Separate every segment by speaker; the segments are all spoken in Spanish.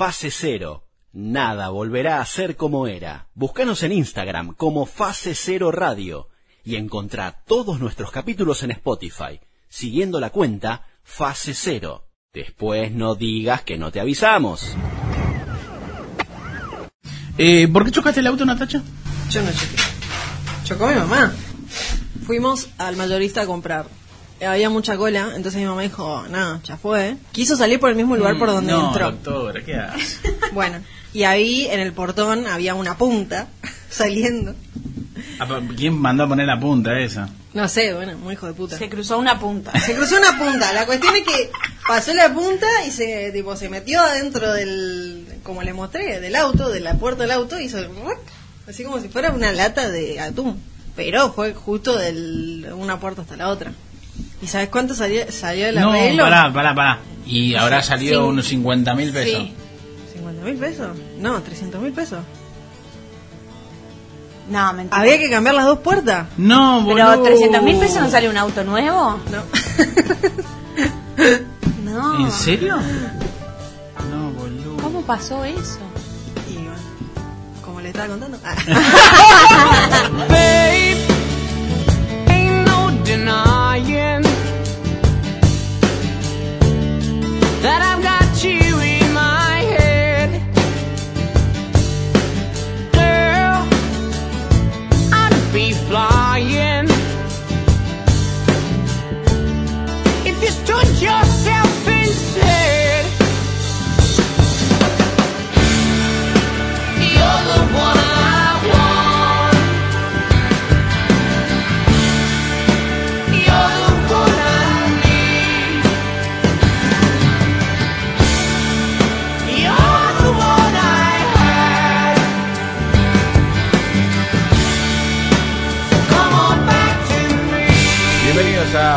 Speaker 1: Fase Cero. Nada volverá a ser como era. Búscanos en Instagram como Fase Cero Radio y encontrá todos nuestros capítulos en Spotify, siguiendo la cuenta Fase Cero. Después no digas que no te avisamos.
Speaker 2: Eh, ¿Por qué chocaste el auto, Natacha?
Speaker 3: Yo no choqué. Chocó mi mamá. Fuimos al mayorista a comprar. Había mucha cola, entonces mi mamá dijo, no, ya fue. Quiso salir por el mismo lugar por donde
Speaker 2: Mm, no,
Speaker 3: entró.
Speaker 2: doctora, ¿qué haces?
Speaker 3: Bueno, y ahí en el portón había una punta saliendo.
Speaker 2: Ah, ¿Quién mandó a poner la punta esa?
Speaker 3: No sé, bueno, muy hijo de puta.
Speaker 4: Se cruzó una punta.
Speaker 3: Se cruzó una punta. La cuestión es que pasó la punta y se tipo se metió adentro del, como le mostré, del auto, de la puerta del auto y hizo así como si fuera una lata de atún. Pero fue justo de una puerta hasta la otra. ¿Y sabes cuánto salió, salió el
Speaker 2: No,
Speaker 3: arreglo?
Speaker 2: pará, pará, pará. Y habrá salido
Speaker 3: Sí.
Speaker 2: unos 50 mil pesos.
Speaker 4: Sí.
Speaker 3: ¿50 mil pesos? No, 300 mil pesos.
Speaker 4: No, mentira.
Speaker 3: ¿Había que cambiar las dos puertas?
Speaker 2: No, boludo.
Speaker 4: Pero 300 mil pesos no sale un auto nuevo.
Speaker 3: No.
Speaker 4: No.
Speaker 2: ¿En serio? No, boludo.
Speaker 4: ¿Cómo pasó eso?
Speaker 3: y bueno, como le estaba contando. Ah.
Speaker 5: Babe, ain't no denying if you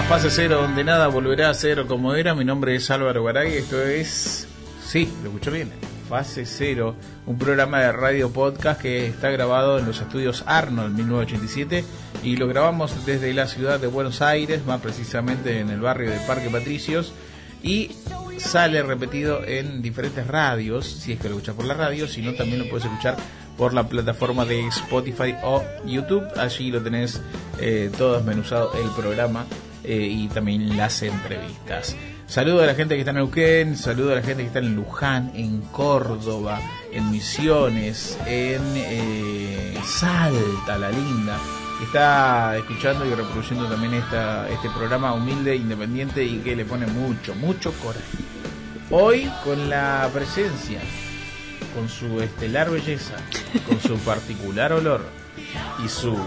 Speaker 2: Fase Cero, donde nada volverá a ser como era. Mi nombre es Álvaro Garay. Esto es. Sí, lo escucho bien. Fase Cero, un programa de radio podcast que está grabado en los estudios Arnold 1987 y lo grabamos desde la ciudad de Buenos Aires, más precisamente en el barrio de Parque Patricios. Y sale repetido en diferentes radios, si es que lo escuchas por la radio, si no también lo puedes escuchar por la plataforma de Spotify o YouTube. Allí lo tenés eh, todo desmenuzado el programa eh, y también las entrevistas. Saludo a la gente que está en Neuquén, saludo a la gente que está en Luján, en Córdoba, en Misiones, en eh, Salta, la linda, que está escuchando y reproduciendo también este programa humilde, independiente y que le pone mucho, mucho coraje. Hoy con la presencia, con su estelar belleza, con su particular olor y su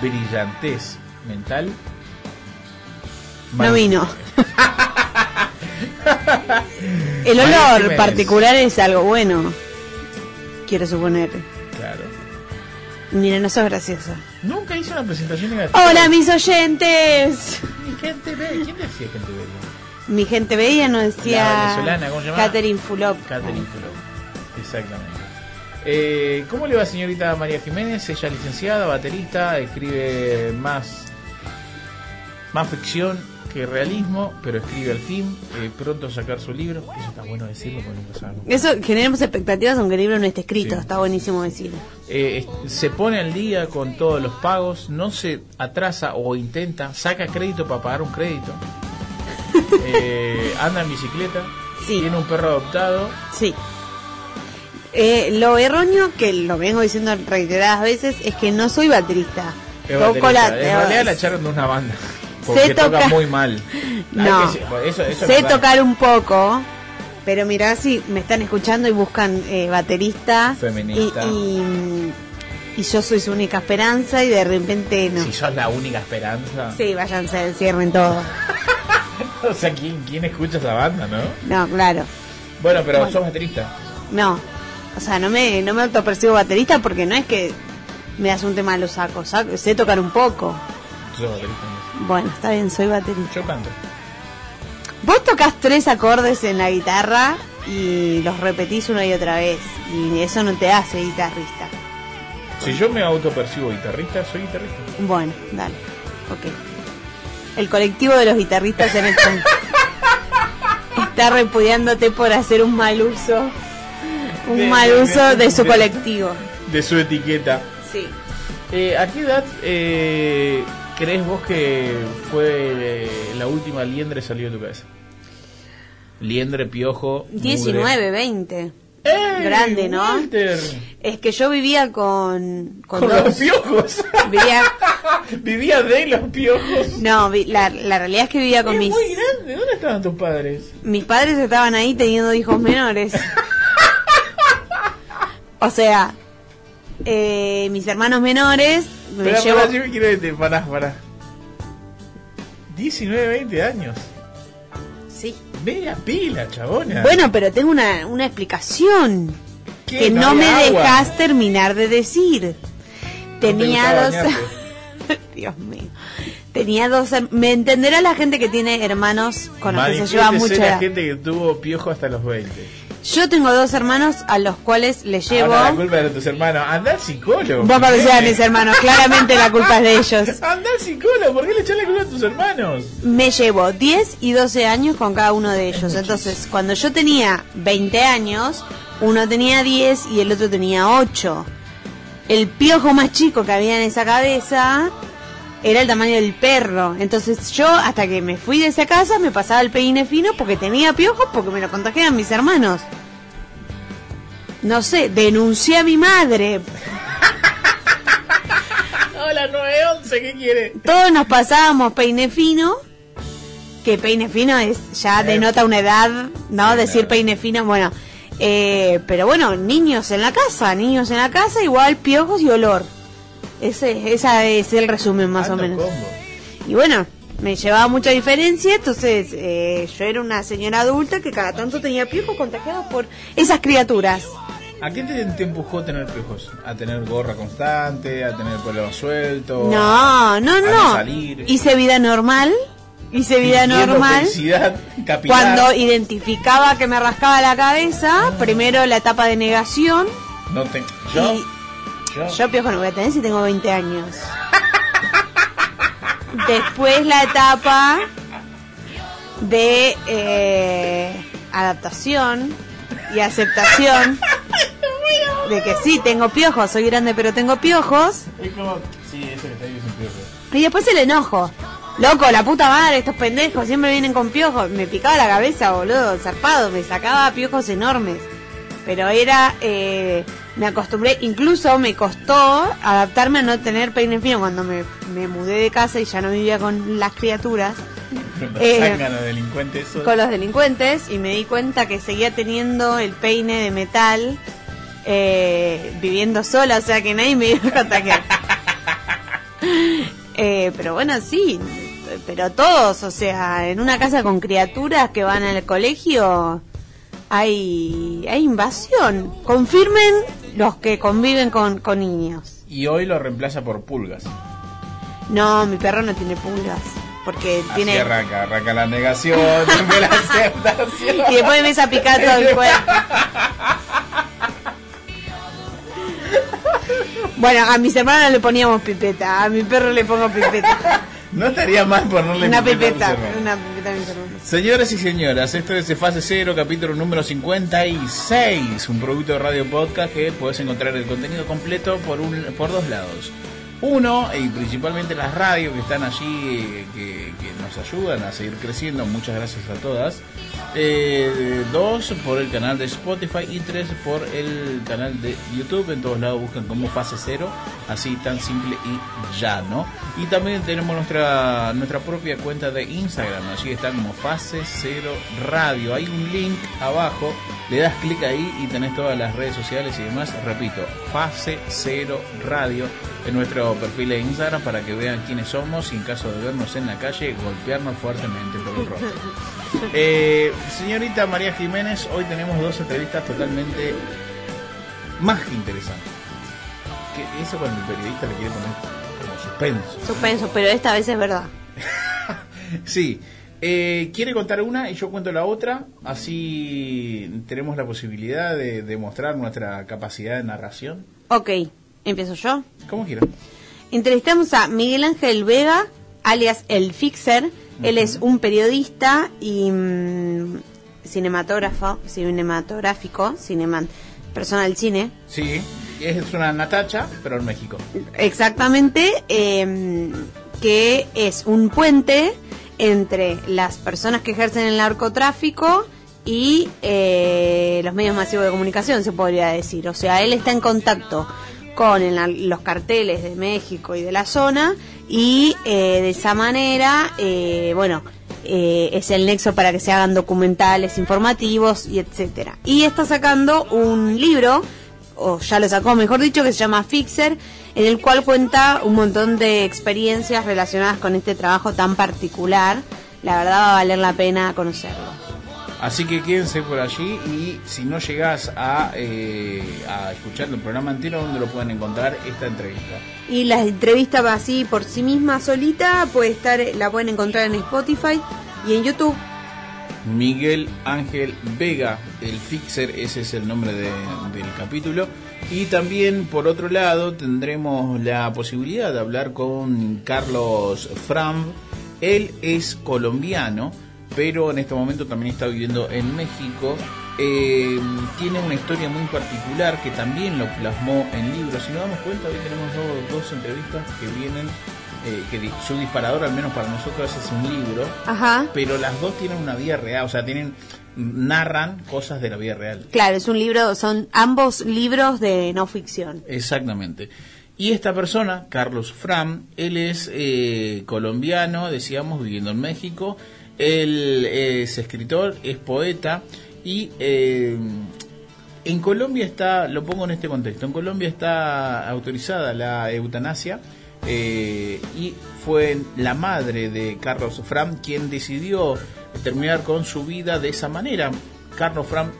Speaker 2: brillantez mental.
Speaker 6: No vino. El olor particular es algo bueno. Quiero suponer.
Speaker 2: Claro.
Speaker 6: Mira, no sos graciosa.
Speaker 2: Nunca hizo una presentación negativa.
Speaker 6: Hola, mis oyentes.
Speaker 2: Mi gente bella. ¿Quién decía gente bella?
Speaker 6: Mi gente bella no
Speaker 2: La
Speaker 6: decía.
Speaker 2: venezolana, ¿cómo se llama?
Speaker 6: Catherine Fulop.
Speaker 2: Catherine Fulop. Exactamente. Eh, ¿Cómo le va señorita María Jiménez? Ella es licenciada, baterista, escribe más, más ficción que realismo, pero escribe al fin, eh, pronto sacar su libro. Eso está bueno decirlo porque nunca sabemos.
Speaker 6: Eso generemos expectativas aunque el libro no esté escrito.
Speaker 2: Sí.
Speaker 6: Está buenísimo decirlo.
Speaker 2: Eh, se pone al día con todos los pagos, no se atrasa o intenta, saca crédito para pagar un crédito. Eh, anda en bicicleta,
Speaker 6: Sí.
Speaker 2: tiene un perro adoptado.
Speaker 6: Sí. Eh, lo erróneo, que lo vengo diciendo reiteradas veces, es que no soy baterista. Toco
Speaker 2: baterista.
Speaker 6: la-
Speaker 2: en realidad la echaron de una banda. Porque
Speaker 6: Sé
Speaker 2: toca muy mal.
Speaker 6: No.
Speaker 2: Que- eso- eso es
Speaker 6: sé tocar un poco, pero mirá si me están escuchando y buscan eh, baterista.
Speaker 2: Feminista.
Speaker 6: Y, y, y yo soy su única esperanza y de repente no.
Speaker 2: Si sos la única esperanza.
Speaker 6: Sí, váyanse, cierren todo.
Speaker 2: O sea, ¿quién, ¿quién escucha esa banda, no?
Speaker 6: No, claro.
Speaker 2: Bueno, pero
Speaker 6: Bueno.
Speaker 2: sos baterista.
Speaker 6: No. O sea, no me, no me autopercibo baterista porque no es que me das un tema lo saco. saco- sé tocar un poco.
Speaker 2: Sos baterista.
Speaker 6: Bueno, está bien, soy baterista.
Speaker 2: Yo canto.
Speaker 6: Vos tocas tres acordes en la guitarra y los repetís una y otra vez. Y eso no te hace guitarrista.
Speaker 2: Si yo me autopercibo guitarrista, soy guitarrista.
Speaker 6: Bueno, dale. Ok. El colectivo de los guitarristas en el está repudiándote por hacer un mal uso. Un
Speaker 2: De-
Speaker 6: mal uso
Speaker 2: de-
Speaker 6: de su colectivo.
Speaker 2: De su etiqueta.
Speaker 6: Sí.
Speaker 2: Eh, ¿A qué edad eh, crees vos que fue la última liendre salió de tu cabeza? Liendre, piojo. mugre.
Speaker 6: 19, 20.
Speaker 2: ¡Ey,
Speaker 6: Grande, ¿no?
Speaker 2: Walter!
Speaker 6: Es que yo vivía con, con,
Speaker 2: Con
Speaker 6: dos.
Speaker 2: los piojos.
Speaker 6: Vivía,
Speaker 2: Vivía de los piojos.
Speaker 6: no, vi- la, la realidad es que vivía con
Speaker 2: es
Speaker 6: mis,
Speaker 2: muy grande. ¿Dónde estaban tus padres?
Speaker 6: mis padres estaban ahí teniendo hijos menores. O sea, eh, mis hermanos menores me
Speaker 2: Pero
Speaker 6: llevo...
Speaker 2: pará, yo me quiero detener. Pará, pará. 19, 20 años.
Speaker 6: Sí.
Speaker 2: Media pila, chabona.
Speaker 6: Bueno, pero tengo una, una explicación que no,
Speaker 2: había
Speaker 6: me
Speaker 2: agua?
Speaker 6: dejas terminar de decir. Tenía
Speaker 2: gustaba
Speaker 6: dos... Dios mío. Tenía dos... her- Me entenderá la gente que tiene hermanos con los que se lleva mucho.
Speaker 2: la
Speaker 6: edad.
Speaker 2: gente que tuvo piojo hasta los 20.
Speaker 6: Yo tengo dos hermanos a los cuales les llevo...
Speaker 2: Ahora la culpa es de tus hermanos. Anda al psicólogo.
Speaker 6: Vos conocés a mis hermanos, claramente la culpa es de ellos.
Speaker 2: Anda al psicólogo. ¿Por qué le echas la culpa a tus hermanos?
Speaker 6: Me llevo 10 y 12 años con cada uno de ellos. Entonces, cuando yo tenía 20 años, uno tenía 10 y el otro tenía 8. El piojo más chico que había en esa cabeza era el tamaño del perro. Entonces yo, hasta que me fui de esa casa, me pasaba el peine fino porque tenía piojos, porque me lo contagiaban mis hermanos. No sé, denuncié a mi madre.
Speaker 2: Hola, 911, ¿qué quiere?
Speaker 6: Todos nos pasábamos peine fino, que peine fino es ya denota una edad, ¿no? Decir peine fino, bueno. eh, pero bueno, niños en la casa, niños en la casa, igual piojos y olor. Ese, esa es el resumen más o
Speaker 2: Alto
Speaker 6: menos.
Speaker 2: combo.
Speaker 6: Y bueno, me llevaba mucha diferencia, entonces eh, yo era una señora adulta que cada tanto tenía piojos contagiados por esas criaturas.
Speaker 2: ¿A qué te, te empujó a tener piojos? ¿A tener gorra constante? ¿A tener pelo suelto?
Speaker 6: No, no, no.
Speaker 2: salir?
Speaker 6: Hice vida normal, hice vida normal. Cuando identificaba que me rascaba la cabeza, primero la etapa de negación.
Speaker 2: No te... ¿Yo?
Speaker 6: Y
Speaker 2: ¿Yo?
Speaker 6: yo piojo no voy a tener si tengo 20 años. Después la etapa de eh, adaptación y aceptación de que sí, tengo piojos, soy grande pero tengo piojos.
Speaker 2: Es como... Sí, eso que está ahí es un piojo.
Speaker 6: Y después el enojo. Loco, la puta madre, estos pendejos siempre vienen con piojos. Me picaba la cabeza, boludo, zarpado, me sacaba piojos enormes. Pero era, eh, me acostumbré, incluso me costó adaptarme a no tener peine fino cuando me, me mudé de casa y ya no vivía con las criaturas, Eh,
Speaker 2: sacan a los delincuentes esos.
Speaker 6: con los delincuentes, y me di cuenta que seguía teniendo el peine de metal eh, viviendo sola, o sea que nadie me iba a contagiar. Eh, pero bueno, sí, pero todos, o sea, en una casa con criaturas que van al colegio hay, hay invasión. Confirmen los que conviven con, con niños.
Speaker 2: Y hoy lo reemplaza por pulgas.
Speaker 6: No, mi perro no tiene pulgas, porque
Speaker 2: Así
Speaker 6: tiene...
Speaker 2: arranca, arranca la negación, la aceptación.
Speaker 6: Y después me empieza a picar todo el cuerpo. Bueno, a mis hermanos le poníamos pipeta, a mi perro le pongo pipeta.
Speaker 2: No estaría mal ponerle
Speaker 6: Una
Speaker 2: pipeta
Speaker 6: pipeta, una pipeta.
Speaker 2: Señoras y señoras, esto es Fase Cero, capítulo número 56, un producto de Radio Podcast que puedes encontrar el contenido completo por, un, por dos lados. Uno, y principalmente las radios que están allí, eh, que, que nos ayudan a seguir creciendo, muchas gracias a todas. Eh, dos, por el canal de Spotify y tres, por el canal de YouTube. En todos lados buscan como Fase Cero, así tan simple y llano. Y también tenemos nuestra, nuestra propia cuenta de Instagram, allí está como Fase Cero Radio. Hay un link abajo, le das clic ahí y tenés todas las redes sociales y demás. Repito, Fase Cero Radio en nuestro perfil de Instagram para que vean quiénes somos y en caso de vernos en la calle, golpearnos fuertemente por el rostro. Eh, señorita María Jiménez, hoy tenemos dos entrevistas totalmente más que interesantes. Que eso cuando el periodista le quiere poner como suspenso.
Speaker 6: Suspenso, pero esta vez es verdad.
Speaker 2: Sí. Eh, ¿Quiere contar una y yo cuento la otra? Así tenemos la posibilidad de demostrar nuestra capacidad de narración.
Speaker 6: Ok, empiezo yo.
Speaker 2: Como quieran.
Speaker 6: Entrevistamos a Miguel Ángel Vega, alias El Fixer. Él es un periodista y mm, cinematógrafo, cinematográfico, cinema, persona del cine,
Speaker 2: Sí, es una Natacha, pero en México.
Speaker 6: exactamente, eh, que es un puente entre las personas que ejercen el narcotráfico y eh, los medios masivos de comunicación, se podría decir. O sea, él está en contacto con el- los carteles de México y de la zona y eh, de esa manera, eh, bueno, eh, es el nexo para que se hagan documentales informativos y etcétera. Y está sacando un libro o ya lo sacó, mejor dicho, que se llama Fixer, en el cual cuenta un montón de experiencias relacionadas con este trabajo tan particular. La verdad va a valer la pena conocerlo.
Speaker 2: Así que quédense por allí y si no llegás a, eh, a escuchar el programa entero, ¿dónde lo pueden encontrar esta entrevista?
Speaker 6: Y la entrevista va así por sí misma solita, puede estar, la pueden encontrar en Spotify y en YouTube.
Speaker 2: Miguel Ángel Vega, el Fixer, ese es el nombre de- del capítulo. Y también, por otro lado, tendremos la posibilidad de hablar con Carlos Fram. Él es colombiano, pero en este momento también está viviendo en México. Eh, tiene una historia muy particular que también lo plasmó en libros. Si nos damos cuenta, hoy tenemos dos, dos entrevistas que vienen, eh, que su disparador, al menos para nosotros, es un libro
Speaker 6: Ajá.
Speaker 2: pero las dos tienen una vida real, o sea, tienen narran cosas de la vida real.
Speaker 6: Claro, es un libro, son ambos libros de no ficción.
Speaker 2: Exactamente. Y esta persona, Carlos Fram, él es eh, colombiano, decíamos, viviendo en México. Él es escritor, es poeta y eh, en Colombia está, lo pongo en este contexto, en Colombia está autorizada la eutanasia eh, y fue la madre de Carlos Fram quien decidió terminar con su vida de esa manera. Carlos Fram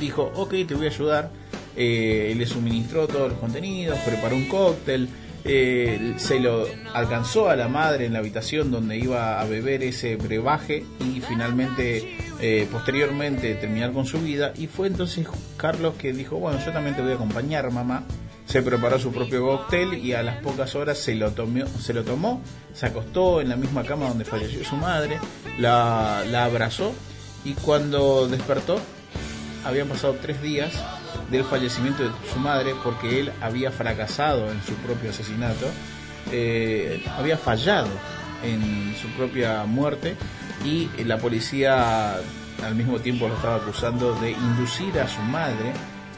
Speaker 2: dijo, ok, te voy a ayudar. Eh, le suministró todos los contenidos, preparó un cóctel, eh, se lo alcanzó a la madre en la habitación donde iba a beber ese brebaje y finalmente, eh, posteriormente, terminar con su vida. Y fue entonces Carlos que dijo, bueno, yo también te voy a acompañar, mamá. Se preparó su propio cóctel y a las pocas horas se lo, tomó, se lo tomó, se acostó en la misma cama donde falleció su madre, la, la abrazó y cuando despertó habían pasado tres días del fallecimiento de su madre porque él había fracasado en su propio asesinato, eh, había fallado en su propia muerte y la policía al mismo tiempo lo estaba acusando de inducir a su madre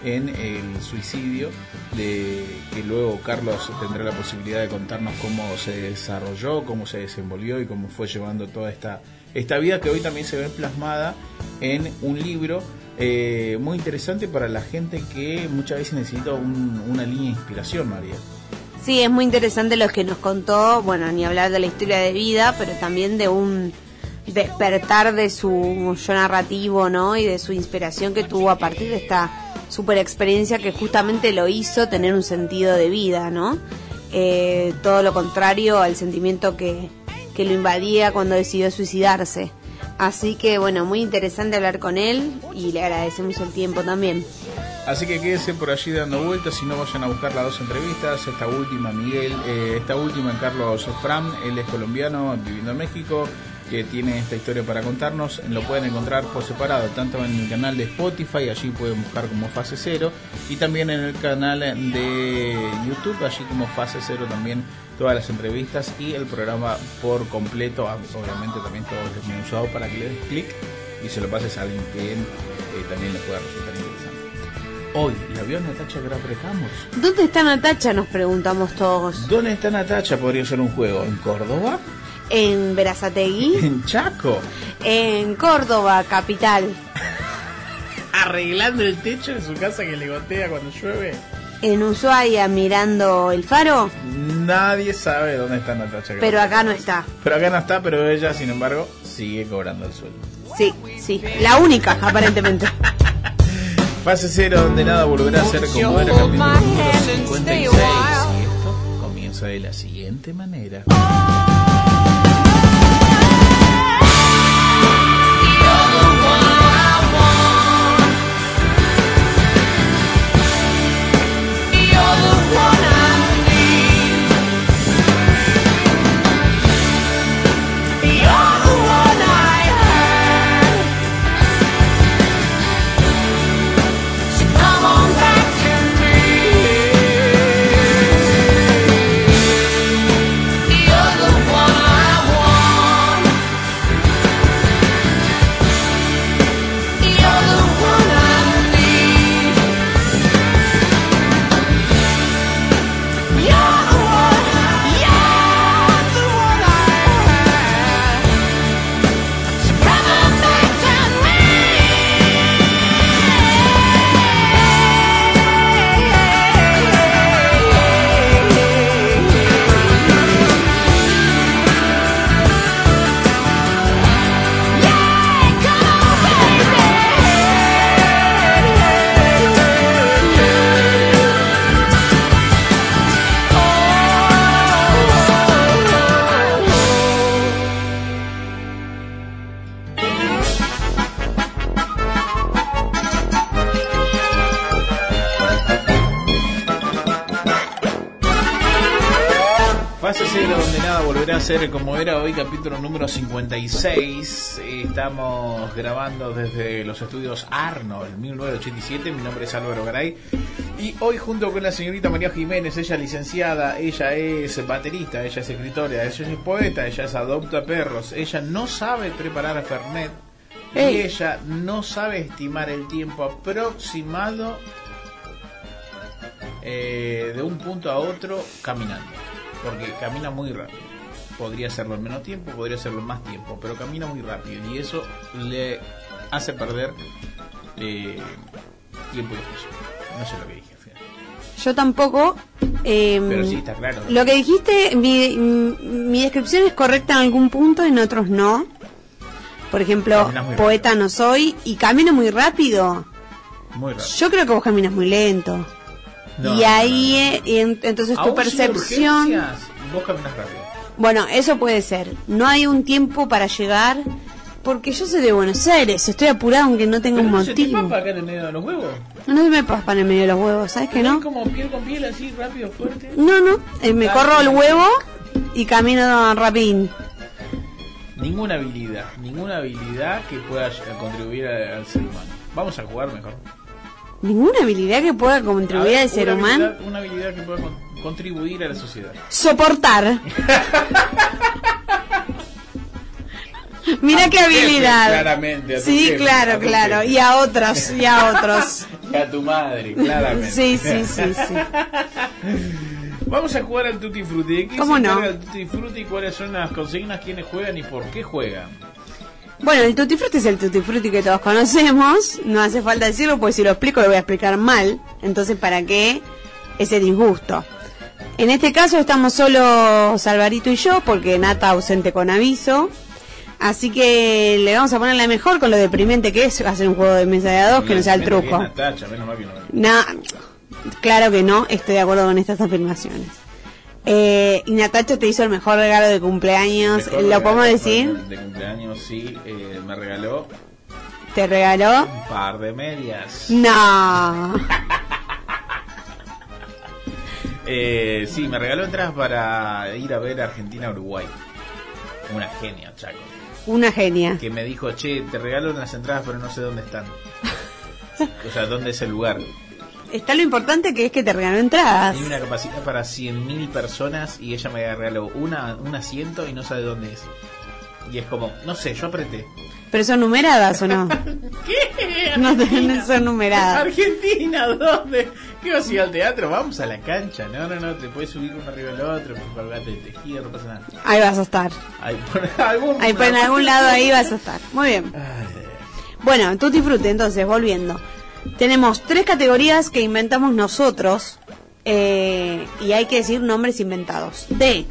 Speaker 2: en el suicidio, de que luego Carlos tendrá la posibilidad de contarnos cómo se desarrolló, cómo se desenvolvió y cómo fue llevando toda esta, esta vida que hoy también se ve plasmada en un libro eh, muy interesante para la gente que muchas veces necesita un- una línea de inspiración, María.
Speaker 6: Sí, es muy interesante lo que nos contó, bueno, ni hablar de la historia de vida, pero también de un despertar de su yo narrativo, ¿no? Y de su inspiración que tuvo a partir de esta super experiencia que justamente lo hizo tener un sentido de vida, ¿no? Eh, todo lo contrario al sentimiento que, que lo invadía cuando decidió suicidarse. Así que, bueno, muy interesante hablar con él y le agradecemos el tiempo también.
Speaker 2: Así que quédense por allí dando vueltas, si no vayan a buscar las dos entrevistas, esta última Miguel, eh, esta última en Carlos Fram, él es colombiano, viviendo en México, que tiene esta historia para contarnos, lo pueden encontrar por separado, tanto en el canal de Spotify, allí pueden buscar como Fase Cero, y también en el canal de YouTube, allí como Fase Cero también todas las entrevistas y el programa por completo, ah, obviamente también todo desmenuzado para que le des clic y se lo pases a alguien que eh, también le pueda resultar interesante. Hoy, ¿la vio Natacha Graprecamos?
Speaker 6: ¿Dónde está Natacha? Nos preguntamos todos.
Speaker 2: ¿Dónde está Natacha? Podría ser un juego. ¿En Córdoba?
Speaker 6: En Verazategui,
Speaker 2: ¿En Chaco?
Speaker 6: en Córdoba, capital.
Speaker 2: ¿Arreglando el techo de su casa que le gotea cuando llueve?
Speaker 6: En Ushuaia, mirando el faro,
Speaker 2: Nadie sabe dónde está Natacha
Speaker 6: pero acá no está.
Speaker 2: Pero acá no está, pero ella, sin embargo, sigue cobrando el sueldo.
Speaker 6: Sí, sí. La única, aparentemente.
Speaker 2: Fase cero, donde nada volverá a ser como era, capítulo número 56. Y esto comienza de la siguiente manera. Como era hoy, capítulo número 56. Estamos grabando desde los estudios Arnold, 1987. Mi nombre es Álvaro Garay. Y hoy, junto con la señorita María Jiménez, ella es licenciada, ella es baterista, ella es escritora, ella es poeta, ella es adopta perros, ella no sabe preparar a Fernet. Y ella no sabe estimar el tiempo aproximado eh, de un punto a otro caminando. Porque camina muy rápido. Podría hacerlo en menos tiempo, podría hacerlo en más tiempo, pero camina muy rápido y eso le hace perder eh, tiempo y esfuerzo. No sé lo que dije al final.
Speaker 6: Yo tampoco. eh,
Speaker 2: Pero sí, está claro.
Speaker 6: Lo que dijiste, mi, mi descripción es correcta en algún punto, en otros no. Por ejemplo, poeta no soy y camino muy rápido.
Speaker 2: Muy rápido.
Speaker 6: Yo creo que vos caminas muy lento.
Speaker 2: No,
Speaker 6: y
Speaker 2: no,
Speaker 6: ahí, eh, y en- entonces tu percepción.
Speaker 2: vos caminas rápido.
Speaker 6: Bueno, eso puede ser. No hay un tiempo para llegar. Porque yo soy de Buenos Aires, estoy apurado aunque no tenga
Speaker 2: Pero
Speaker 6: un
Speaker 2: no se te
Speaker 6: motivo.
Speaker 2: papa acá en el medio de los huevos.
Speaker 6: No se me paspan en medio de los huevos, ¿sabes que no?
Speaker 2: Como piel con piel así, rápido, fuerte.
Speaker 6: No, no, eh, me corro el huevo y camino rapidín.
Speaker 2: Ninguna habilidad, ninguna habilidad que pueda contribuir al ser humano. Vamos a jugar mejor.
Speaker 6: Ninguna habilidad que pueda contribuir
Speaker 2: ver,
Speaker 6: al ser humano.
Speaker 2: habilidad- una habilidad que pueda con- contribuir a la sociedad.
Speaker 6: Soportar. Mira qué habilidad.
Speaker 2: claramente, a tu
Speaker 6: sí,
Speaker 2: jefe,
Speaker 6: claro,
Speaker 2: a tu
Speaker 6: claro.
Speaker 2: jefe.
Speaker 6: Y a otros, y a otros.
Speaker 2: Y a tu madre, claramente.
Speaker 6: Sí, sí, sí, sí.
Speaker 2: Vamos a jugar al Tutti Frutti. ¿De qué
Speaker 6: ¿Cómo no?
Speaker 2: Tutti Frutti? ¿Cuáles son las consignas? ¿Quiénes juegan y por qué juegan?
Speaker 6: Bueno, el tutti frutti es el tutti frutti que todos conocemos. No hace falta decirlo, porque si lo explico lo voy a explicar mal. Entonces, ¿para qué ese disgusto? En este caso estamos solo Salvarito y yo, porque Nata ausente con aviso. Así que le vamos a poner la mejor con lo deprimente que es hacer un juego de mesa de a dos que no sea el truco.
Speaker 2: Natacha, menos mal que no.
Speaker 6: Claro que no, estoy de acuerdo con estas afirmaciones. Eh, y Natacha te hizo el mejor regalo de cumpleaños,
Speaker 2: Mejor
Speaker 6: ¿lo podemos
Speaker 2: de-
Speaker 6: decir?
Speaker 2: De cumpleaños, sí. eh, me regaló
Speaker 6: ¿Te regaló?
Speaker 2: un par de medias.
Speaker 6: No.
Speaker 2: Eh, sí, me regaló entradas para ir a ver Argentina-Uruguay. Una genia, Chaco.
Speaker 6: Una genia.
Speaker 2: Que me dijo, che, te regalo las entradas, pero no sé dónde están. O sea, dónde es el lugar.
Speaker 6: Está lo importante que es que te regaló entradas.
Speaker 2: Hay una capacidad para 100.000 personas y ella me regaló una, un asiento y no sabe dónde es. Y es como, no sé, yo apreté.
Speaker 6: ¿Pero son numeradas o no?
Speaker 2: ¿Qué?
Speaker 6: No, no son numeradas.
Speaker 2: Argentina, ¿dónde? ¿Qué vas a ir al teatro? Vamos a la cancha. No, no, no, te puedes subir uno arriba del otro, colgate de tejido, no pasa nada.
Speaker 6: Ahí vas a estar.
Speaker 2: Ahí por algún,
Speaker 6: Ahí por en algún lado ahí vas a estar. Muy bien. Bueno, tutti frutti, entonces, volviendo. Tenemos tres categorías que inventamos nosotros eh, y hay que decir nombres inventados. De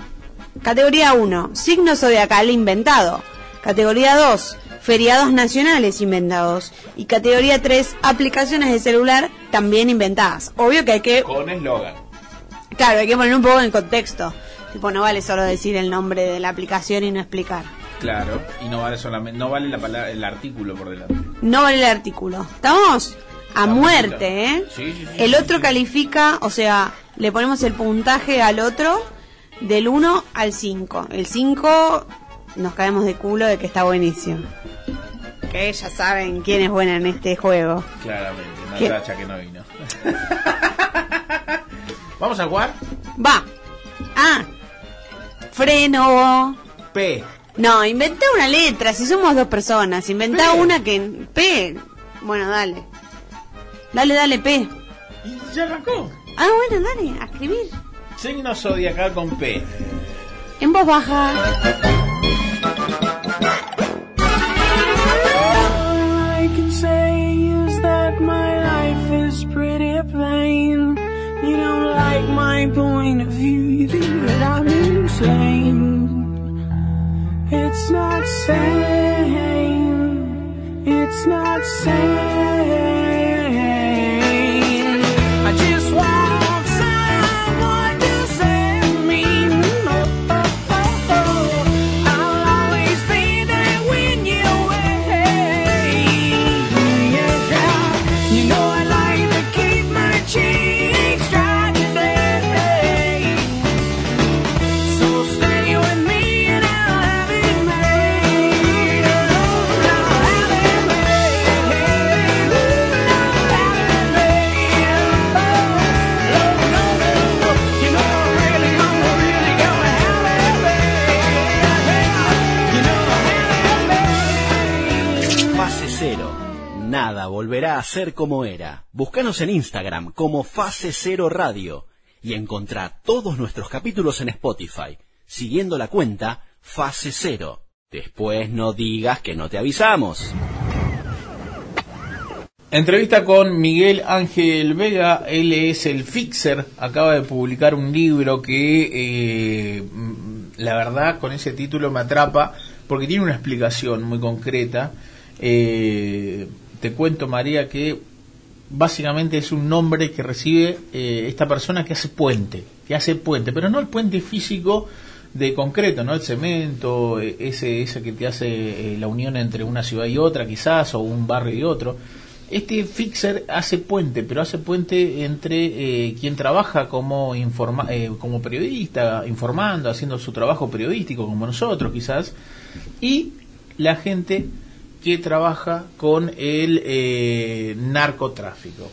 Speaker 6: categoría 1, signo zodiacal inventado. Categoría 2, feriados nacionales inventados. Y categoría 3, aplicaciones de celular también inventadas. Obvio que hay que
Speaker 2: Con eslogan.
Speaker 6: Claro, hay que poner un poco en contexto. Tipo, no vale solo decir el nombre de la aplicación y no explicar.
Speaker 2: Claro, y no vale solamente, no vale la palabra, el artículo por delante.
Speaker 6: No vale el artículo. ¿Estamos? A muerte, ¿eh?
Speaker 2: Sí, sí, sí,
Speaker 6: el otro califica, o sea, le ponemos el puntaje al otro del 1 al 5. El 5 nos caemos de culo de que está buenísimo. Que ya saben quién es buena en este juego.
Speaker 2: Claramente. Natacha que no vino. Vamos a jugar
Speaker 6: Va. Ah. Freno.
Speaker 2: P.
Speaker 6: No, inventé una letra, si somos dos personas. Inventá
Speaker 2: P.
Speaker 6: una que... P. Bueno, dale. Dale, dale, P.
Speaker 2: Y ya arrancó.
Speaker 6: Ah, bueno, dale, a escribir.
Speaker 2: Signo zodiacal con P.
Speaker 6: En voz baja.
Speaker 5: All I can say is that my life is pretty plain. You don't like my point of view, you think that I'm insane. It's not sane. It's not sane.
Speaker 1: Ser como era. Búscanos en Instagram como Fase Cero Radio y encontrá todos nuestros capítulos en Spotify, siguiendo la cuenta Fase Cero. Después no digas que no te avisamos.
Speaker 2: Entrevista con Miguel Ángel Vega, él es el Fixer, acaba de publicar un libro que eh, la verdad con ese título me atrapa porque tiene una explicación muy concreta. Eh, te cuento María que básicamente es un nombre que recibe eh, esta persona que hace puente, que hace puente, pero no el puente físico de concreto, ¿no? El cemento, eh, ese, ese que te hace eh, la unión entre una ciudad y otra quizás, o un barrio y otro. Este fixer hace puente, pero hace puente entre eh, quien trabaja como, informa eh, como periodista, informando, haciendo su trabajo periodístico como nosotros quizás, y la gente que trabaja con el eh, narcotráfico.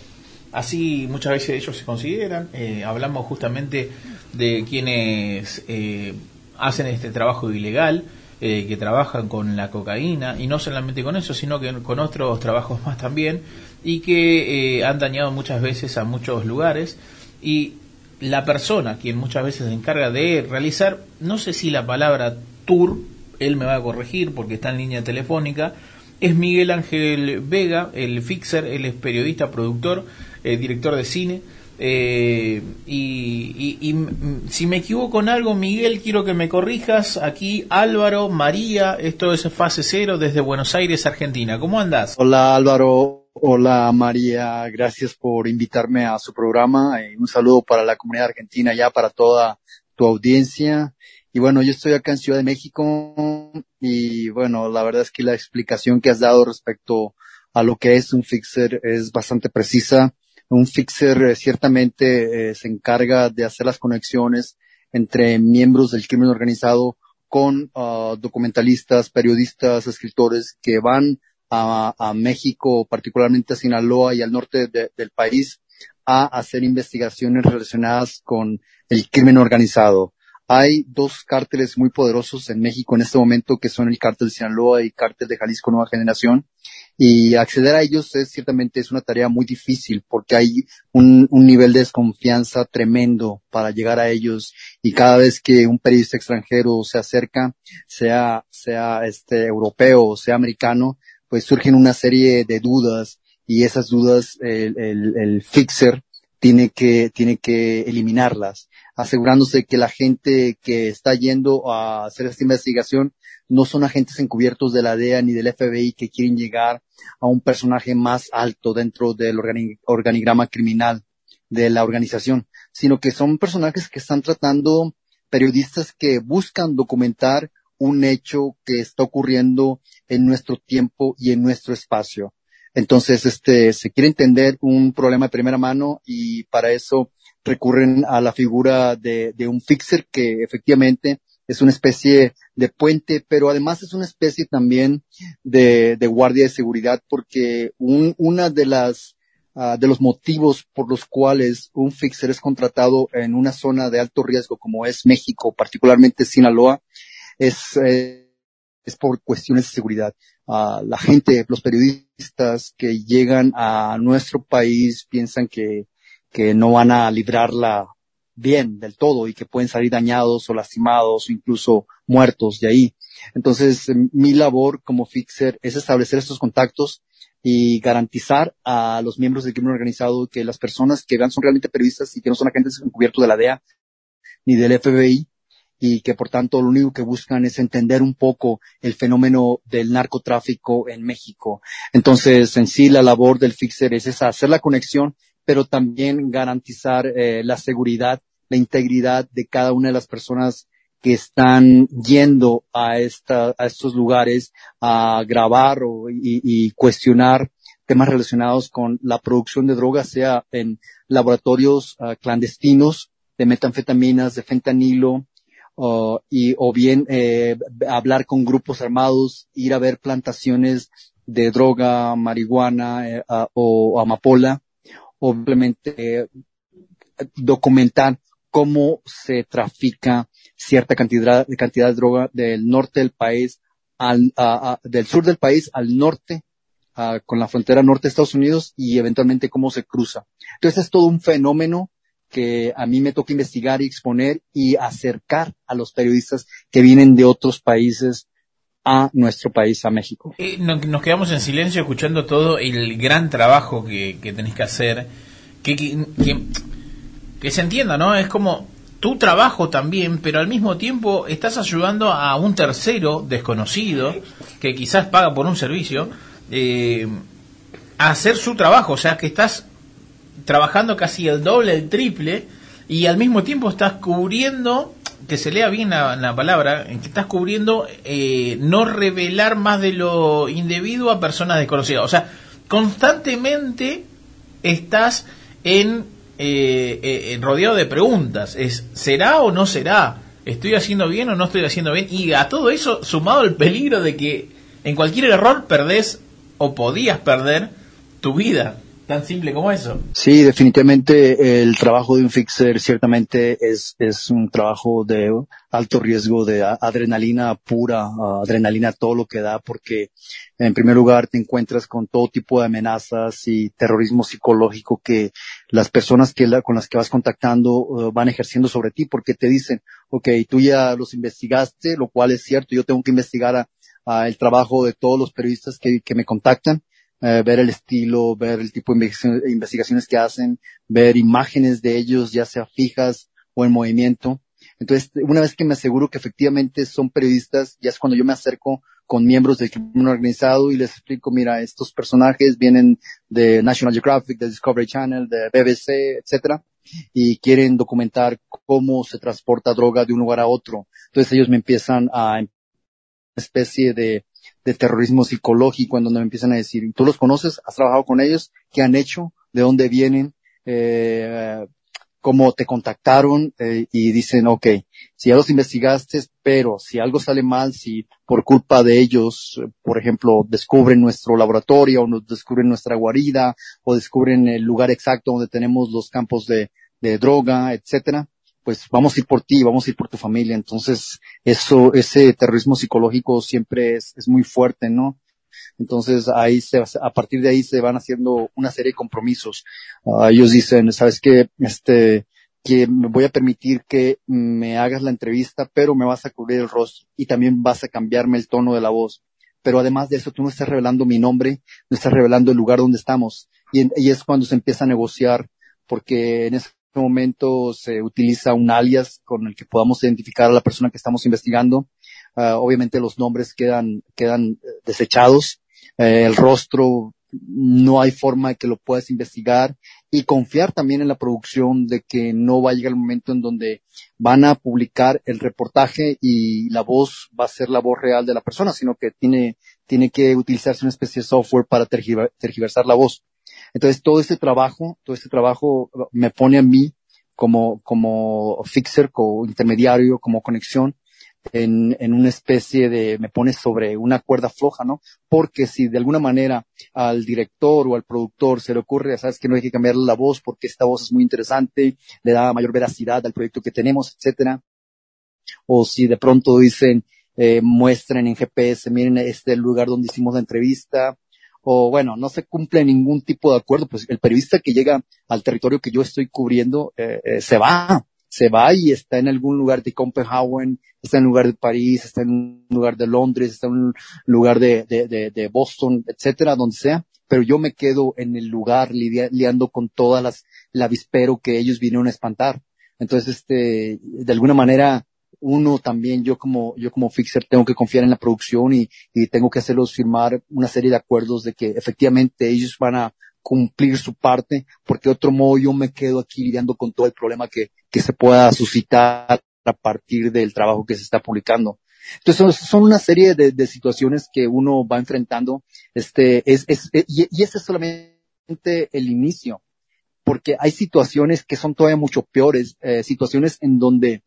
Speaker 2: Así muchas veces ellos se consideran, eh, hablamos justamente de quienes eh, hacen este trabajo ilegal, que trabajan con la cocaína, y no solamente con eso, sino que con otros trabajos más también, y que han dañado muchas veces a muchos lugares, y la persona quien muchas veces se encarga de realizar, no sé si la palabra tour, él me va a corregir porque está en línea telefónica, es Miguel Ángel Vega, el fixer, él es periodista, productor, eh, director de cine. eh, y, y- y, si me equivoco en algo, Miguel, quiero que me corrijas. Aquí Álvaro, María, esto es Fase Cero desde Buenos Aires, Argentina. ¿Cómo andás?
Speaker 7: Hola Álvaro, hola María, gracias por invitarme a su programa. y un saludo para la comunidad argentina, ya para toda tu audiencia. Y bueno, yo estoy acá en Ciudad de México y bueno, la verdad es que la explicación que has dado respecto a lo que es un fixer es bastante precisa. Un fixer eh, ciertamente eh, se encarga de hacer las conexiones entre miembros del crimen organizado con ah, documentalistas, periodistas, escritores que van a, México, particularmente a Sinaloa y al norte de- del país, a hacer investigaciones relacionadas con el crimen organizado. Hay dos cárteles muy poderosos en México en este momento que son el cártel de Sinaloa y el cártel de Jalisco Nueva Generación. Y acceder a ellos es ciertamente es una tarea muy difícil porque hay un, un nivel de desconfianza tremendo para llegar a ellos. Y cada vez que un periodista extranjero se acerca, sea, sea este europeo o sea americano, pues surgen una serie de dudas. Y esas dudas el, el, el fixer tiene que, tiene que eliminarlas, asegurándose que la gente que está yendo a hacer esta investigación no son agentes encubiertos de la DEA ni del FBI que quieren llegar a un personaje más alto dentro del organi- organigrama criminal de la organización, sino que son personajes que están tratando periodistas que buscan documentar un hecho que está ocurriendo en nuestro tiempo y en nuestro espacio. Entonces, este, se quiere entender un problema de primera mano y para eso recurren a la figura de, de un fixer que efectivamente es una especie de puente, pero además es una especie también de, de guardia de seguridad porque un, una de las ah, de los motivos por los cuales un fixer es contratado en una zona de alto riesgo como es México, particularmente Sinaloa, es, eh, es por cuestiones de seguridad. Ah, la gente, los periodistas que llegan a nuestro país piensan que, que no van a librarla bien del todo y que pueden salir dañados o lastimados o incluso muertos de ahí. Entonces, mi labor como fixer es establecer estos contactos y garantizar a los miembros del crimen organizado que las personas que vean son realmente periodistas y que no son agentes encubiertos de la DEA ni del FBI y que por tanto lo único que buscan es entender un poco el fenómeno del narcotráfico en México. Entonces, en sí, la labor del fixer es esa, hacer la conexión, pero también garantizar eh, la seguridad, la integridad de cada una de las personas que están yendo a, esta, a estos lugares a grabar o, y, cuestionar temas relacionados con la producción de drogas, sea en laboratorios ah, clandestinos de metanfetaminas, de fentanilo, uh, y, o bien eh, hablar con grupos armados, ir a ver plantaciones de droga, marihuana eh, o amapola, o simplemente eh, documentar cómo se trafica cierta cantidad, cantidad de droga del norte del país al, a- a- del sur del país al norte, con la frontera norte de Estados Unidos y eventualmente cómo se cruza. Entonces es todo un fenómeno que a mí me toca investigar y exponer y acercar a los periodistas que vienen de otros países a nuestro país, a México.
Speaker 2: Eh, no- nos quedamos en silencio escuchando todo el gran trabajo que, que tenés que hacer. Que- que se entienda, ¿no? Es como tu trabajo también, pero al mismo tiempo estás ayudando a un tercero desconocido que quizás paga por un servicio eh, a hacer su trabajo. O sea, que estás trabajando casi el doble, el triple, y al mismo tiempo estás cubriendo, que se lea bien la, la palabra, en que estás cubriendo eh, no revelar más de lo indebido a personas desconocidas. O sea, constantemente estás en, eh, eh, en rodeado de preguntas. Es, ¿será o no será? ¿Estoy haciendo bien o no estoy haciendo bien? Y a todo eso, sumado el peligro de que en cualquier error perdés o podías perder tu vida. Tan simple como eso.
Speaker 7: Sí, definitivamente el trabajo de un fixer ciertamente es, es un trabajo de alto riesgo de adrenalina pura, adrenalina todo lo que da, porque en primer lugar te encuentras con todo tipo de amenazas y terrorismo psicológico que las personas que con las que vas contactando eh, van ejerciendo sobre ti, porque te dicen, ok, tú ya los investigaste, lo cual es cierto, yo tengo que investigar el trabajo de todos los periodistas que me contactan, eh, ver el estilo, ver el tipo de investigaciones- que hacen, ver imágenes de ellos, ya sea fijas o en movimiento. Entonces, una vez que me aseguro que efectivamente son periodistas, ya es cuando yo me acerco con miembros del crimen organizado y les explico, mira, estos personajes vienen de National Geographic, de Discovery Channel, de BBC, etcétera, y quieren documentar cómo se transporta droga de un lugar a otro. Entonces ellos me empiezan a especie de, de terrorismo psicológico en donde me empiezan a decir, ¿tú los conoces? ¿Has trabajado con ellos? ¿Qué han hecho? ¿De dónde vienen? Eh, ¿Cómo te contactaron? Eh, y dicen, ok, si ya los investigaste, pero si algo sale mal, si por culpa de ellos, por ejemplo, descubren nuestro laboratorio o nos descubren nuestra guarida o descubren el lugar exacto donde tenemos los campos de, de droga, etcétera, pues vamos a ir por ti, vamos a ir por tu familia. Entonces, eso, ese terrorismo psicológico siempre es, es muy fuerte, ¿no? Entonces ahí se, a partir de ahí se van haciendo una serie de compromisos. Ah, ellos dicen, sabes qué? este, que me voy a permitir que me hagas la entrevista, pero me vas a cubrir el rostro y también vas a cambiarme el tono de la voz. Pero además de eso, tú no estás revelando mi nombre, no estás revelando el lugar donde estamos. Y, y es cuando se empieza a negociar, porque en ese momento se utiliza un alias con el que podamos identificar a la persona que estamos investigando. Ah, obviamente los nombres quedan, quedan eh, desechados, Eh, el rostro no hay forma de que lo puedas investigar y confiar también en la producción de que no va a llegar el momento en donde van a publicar el reportaje y la voz va a ser la voz real de la persona, sino que tiene, tiene que utilizarse una especie de software para tergiver- tergiversar la voz. Entonces todo este trabajo, todo este trabajo me pone a mí como, como fixer, como intermediario, como conexión en, en una especie de, me pone sobre una cuerda floja, ¿no? Porque si de alguna manera al director o al productor se le ocurre, sabes que no hay que cambiarle la voz porque esta voz es muy interesante, le da mayor veracidad al proyecto que tenemos, etcétera. O si de pronto dicen, eh, muestren en GPS, miren este lugar donde hicimos la entrevista, o bueno, no se cumple ningún tipo de acuerdo, pues el periodista que llega al territorio que yo estoy cubriendo eh, eh, se va, se va y está en algún lugar de Copenhagen, está en un lugar de París, está en un lugar de Londres, está en un lugar de, de, de, de Boston, etcétera, donde sea, pero yo me quedo en el lugar lidia- liando con todas las, el avispero que ellos vinieron a espantar. Entonces, este, de alguna manera, uno también, yo como, yo como fixer tengo que confiar en la producción y, y tengo que hacerlos firmar una serie de acuerdos de que efectivamente ellos van a cumplir su parte, porque de otro modo yo me quedo aquí lidiando con todo el problema que, que se pueda suscitar a partir del trabajo que se está publicando. Entonces son, una serie de, de situaciones que uno va enfrentando, este, es, es, y, y ese es solamente el inicio, porque hay situaciones que son todavía mucho peores, eh, situaciones en donde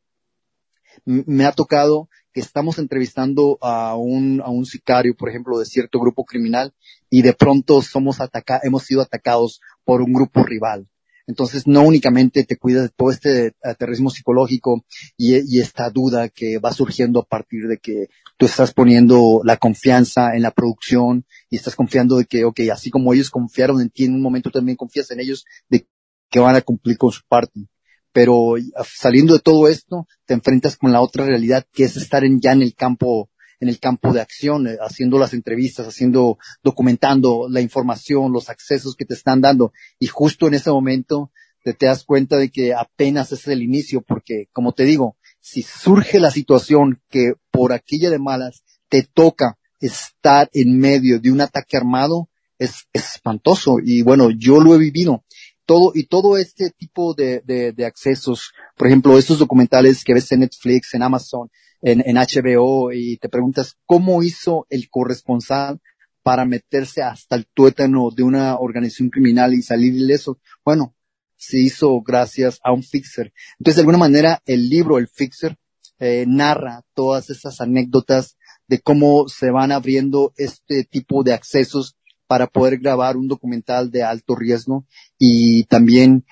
Speaker 7: me ha tocado que estamos entrevistando a un, a un sicario, por ejemplo, de cierto grupo criminal y de pronto somos ataca hemos sido atacados por un grupo rival. Entonces, no únicamente te cuidas de todo este aterrismo psicológico y, y esta duda que va surgiendo a partir de que tú estás poniendo la confianza en la producción y estás confiando de que, ok, así como ellos confiaron en ti, en un momento también confías en ellos de que van a cumplir con su parte. Pero saliendo de todo esto, te enfrentas con la otra realidad que es estar en, ya en el campo en el campo de acción, eh, haciendo las entrevistas, haciendo, documentando la información, los accesos que te están dando. Y justo en ese momento te, das cuenta de que apenas es el inicio, porque como te digo, si surge la situación que por aquella de malas te toca estar en medio de un ataque armado, es espantoso. Y bueno, yo lo he vivido. Todo, y todo este tipo de, de, accesos, por ejemplo, estos documentales que ves en Netflix, en Amazon, en, en HBO y te preguntas cómo hizo el corresponsal para meterse hasta el tuétano de una organización criminal y salir ileso. Bueno, se hizo gracias a un fixer. Entonces, de alguna manera, el libro, el fixer, eh, narra todas esas anécdotas de cómo se van abriendo este tipo de accesos para poder grabar un documental de alto riesgo y también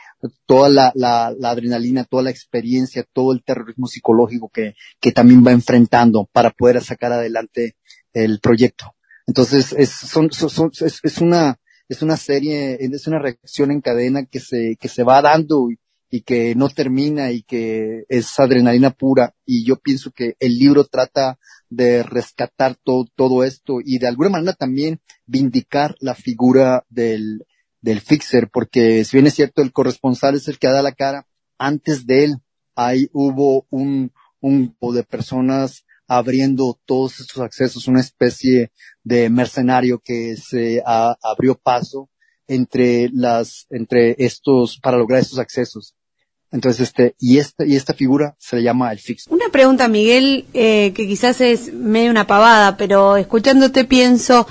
Speaker 7: toda la, la, la, adrenalina, toda la experiencia, todo el terrorismo psicológico que, también va enfrentando para poder sacar adelante el proyecto. Entonces, es, son, es, una, es una serie, es una reacción en cadena que se, que se va dando y que no termina y que es adrenalina pura. Y yo pienso que el libro trata de rescatar todo, todo esto y de alguna manera también vindicar la figura del, del fixer, porque si bien es cierto, el corresponsal es el que da la cara, antes de él ahí hubo un, un grupo de personas abriendo todos estos accesos, una especie de mercenario que se abrió paso entre las, entre estos, para lograr estos accesos. Entonces, este, y esta, y esta figura se le llama el fixer.
Speaker 6: Una pregunta, Miguel, eh, que quizás es medio una pavada, pero escuchándote pienso,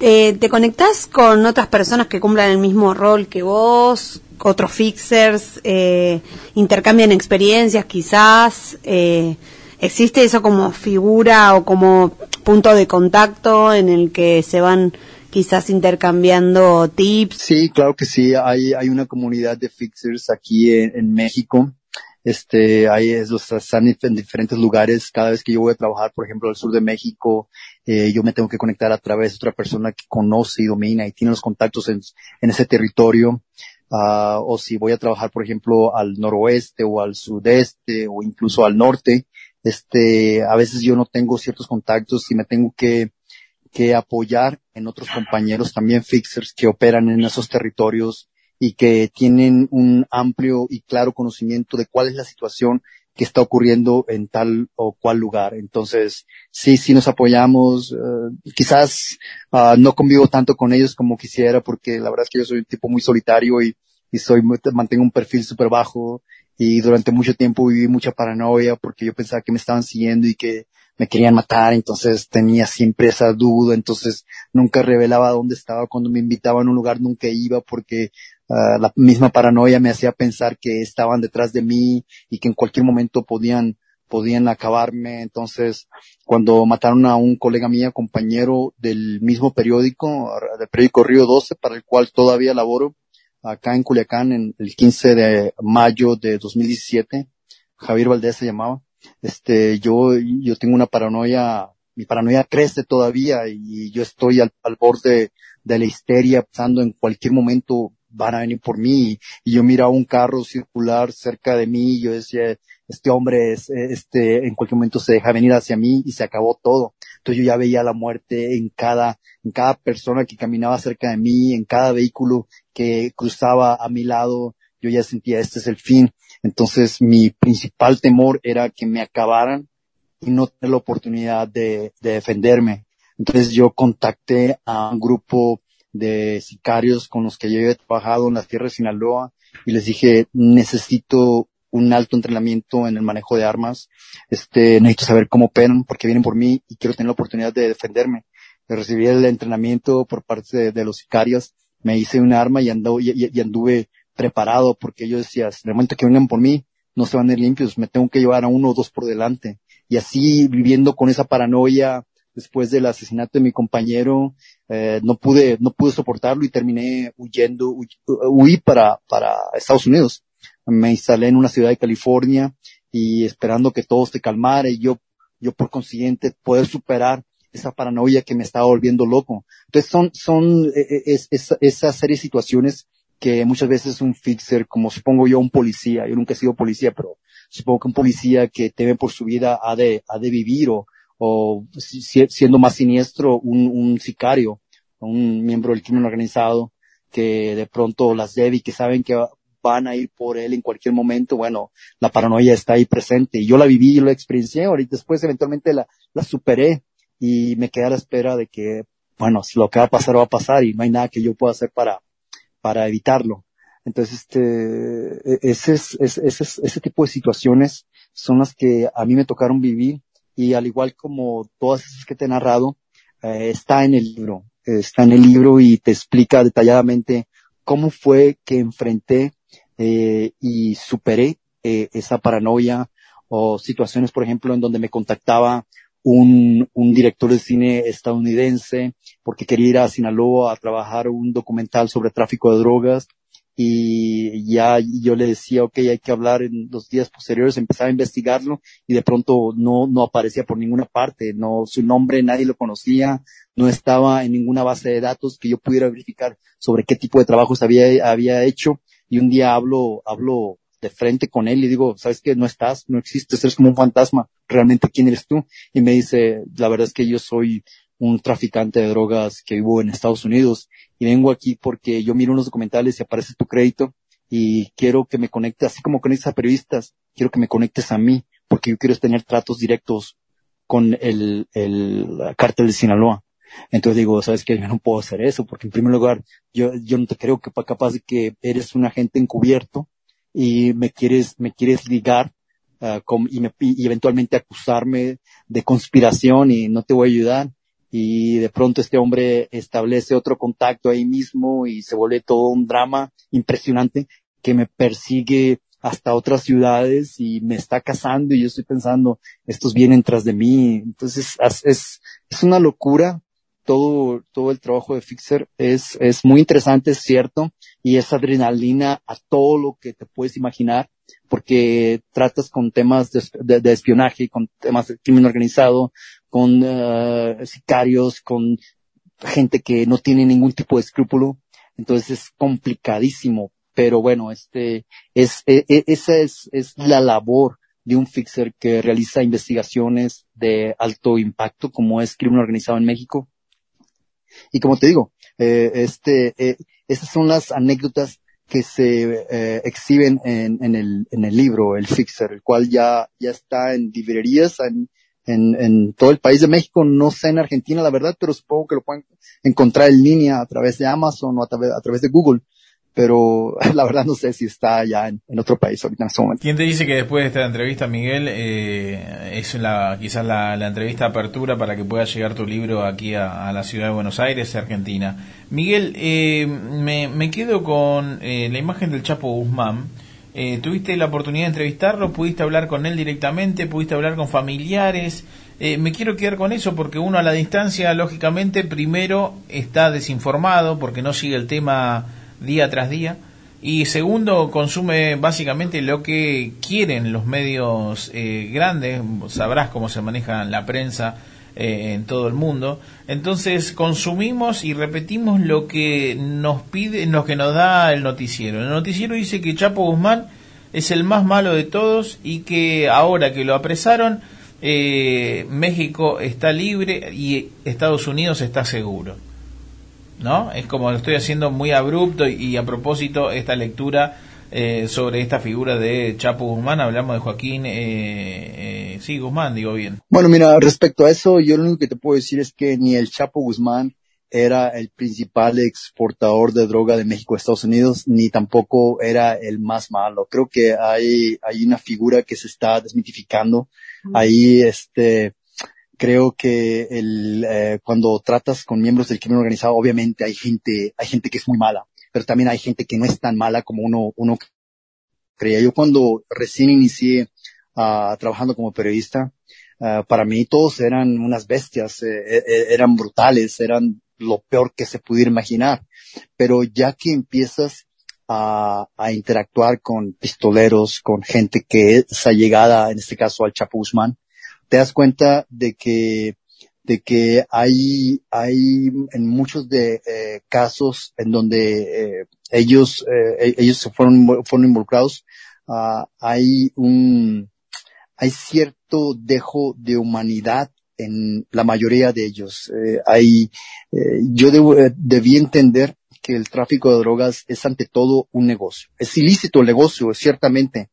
Speaker 6: eh, ¿te conectás con otras personas que cumplan el mismo rol que vos? Otros fixers, eh, intercambian experiencias quizás, eh, ¿existe eso como figura o como punto de contacto en el que se van quizás intercambiando tips?
Speaker 7: Sí, claro que sí, hay, hay una comunidad de fixers aquí en, México este, ahí es, los están en diferentes lugares. Cada vez que yo voy a trabajar, por ejemplo, al sur de México, eh, yo me tengo que conectar a través de otra persona que conoce y domina y tiene los contactos en, en ese territorio. Uh, o si voy a trabajar, por ejemplo, al noroeste o al sudeste o incluso al norte, este, a veces yo no tengo ciertos contactos y me tengo que, que apoyar en otros compañeros también fixers que operan en esos territorios y que tienen un amplio y claro conocimiento de cuál es la situación que está ocurriendo en tal o cual lugar. Entonces, sí, sí nos apoyamos. Uh, quizás uh, no convivo tanto con ellos como quisiera porque la verdad es que yo soy un tipo muy solitario y, y soy, mantengo un perfil súper bajo y durante mucho tiempo viví mucha paranoia porque yo pensaba que me estaban siguiendo y que me querían matar, entonces tenía siempre esa duda, entonces nunca revelaba dónde estaba cuando me invitaban a un lugar, nunca iba porque Uh, la misma paranoia me hacía pensar que estaban detrás de mí y que en cualquier momento podían podían acabarme. Entonces, cuando mataron a un colega mío, compañero del mismo periódico, del periódico Río 12, para el cual todavía laboro, acá en Culiacán, en el 15 de mayo de 2017, Javier Valdés se llamaba. Este, yo, yo tengo una paranoia, mi paranoia crece todavía y yo estoy al, borde de la histeria, pensando en cualquier momento van a venir por mí. Y yo miraba un carro circular cerca de mí y yo decía, este hombre es, este, en cualquier momento se deja venir hacia mí y se acabó todo. Entonces yo ya veía la muerte en cada, en cada persona que caminaba cerca de mí, en cada vehículo que cruzaba a mi lado, yo ya sentía este es el fin. Entonces mi principal temor era que me acabaran y no tener la oportunidad de, de defenderme. Entonces yo contacté a un grupo de sicarios con los que yo he trabajado en las tierras de Sinaloa y les dije, necesito un alto entrenamiento en el manejo de armas, este, necesito saber cómo operan porque vienen por mí y quiero tener la oportunidad de defenderme. Recibí el entrenamiento por parte de, los sicarios, me hice un arma y, y, anduve preparado porque yo decía, en el momento que vengan por mí, no se van a ir limpios, me tengo que llevar a uno o dos por delante. Y así viviendo con esa paranoia después del asesinato de mi compañero, eh, no pude, no pude soportarlo y terminé huyendo, huy- huí para, para Estados Unidos. Me instalé en una ciudad de California y esperando que todo se calmara y yo, yo por consiguiente poder superar esa paranoia que me estaba volviendo loco. Entonces son, son, eh, eh, es, es- esa serie de situaciones que muchas veces un fixer, como supongo yo un policía, yo nunca he sido policía, pero supongo que un policía que teme por su vida ha de, ha de vivir o, o si- si- siendo más siniestro, un, un sicario, un miembro del crimen organizado que de pronto las debe y que saben que van a ir por él en cualquier momento, bueno, la paranoia está ahí presente. Y yo la viví y la experiencié, ahorita después eventualmente la, la superé y me quedé a la espera de que, bueno, si lo que va a pasar va a pasar y no hay nada que yo pueda hacer para, para evitarlo. Entonces, este, e- ese, es, es- ese, es- ese tipo de situaciones son las que a mí me tocaron vivir y al igual como todas esas que te he narrado, eh, está en el libro, está en el libro y te explica detalladamente cómo fue que enfrenté eh, y superé eh, esa paranoia o situaciones, por ejemplo, en donde me contactaba un, un director de cine estadounidense porque quería ir a Sinaloa a trabajar un documental sobre tráfico de drogas y ya yo le decía, ok, hay que hablar en los días posteriores, empezaba a investigarlo y de pronto no, no aparecía por ninguna parte, no, su nombre nadie lo conocía, no estaba en ninguna base de datos que yo pudiera verificar sobre qué tipo de trabajos había, había hecho y un día hablo, hablo de frente con él y digo, sabes que no estás, no existes, eres como un fantasma, realmente quién eres tú? Y me dice, la verdad es que yo soy un traficante de drogas que vivo en Estados Unidos y vengo aquí porque yo miro unos documentales y aparece tu crédito y quiero que me conectes, así como conectes a periodistas, quiero que me conectes a mí porque yo quiero tener tratos directos con el, el cártel de Sinaloa. Entonces digo, sabes que yo no puedo hacer eso porque en primer lugar yo, yo no te creo que pa- capaz de que eres un agente encubierto y me quieres, me quieres ligar ah, con- y, me, y eventualmente acusarme de conspiración y no te voy a ayudar. Y de pronto este hombre establece otro contacto ahí mismo y se vuelve todo un drama impresionante que me persigue hasta otras ciudades y me está cazando y yo estoy pensando, estos vienen tras de mí. Entonces es, es, es una locura. Todo, todo el trabajo de Fixer es, es muy interesante, es cierto, y es adrenalina a todo lo que te puedes imaginar, porque tratas con temas de, de- espionaje, con temas de crimen organizado, con eh, sicarios, con gente que no tiene ningún tipo de escrúpulo. Entonces es complicadísimo, pero bueno, este, es, e- e- esa es, es la labor de un fixer que realiza investigaciones de alto impacto, como es crimen organizado en México. Y como te digo, eh, este, eh, esas son las anécdotas que se eh, exhiben en, en, el, en el libro, El Fixer, el cual ya, ya está en librerías en, en, en todo el país de México, no sé en Argentina la verdad, pero supongo que lo pueden encontrar en línea a través de Amazon o a través, a través de Google, pero la verdad no sé si está ya en, otro país ahorita en este momento.
Speaker 2: ¿Quién te dice que después de esta entrevista, Miguel, eh, es la, quizás la, la entrevista apertura para que pueda llegar tu libro aquí a, la ciudad de Buenos Aires, Argentina? Miguel, eh, me, quedo con eh, la imagen del Chapo Guzmán. ¿Tuviste la oportunidad de entrevistarlo? ¿Pudiste hablar con él directamente? ¿Pudiste hablar con familiares? Me quiero quedar con eso porque uno a la distancia, lógicamente, primero está desinformado porque no sigue el tema día tras día. Y segundo, consume básicamente lo que quieren los medios eh, grandes. Sabrás cómo se maneja la prensa eh, en todo el mundo. Entonces consumimos y repetimos lo que nos pide, lo que nos da el noticiero. El noticiero dice que Chapo Guzmán es el más malo de todos y que ahora que lo apresaron, eh, México está libre y Estados Unidos está seguro. ¿No? Es como lo estoy haciendo muy abrupto y, y a propósito esta lectura eh, sobre esta figura de Chapo Guzmán, hablamos de Joaquín, eh, eh, sí, Guzmán, digo bien.
Speaker 7: Bueno, mira, respecto a eso, yo lo único que te puedo decir es que ni el Chapo Guzmán era el principal exportador de droga de México a Estados Unidos, ni tampoco era el más malo. Creo que hay, hay una figura que se está desmitificando. Ahí, este, creo que el, eh, cuando tratas con miembros del crimen organizado, obviamente hay gente, hay gente que es muy mala, pero también hay gente que no es tan mala como uno, uno creía. Yo cuando recién inicié ah, trabajando como periodista, ah, para mí todos eran unas bestias, eh, eh, eran brutales, eran lo peor que se pudiera imaginar. Pero ya que empiezas a, a interactuar con pistoleros, con gente que es allegada, en este caso al Chapo Guzmán, te das cuenta de que de que hay, hay en muchos de eh, casos en donde eh, ellos, eh, ellos se fueron, fueron involucrados, ah, hay un, hay cierto dejo de humanidad en la mayoría de ellos. Hay, yo debo- debí entender que el tráfico de drogas es ante todo un negocio. Es ilícito el negocio, ciertamente,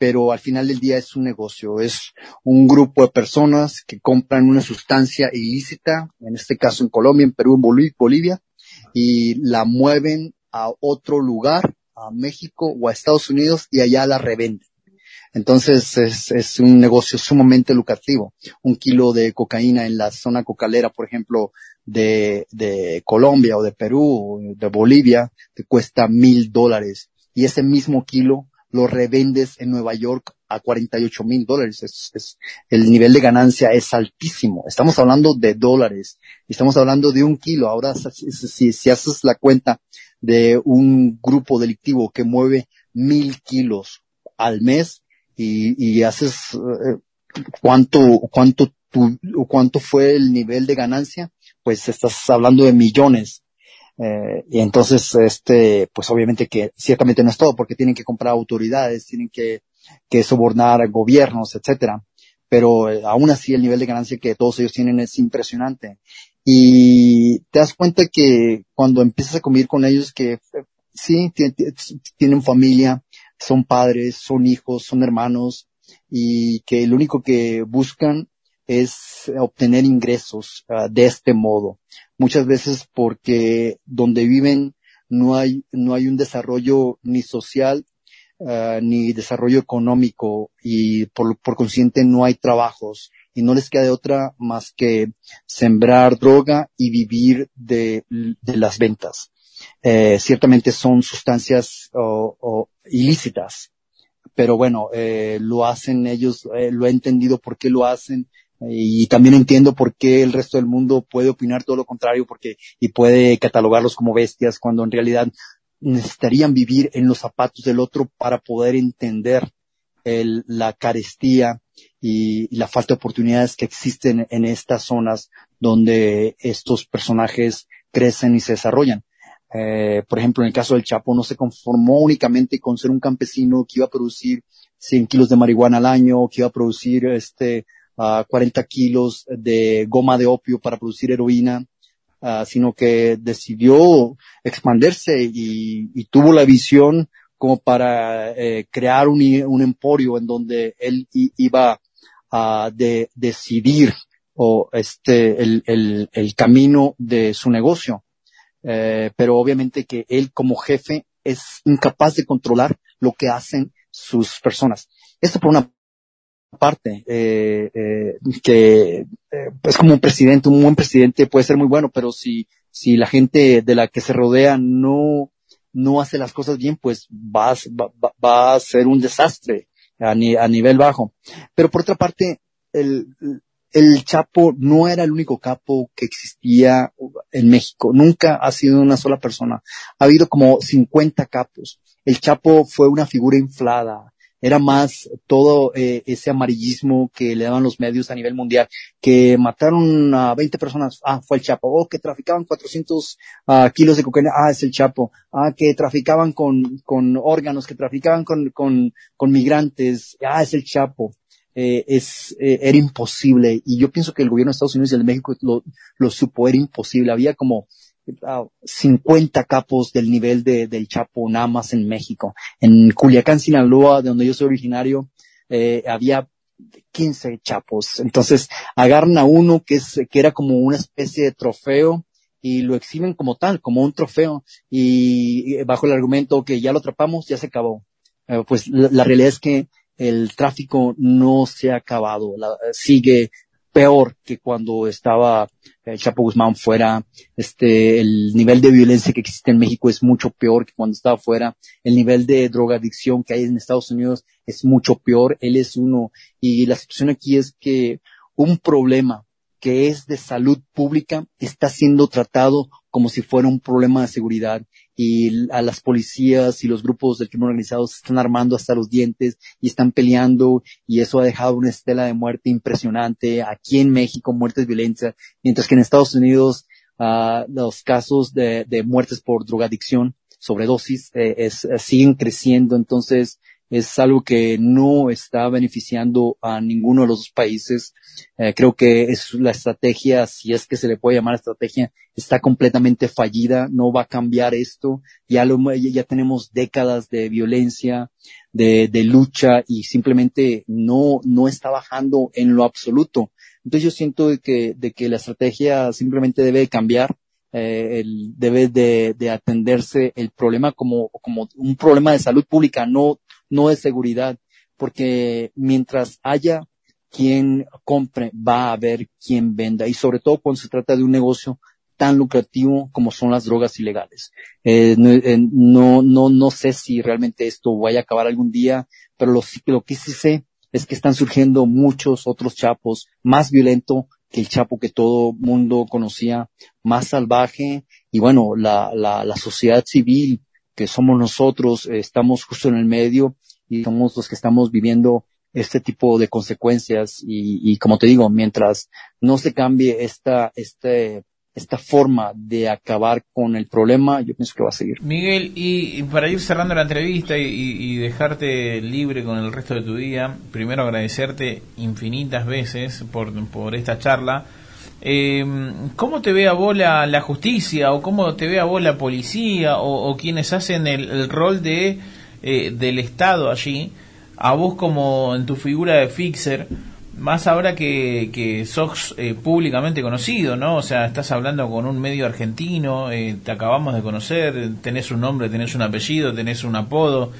Speaker 7: pero al final del día es un negocio, es un grupo de personas que compran una sustancia ilícita, en este caso en Colombia, en Perú, en Boli- Bolivia, y la mueven a otro lugar, a México o a Estados Unidos, y allá la revenden. Entonces es, es un negocio sumamente lucrativo. Un kilo de cocaína en la zona cocalera, por ejemplo, de, de Colombia o de Perú o de Bolivia, te cuesta mil dólares. Y ese mismo kilo lo revendes en Nueva York a 48 mil dólares. Es, es- el nivel de ganancia es altísimo. Estamos hablando de dólares. Estamos hablando de un kilo. Ahora, si, si- haces la cuenta de un grupo delictivo que mueve mil kilos al mes y, y haces eh, cuánto, cuánto tu- cuánto fue el nivel de ganancia, pues estás hablando de millones. Eh, y entonces, este, pues obviamente que ciertamente no es todo, porque tienen que comprar autoridades, tienen que, que sobornar gobiernos, etcétera. Pero eh, aún así el nivel de ganancia que todos ellos tienen es impresionante. Y te das cuenta que cuando empiezas a convivir con ellos que eh, sí, ti- ti- tienen familia, son padres, son hijos, son hermanos, y que lo único que buscan es obtener ingresos ah, de este modo. Muchas veces porque donde viven no hay, no hay un desarrollo ni social ah, ni desarrollo económico y por, por consiguiente no hay trabajos y no les queda de otra más que sembrar droga y vivir de, de las ventas. Eh, ciertamente son sustancias o ilícitas, pero bueno, eh, lo hacen ellos, eh, lo he entendido por qué lo hacen y también entiendo por qué el resto del mundo puede opinar todo lo contrario porque y puede catalogarlos como bestias cuando en realidad necesitarían vivir en los zapatos del otro para poder entender la carestía y, y la falta de oportunidades que existen en estas zonas donde estos personajes crecen y se desarrollan. Eh, por ejemplo, en el caso del Chapo no se conformó únicamente con ser un campesino que iba a producir 100 kilos de marihuana al año, que iba a producir este ah, 40 kilos de goma de opio para producir heroína, ah, sino que decidió expandirse y, y tuvo la visión como para eh, crear un, un emporio en donde él iba a de- decidir o este el, el, el camino de su negocio. Eh, pero obviamente que él como jefe es incapaz de controlar lo que hacen sus personas. Esto por una parte, eh, eh, que eh, es como un presidente, un buen presidente puede ser muy bueno, pero si, si la gente de la que se rodea no, no hace las cosas bien, pues va, a- va, va- a ser un desastre a, a nivel bajo. Pero por otra parte, el, el Chapo no era el único capo que existía en México. Nunca ha sido una sola persona. Ha habido como 50 capos. El Chapo fue una figura inflada. Era más todo eh, ese amarillismo que le daban los medios a nivel mundial, que mataron a 20 personas, ah, fue el Chapo, oh, que traficaban 400 ah, kilos de cocaína, ah, es el Chapo, ah, que traficaban con, con órganos, que traficaban con, con, con migrantes, ah, es el Chapo. Eh, es, eh, era imposible. Y yo pienso que el gobierno de Estados Unidos y el México lo supo, era imposible. Había como ah, 50 capos del nivel de, del Chapo nada más en México. En Culiacán, Sinaloa, de donde yo soy originario, eh, había 15 chapos. Entonces, agarran a uno que es, que era como una especie de trofeo y lo exhiben como tal, como un trofeo y bajo el argumento que ya lo atrapamos, ya se acabó. Eh, pues la, la realidad es que el tráfico no se ha acabado, la- sigue peor que cuando estaba el Chapo Guzmán fuera, este, el nivel de violencia que existe en México es mucho peor que cuando estaba fuera, el nivel de drogadicción que hay en Estados Unidos es mucho peor, él es uno, y la situación aquí es que un problema que es de salud pública está siendo tratado como si fuera un problema de seguridad y a las policías y los grupos del crimen organizado se están armando hasta los dientes y están peleando y eso ha dejado una estela de muerte impresionante aquí en México, muertes violentas, mientras que en Estados Unidos ah, los casos de, de muertes por drogadicción, sobredosis, eh, es, eh, siguen creciendo. Entonces, es algo que no está beneficiando a ninguno de los dos países. Eh, creo que es la estrategia, si es que se le puede llamar estrategia, está completamente fallida, no va a cambiar esto. Ya lo, ya tenemos décadas de violencia, de, de lucha y simplemente no, no está bajando en lo absoluto. Entonces yo siento de que, de que la estrategia simplemente debe cambiar. Eh, el, debe de, de atenderse el problema como, como un problema de salud pública, no no de seguridad, porque mientras haya quien compre, va a haber quien venda, y sobre todo cuando se trata de un negocio tan lucrativo como son las drogas ilegales. Eh, no, eh, no, no, no sé si realmente esto vaya a acabar algún día, pero lo, lo que sí sé es que están surgiendo muchos otros chapos más violento que el chapo que todo mundo conocía, más salvaje, y bueno, la, la sociedad civil que somos nosotros, eh, estamos justo en el medio y somos los que estamos viviendo este tipo de consecuencias y, como te digo, mientras no se cambie esta, este, esta forma de acabar con el problema, yo pienso que va a seguir.
Speaker 2: Miguel, y para ir cerrando la entrevista y, y, dejarte libre con el resto de tu día, primero agradecerte infinitas veces por, por esta charla. Eh, ¿Cómo te ve a vos la, justicia o cómo te ve a vos la policía o, quienes hacen el, el rol de eh, del Estado allí, a vos como en tu figura de fixer, más ahora que, que sos eh, públicamente conocido, ¿no? O sea, estás hablando con un medio argentino, eh, te acabamos de conocer, tenés un nombre, tenés un apellido, tenés un apodo.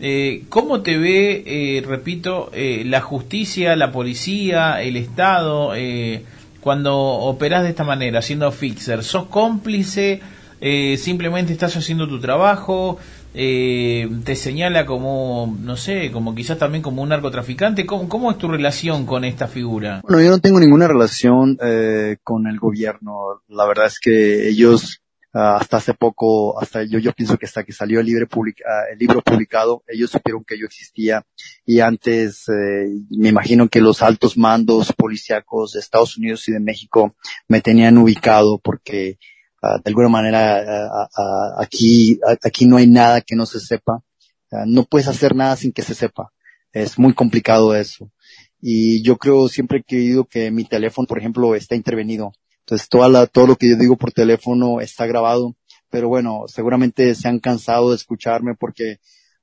Speaker 2: Eh, ¿Cómo te ve, eh, repito, eh, la justicia, la policía, el Estado, eh, cuando operás de esta manera, siendo fixer? ¿Sos cómplice? Eh, ¿Simplemente estás haciendo tu trabajo? eh, te señala como, no sé, como quizás también como un narcotraficante. ¿Cómo, cómo es tu relación con esta figura?
Speaker 7: Bueno, yo no tengo ninguna relación eh, con el gobierno. La verdad es que ellos uh, hasta hace poco, hasta yo, yo pienso que hasta que salió el, libre uh, el libro publicado, ellos supieron que yo existía. Y antes eh, me imagino que los altos mandos policíacos de Estados Unidos y de México me tenían ubicado porque Uh, de alguna manera aquí aquí no hay nada que no se sepa. No puedes hacer nada sin que se sepa. Es muy complicado eso. Y yo creo siempre he creído que mi teléfono por ejemplo está intervenido entonces toda la, todo lo que yo digo por teléfono está grabado pero bueno seguramente se han cansado de escucharme porque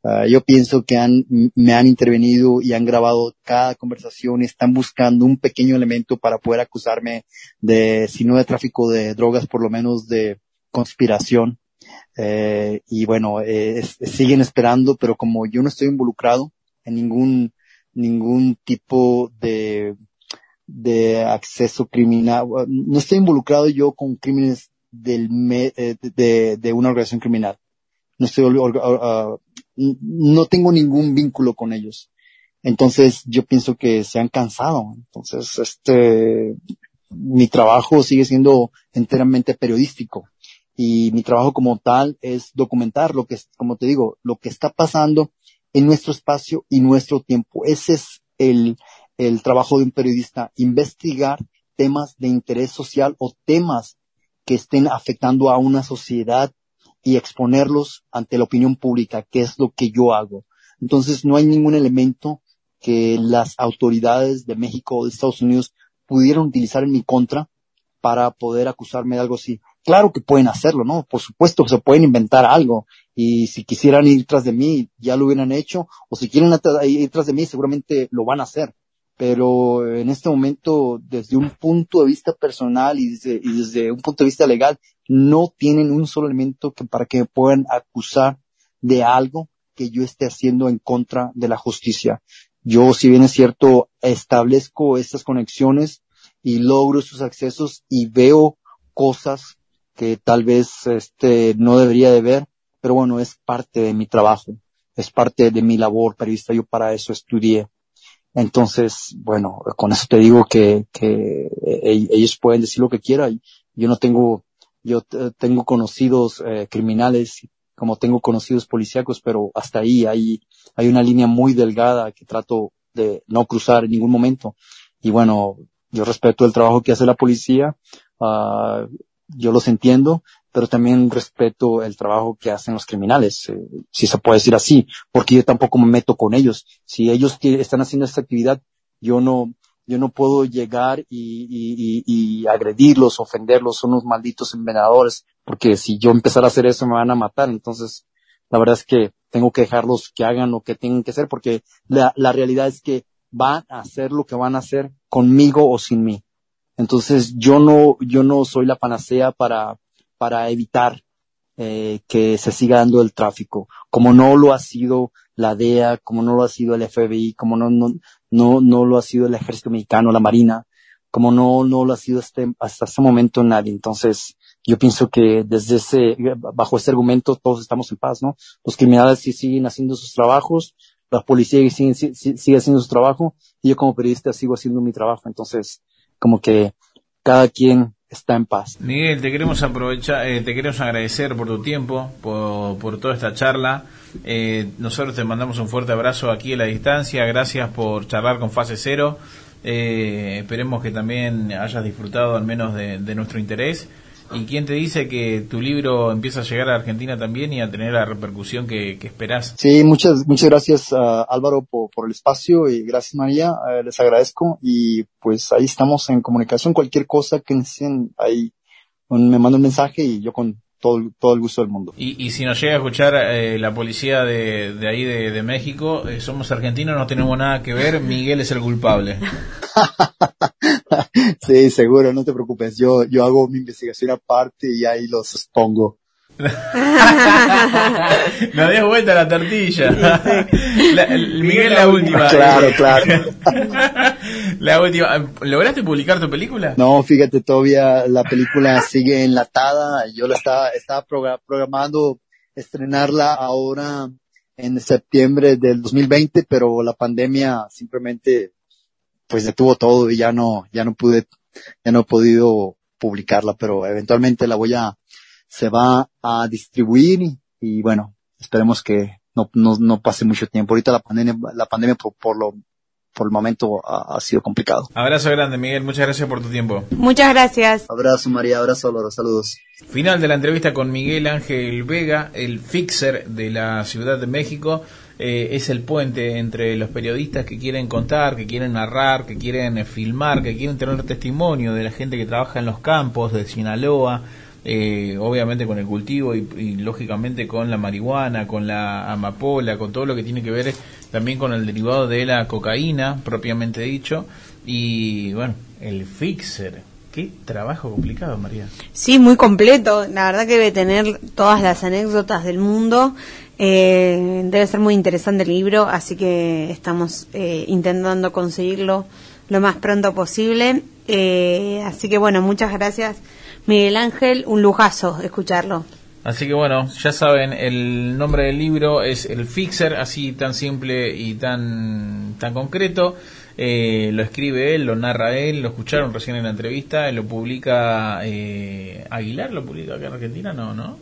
Speaker 7: Uh, yo pienso que han, me han intervenido y han grabado cada conversación y están buscando un pequeño elemento para poder acusarme de, si no de tráfico de drogas, por lo menos de conspiración. Eh, y bueno, eh, siguen esperando, pero como yo no estoy involucrado en ningún, ningún tipo de, de acceso criminal, no estoy involucrado yo con crímenes del eh, de, de, una organización criminal. No estoy uh, no tengo ningún vínculo con ellos. Entonces yo pienso que se han cansado. Entonces, este, mi trabajo sigue siendo enteramente periodístico y mi trabajo como tal es documentar lo que, como te digo, lo que está pasando en nuestro espacio y nuestro tiempo. Ese es el, el trabajo de un periodista, investigar temas de interés social o temas que estén afectando a una sociedad y exponerlos ante la opinión pública, que es lo que yo hago. Entonces no hay ningún elemento que las autoridades de México o de Estados Unidos pudieran utilizar en mi contra para poder acusarme de algo así. Claro que pueden hacerlo, ¿no? Por supuesto se pueden inventar algo y si quisieran ir tras de mí ya lo hubieran hecho o si quieren ir tras de mí seguramente lo van a hacer. Pero en este momento, desde un punto de vista personal y desde, un punto de vista legal, no tienen un solo elemento que para que me puedan acusar de algo que yo esté haciendo en contra de la justicia. Yo, si bien es cierto, establezco estas conexiones y logro esos accesos y veo cosas que tal vez este no debería de ver, pero bueno, es parte de mi trabajo, es parte de mi labor periodista, yo para eso estudié. Entonces, bueno, con eso te digo que, que e- ellos pueden decir lo que quieran. Yo no tengo, yo tengo conocidos eh, criminales, como tengo conocidos policíacos, pero hasta ahí hay, hay una línea muy delgada que trato de no cruzar en ningún momento. Y bueno, yo respeto el trabajo que hace la policía, ah, yo los entiendo, pero también respeto el trabajo que hacen los criminales, eh, si se puede decir así, porque yo tampoco me meto con ellos. Si ellos están haciendo esta actividad, yo no, yo no puedo llegar y, y, y, agredirlos, ofenderlos, son unos malditos envenenadores, porque si yo empezara a hacer eso me van a matar. Entonces, la verdad es que tengo que dejarlos que hagan lo que tengan que hacer, porque la realidad es que van a hacer lo que van a hacer conmigo o sin mí. Entonces, yo no, yo no soy la panacea para, para evitar eh, que se siga dando el tráfico, como no lo ha sido la DEA, como no lo ha sido el FBI, como no, no, no, no lo ha sido el ejército mexicano, la marina, como no, no lo ha sido este, hasta este momento nadie. Entonces, yo pienso que desde ese, bajo ese argumento todos estamos en paz, ¿no? Los criminales sí siguen haciendo sus trabajos, la policía sí- sigue haciendo su trabajo, y yo como periodista sigo haciendo mi trabajo. Entonces, como que cada quien
Speaker 2: Miguel, te queremos aprovechar, eh, te queremos agradecer por tu tiempo, por, toda esta charla. Eh, nosotros te mandamos un fuerte abrazo aquí a la distancia. Gracias por charlar con Fase Cero. Eh, esperemos que también hayas disfrutado al menos de nuestro interés. ¿Y quién te dice que tu libro empieza a llegar a Argentina también y a tener la repercusión que, que esperás?
Speaker 7: Sí, muchas, muchas gracias ah, Álvaro por, por el espacio y gracias María, eh, les agradezco y pues ahí estamos en comunicación, cualquier cosa que necesiten, ahí un- me manda un mensaje y yo con todo, todo el gusto del mundo.
Speaker 2: Y, y si nos llega a escuchar eh, la policía de, de ahí de, de México, eh, somos argentinos, no tenemos nada que ver, Miguel es el culpable.
Speaker 7: sí, seguro, no te preocupes, yo, yo hago mi investigación aparte y ahí los expongo.
Speaker 2: Me habías vuelta la tortilla. La- el- Miguel, la última.
Speaker 7: Claro, claro.
Speaker 2: la última. ¿Lograste publicar tu película?
Speaker 7: No, fíjate, todavía la película sigue enlatada. Yo la estaba, estaba progra- programando estrenarla ahora en septiembre del 2020, pero la pandemia simplemente pues detuvo todo y ya no, ya no pude, ya no he podido publicarla, pero eventualmente la voy a, se va a distribuir y, y bueno, esperemos que no, no, no pase mucho tiempo. Ahorita la pandemia, la pandemia por, por lo, por el momento ha- ha sido complicado.
Speaker 2: Abrazo grande, Miguel. Muchas gracias por tu tiempo.
Speaker 6: Muchas gracias.
Speaker 7: Abrazo María, abrazo Laura, saludos.
Speaker 2: Final de la entrevista con Miguel Ángel Vega, el fixer de la Ciudad de México. Eh, es el puente entre los periodistas que quieren contar, que quieren narrar, que quieren eh, filmar, que quieren tener testimonio de la gente que trabaja en los campos de Sinaloa, eh, obviamente con el cultivo y, lógicamente con la marihuana, con la amapola, con todo lo que tiene que ver también con el derivado de la cocaína, propiamente dicho. Y bueno, el fixer. Qué trabajo complicado, María.
Speaker 6: Sí, muy completo. La verdad que debe tener todas las anécdotas del mundo. Eh, debe ser muy interesante el libro, así que estamos eh, intentando conseguirlo lo más pronto posible. Eh, así que bueno, muchas gracias Miguel Ángel, un lujazo escucharlo.
Speaker 2: Así que bueno, ya saben, el nombre del libro es El Fixer, así tan simple y tan, tan concreto. Eh, lo escribe él, lo narra él, lo escucharon recién en la entrevista, lo publica eh, Aguilar, lo publica acá en Argentina, no, ¿no?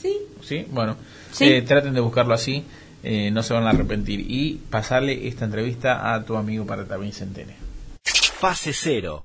Speaker 6: Sí.
Speaker 2: Sí, bueno,
Speaker 6: Sí.
Speaker 2: eh, traten de buscarlo así, eh, no se van a arrepentir. Y pasarle esta entrevista a tu amigo para que también se entere.
Speaker 1: Fase Cero.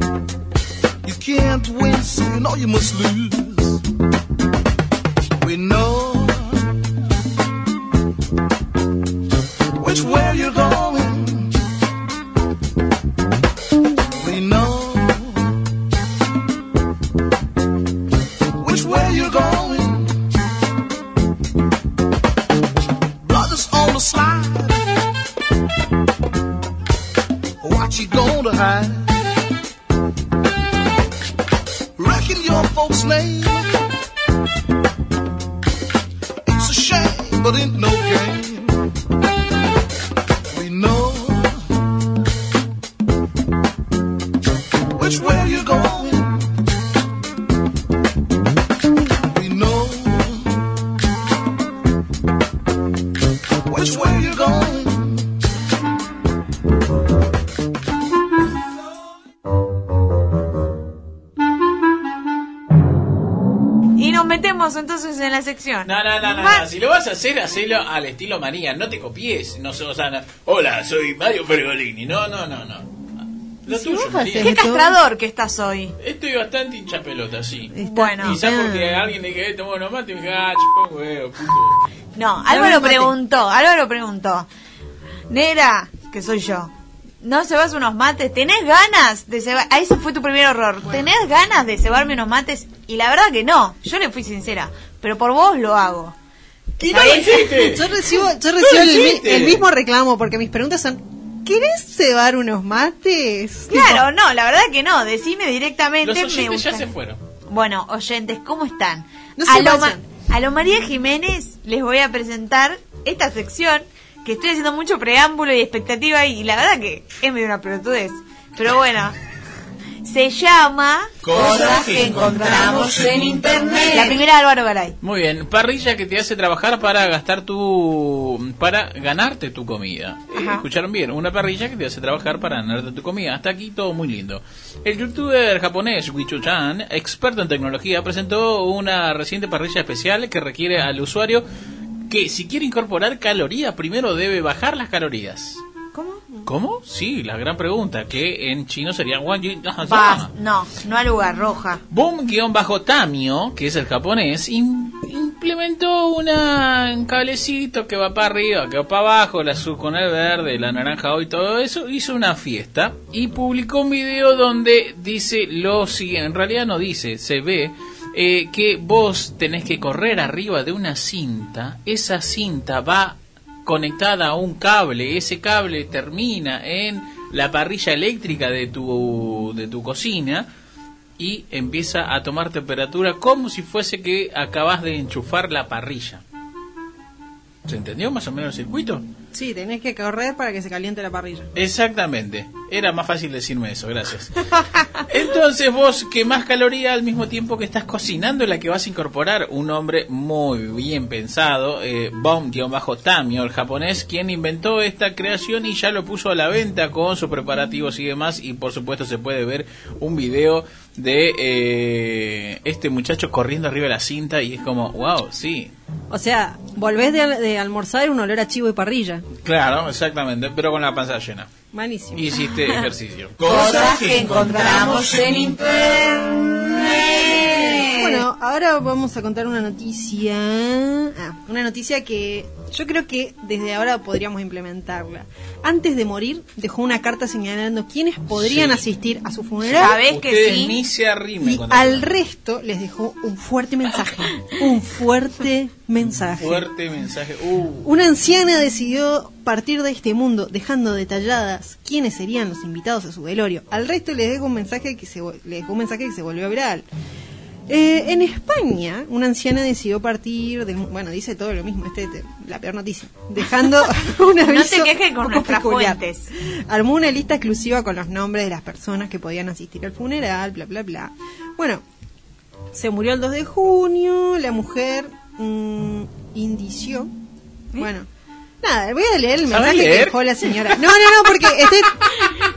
Speaker 5: You can't win, so you know you must lose. We know which way you're going. We know which way you're going. Blood is on the slide. What
Speaker 4: you gonna hide? folks' names. La sección.
Speaker 2: No, no, no, no, no. Si lo vas a hacer, hacelo al estilo manía. No te copies. No, sé, o sea, no- Hola, soy Mario Pergolini. No, no, no, no. Lo
Speaker 3: Si
Speaker 2: tuyo, María.
Speaker 4: Qué castrador que estás hoy.
Speaker 2: Estoy bastante hincha pelota, sí.
Speaker 4: Bueno.
Speaker 2: Quizás porque alguien le dije, tomó unos mates y me dije, ah, chupón huevo, puto.
Speaker 4: No, Álvaro
Speaker 3: un mate.
Speaker 4: preguntó, Álvaro preguntó. Nera, que soy yo. ¿No cebas unos mates? ¿Tenés ganas de cebar? Ah, ese fue tu primer error. ¿Tenés ganas de cebarme unos mates? Y la verdad que no. Yo le fui sincera. Pero por vos lo hago.
Speaker 2: ¡Y no lo hiciste!
Speaker 3: Yo recibo, yo recibo
Speaker 2: lo
Speaker 3: el, el mismo reclamo porque mis preguntas son, ¿querés cebar unos mates?
Speaker 4: Claro, no, la verdad que no. Decime directamente.
Speaker 2: Los
Speaker 4: me
Speaker 2: oyentes ya
Speaker 4: gusta.
Speaker 2: se fueron.
Speaker 4: Bueno, oyentes, ¿cómo están?
Speaker 3: No
Speaker 4: a, lo. Ma- a lo María Jiménez les voy a presentar esta sección que estoy haciendo mucho preámbulo y expectativa y la verdad que es medio una pelotudez. Pero bueno, se llama
Speaker 2: Cosas que encontramos en
Speaker 4: Internet. La primera Álvaro Garay.
Speaker 2: Muy bien, parrilla que te hace trabajar para gastar tu... para ganarte tu comida. Eh,
Speaker 4: Ajá.
Speaker 2: Escucharon bien, una parrilla que te hace trabajar para ganarte tu comida. Hasta aquí todo muy lindo. El youtuber japonés Wichu-chan, experto en tecnología, presentó una reciente parrilla especial que requiere al usuario que si quiere incorporar calorías, primero debe bajar las calorías.
Speaker 4: ¿Cómo?
Speaker 2: Sí, la gran pregunta, que en chino sería
Speaker 4: Vas, no, no al lugar, roja.
Speaker 2: Boom-Tamio, que es el japonés, im- implementó una, un cablecito que va para arriba, que va para abajo, el azul con el verde, la naranja y todo eso. Hizo una fiesta y publicó un video donde dice lo siguiente. En realidad no dice, se ve eh, que vos tenés que correr arriba de una cinta. Esa cinta va conectada a un cable, ese cable termina en la parrilla eléctrica de tu, de tu cocina y empieza a tomar temperatura como si fuese que acabas de enchufar la parrilla. ¿Se entendió más o menos el circuito?
Speaker 3: Sí, tenés que correr para que se caliente la parrilla.
Speaker 2: Exactamente. Era más fácil decirme eso, gracias. Entonces vos quemás caloría al mismo tiempo que estás cocinando la que vas a incorporar. Un hombre muy bien pensado, eh, Bom-Tamio, el japonés, quien inventó esta creación y ya lo puso a la venta con sus preparativos y demás. Y por supuesto se puede ver un video de eh, este muchacho corriendo arriba de la cinta y es como, wow, sí.
Speaker 3: O sea, volvés de, al- de almorzar un olor a chivo y parrilla.
Speaker 2: Claro, exactamente, pero con la panza llena.
Speaker 3: Buenísimo.
Speaker 2: Hiciste ejercicio.
Speaker 4: Cosas que encontramos en Internet.
Speaker 3: Bueno, ahora vamos a contar una noticia. Ah, una noticia que yo creo que desde ahora podríamos implementarla. Antes de morir, dejó una carta señalando quiénes podrían
Speaker 2: Sí.
Speaker 3: asistir a su funeral.
Speaker 4: ¿Sabés que sí?
Speaker 2: ni se
Speaker 3: Y al
Speaker 2: hablan.
Speaker 3: resto les dejó un fuerte mensaje. Un fuerte mensaje.
Speaker 2: Fuerte mensaje. Uh,
Speaker 3: Una anciana decidió partir de este mundo, dejando detalladas quiénes serían los invitados a su velorio. Al resto les dejó un mensaje que se, les dejó un mensaje que se volvió viral. Eh, en España, una anciana decidió partir del bueno, dice todo lo mismo, este te- la peor noticia, dejando un
Speaker 4: No
Speaker 3: aviso
Speaker 4: te quejes con nuestras
Speaker 3: peculiar.
Speaker 4: fuentes.
Speaker 3: Armó una lista exclusiva con los nombres de las personas que podían asistir al funeral, bla bla bla. Bueno, se murió el 2 de junio, la mujer mm, indició. Bueno, nada, voy a leer el
Speaker 2: ¿Sabes
Speaker 3: mensaje que dejó la señora. No, no, no, porque estoy,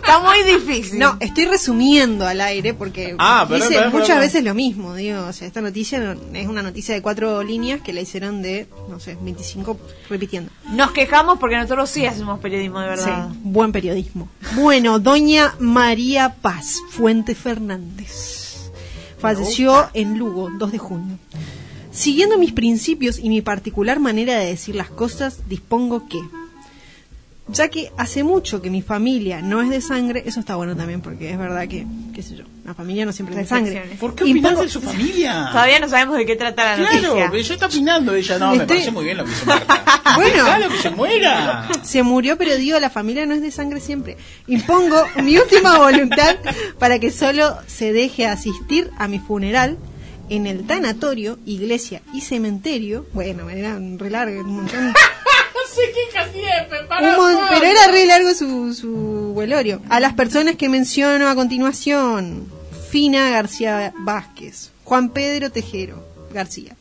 Speaker 4: Está muy difícil.
Speaker 3: no, estoy resumiendo al aire porque
Speaker 2: Ah,
Speaker 3: muchas veces lo mismo, digo, o sea, esta noticia no- es una noticia de cuatro líneas que la hicieron de, no sé, 25 repitiendo.
Speaker 4: Nos quejamos porque nosotros sí hacemos periodismo de verdad.
Speaker 3: Sí, buen periodismo. Bueno, doña María Paz Fuente Fernández falleció en Lugo, 2 de junio. Siguiendo mis principios y mi particular manera de decir las cosas, dispongo que ya que hace mucho que mi familia no es de sangre, eso está bueno también, porque es verdad que, qué sé yo, la familia no siempre es de sangre.
Speaker 2: ¿Por qué opinas de su familia?
Speaker 4: Todavía no sabemos de qué trata la
Speaker 2: Claro,
Speaker 4: noticia.
Speaker 2: pero yo está opinando ella. No, me parece muy bien lo que hizo Marta.
Speaker 3: Bueno.
Speaker 2: Dejalo que se muera.
Speaker 3: Se murió, pero digo, la familia no es de sangre siempre. Impongo mi última voluntad para que solo se deje asistir a mi funeral en el tanatorio, iglesia y cementerio. Bueno, era un re largo, un montón.
Speaker 2: No sé qué casi
Speaker 3: Un mon- pero era re largo su, su velorio. A las personas que menciono a continuación: Fina García Vázquez, Juan Pedro Tejero García,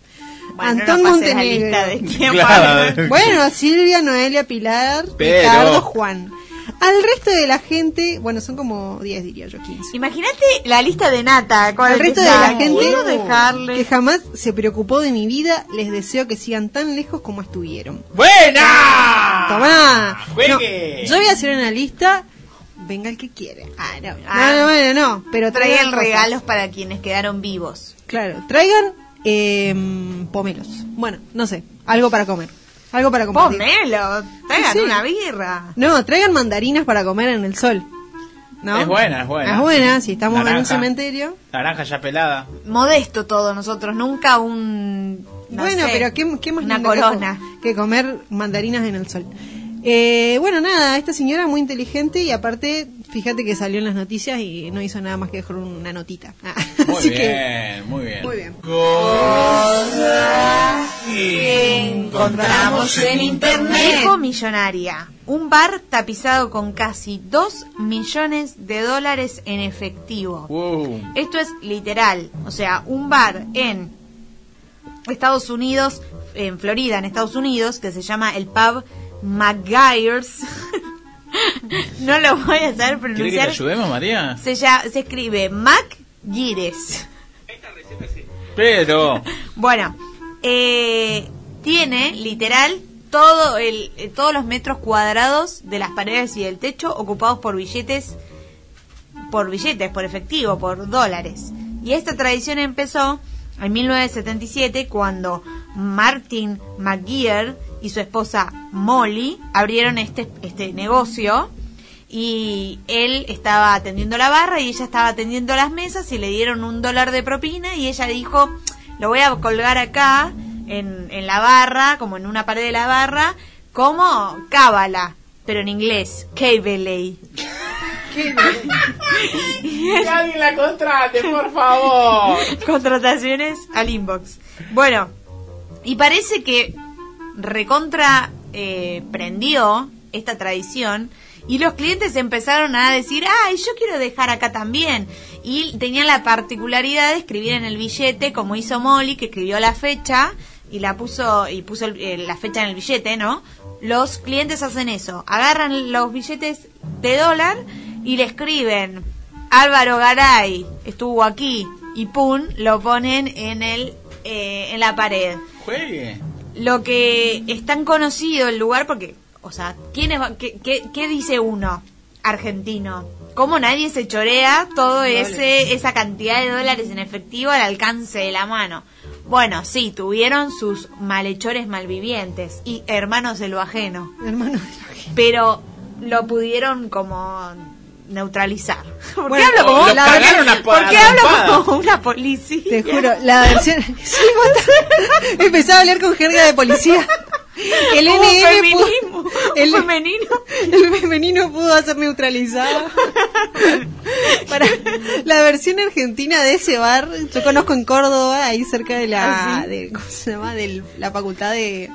Speaker 4: Bueno, no
Speaker 3: Antón Montenegro.
Speaker 4: de
Speaker 2: Claro.
Speaker 3: Bueno, Silvia, Noelia, Pilar,
Speaker 2: Pero-
Speaker 3: Ricardo, Juan. Al resto de la gente, bueno, son como 10 diría yo, 15.
Speaker 4: Imagínate la lista de nata. Con
Speaker 3: Al resto de la gente
Speaker 4: Quiero dejarle.
Speaker 3: que jamás se preocupó de mi vida, les deseo que sigan tan lejos como estuvieron.
Speaker 2: ¡Buena!
Speaker 3: Tomá.
Speaker 2: Juegue.
Speaker 3: No, yo voy a hacer una lista. Venga el que quiere. Ah, no.
Speaker 4: Ah.
Speaker 3: no, no, bueno, no. Pero traigan
Speaker 4: regalos para quienes quedaron vivos.
Speaker 3: Claro, traigan eh, pomelos. Bueno, no sé. Algo para comer. Algo para compartir.
Speaker 4: Pomelo, traigan
Speaker 3: Sí, sí.
Speaker 4: una birra.
Speaker 3: No, traigan mandarinas para comer en el sol. ¿No?
Speaker 2: Es buena, es buena.
Speaker 3: Es buena, si estamos en un cementerio.
Speaker 2: Naranja ya pelada.
Speaker 4: Modesto todo nosotros, nunca un... no
Speaker 3: bueno,
Speaker 4: sé,
Speaker 3: pero ¿qué, qué más
Speaker 4: Una corona.
Speaker 3: que comer mandarinas en el sol? Eh, bueno, nada, esta señora muy inteligente y aparte, fíjate que salió en las noticias y no hizo nada más que dejar una notita. Ah,
Speaker 2: Muy
Speaker 3: Así
Speaker 2: bien,
Speaker 3: que,
Speaker 2: muy bien.
Speaker 3: muy bien.
Speaker 4: encontramos en internet. Viejo Millonaria, un bar tapizado con casi 2 millones de dólares en efectivo.
Speaker 2: Wow.
Speaker 4: Esto es literal, o sea, un bar en Estados Unidos, en Florida, en Estados Unidos, que se llama el pub McGuire's. no lo voy a saber
Speaker 2: ¿Quiere que te
Speaker 4: pronunciar.
Speaker 2: ayudemos, María?
Speaker 4: Se, se escribe McGuire's.
Speaker 2: Pero.
Speaker 4: Bueno, eh, tiene literal todo el, eh, todos los metros cuadrados de las paredes y del techo ocupados por billetes, por billetes, por efectivo, por dólares. Y esta tradición empezó en 1977 cuando Martin McGear y su esposa Molly abrieron este, este negocio y él estaba atendiendo la barra y ella estaba atendiendo las mesas y le dieron un dólar de propina y ella dijo, lo voy a colgar acá en, en la barra, como en una pared de la barra, como cábala, pero en inglés, Caveley.
Speaker 2: Que alguien la contrate, por favor.
Speaker 4: Contrataciones al inbox. Bueno, y parece que recontra eh, prendió esta tradición y los clientes empezaron a decir, ay, yo quiero dejar acá también. Y tenían la particularidad de escribir en el billete, como hizo Molly, que escribió la fecha y la puso y puso eh, la fecha en el billete, ¿no? Los clientes hacen eso, agarran los billetes de dólar y le escriben Álvaro Garay estuvo aquí y pum lo ponen en el eh, en la pared.
Speaker 2: Juegue.
Speaker 4: Lo que es tan conocido el lugar porque, o sea, ¿quién es, qué, qué, qué dice uno argentino? ¿Cómo nadie se chorea todo ese esa cantidad de dólares en efectivo al alcance de la mano? Bueno, sí, tuvieron sus malhechores malvivientes y hermanos de lo ajeno
Speaker 3: Hermano.
Speaker 4: pero lo pudieron como neutralizar. ¿Por
Speaker 3: Bueno,
Speaker 4: qué hablo como,
Speaker 2: lo
Speaker 4: la
Speaker 2: cagaron
Speaker 4: verdad-
Speaker 2: a
Speaker 4: ¿por qué
Speaker 2: pa-
Speaker 4: hablo
Speaker 2: trompada.
Speaker 4: como una policía?
Speaker 3: Te juro, la versión. Sí, Empezaba a hablar con jerga de policía. El
Speaker 4: feminismo,
Speaker 3: pudo-
Speaker 4: un
Speaker 3: el,
Speaker 4: femenino.
Speaker 3: el femenino pudo ser neutralizado. Para la versión argentina de ese bar, yo conozco en Córdoba, ahí cerca de la,
Speaker 4: ¿Ah, sí?
Speaker 3: de, ¿cómo se llama? De la facultad de,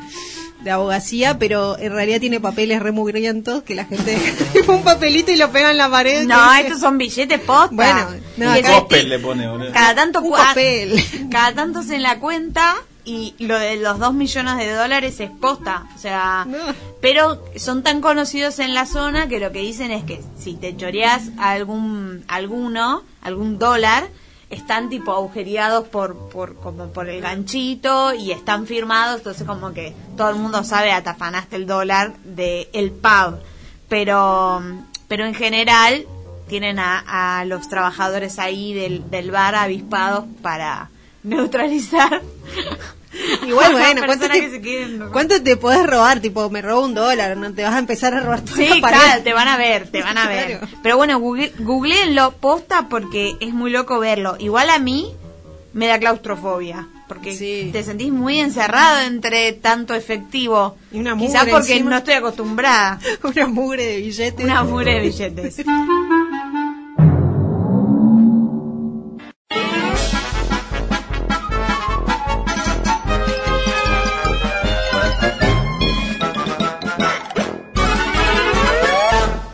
Speaker 3: de abogacía, pero en realidad tiene papeles remugrientos que la gente un papelito y lo pega en la pared.
Speaker 4: No,
Speaker 3: dice-
Speaker 4: estos son billetes posta.
Speaker 3: Bueno, no, acá-
Speaker 2: le pone, boludo.
Speaker 4: cada tanto
Speaker 3: un papel.
Speaker 4: cada tanto se la cuenta y lo de los dos millones de dólares es posta, o sea,
Speaker 3: No.
Speaker 4: pero son tan conocidos en la zona que lo que dicen es que si te choreas algún alguno, algún dólar, están tipo agujereados por, por como por el ganchito y están firmados, entonces como que todo el mundo sabe atafanaste el dólar de el pub, pero pero en general tienen a, a los trabajadores ahí del, del bar avispados para neutralizar
Speaker 3: Igual, bueno, ¿cuánto
Speaker 4: que
Speaker 3: te,
Speaker 4: se quieren-
Speaker 3: ¿cuánto te podés robar? Tipo, me robo un dólar, no te vas a empezar a robar toda
Speaker 4: Sí, claro, te van a ver, te van a ver.
Speaker 3: Claro.
Speaker 4: Pero bueno, google, googleenlo posta porque es muy loco verlo. Igual a mí me da claustrofobia. Porque
Speaker 3: Sí.
Speaker 4: te sentís muy encerrado entre tanto efectivo.
Speaker 3: Y una
Speaker 4: Quizás
Speaker 3: mugre
Speaker 4: porque
Speaker 3: encima.
Speaker 4: no estoy acostumbrada.
Speaker 3: Una mugre de billetes.
Speaker 4: Una mure de billetes.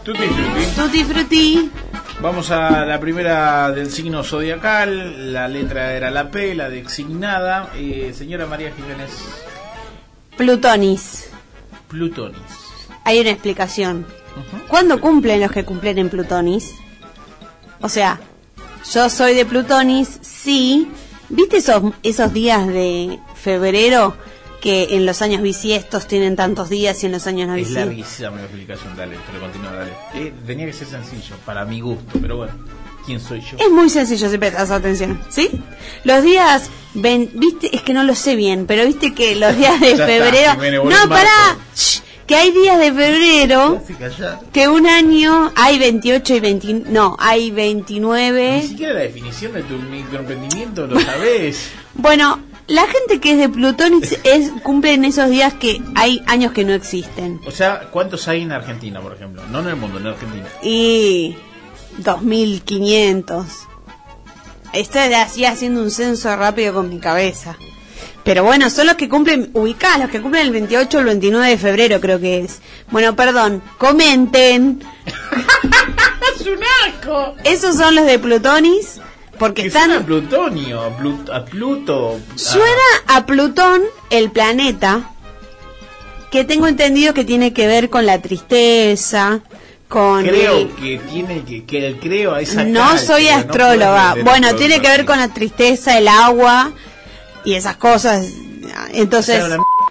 Speaker 2: Tutti frutti.
Speaker 6: Tutti frutti.
Speaker 2: Vamos a la primera del signo zodiacal. La letra era la P, la designada. Eh, señora María Jiménez
Speaker 6: Plutonis.
Speaker 2: Plutonis.
Speaker 6: Hay una explicación. ¿Cuándo cumplen los que cumplen en Plutonis? O sea, yo soy de Plutonis, sí. ¿Viste esos, esos días de febrero que en los años bisiestos tienen tantos días y en los años no
Speaker 2: Es
Speaker 6: bisiestos?
Speaker 2: larguísima la explicación, dale, pero continúa, dale. Eh, tenía que ser sencillo, para mi gusto, pero bueno, ¿quién soy yo?
Speaker 6: Es muy sencillo si prestas atención, ¿sí? Los días, ven, viste, es que no lo sé bien, pero viste que los días de
Speaker 2: está,
Speaker 6: febrero... No, pará, shh, que hay días de febrero que un año hay 28 y 29, no, hay 29.
Speaker 2: Ni siquiera la definición de tu microemprendimiento lo sabes.
Speaker 6: Bueno, la gente que es de Plutonis es, cumple en esos días que hay años que no existen.
Speaker 2: O sea, ¿cuántos hay en Argentina, por ejemplo? No en el mundo, en Argentina.
Speaker 6: Y 2500. Estoy así haciendo un censo rápido con mi cabeza. Pero bueno, son los que cumplen, ubicados, los que cumplen el 28 o el 29 de febrero creo que es. Bueno, perdón, comenten.
Speaker 2: ¡Es un asco!
Speaker 6: Esos son los de Plutonis, porque
Speaker 2: Que
Speaker 6: están...
Speaker 2: suena a Plutonio, a, Plut- a Pluto. a-
Speaker 6: Suena a Plutón, el planeta, que tengo entendido que tiene que ver con la tristeza, con...
Speaker 2: Creo
Speaker 6: el-
Speaker 2: que tiene que, que el creo a esa
Speaker 6: No soy astróloga. bueno, tiene que ver con la tristeza, el agua y esas cosas. Entonces,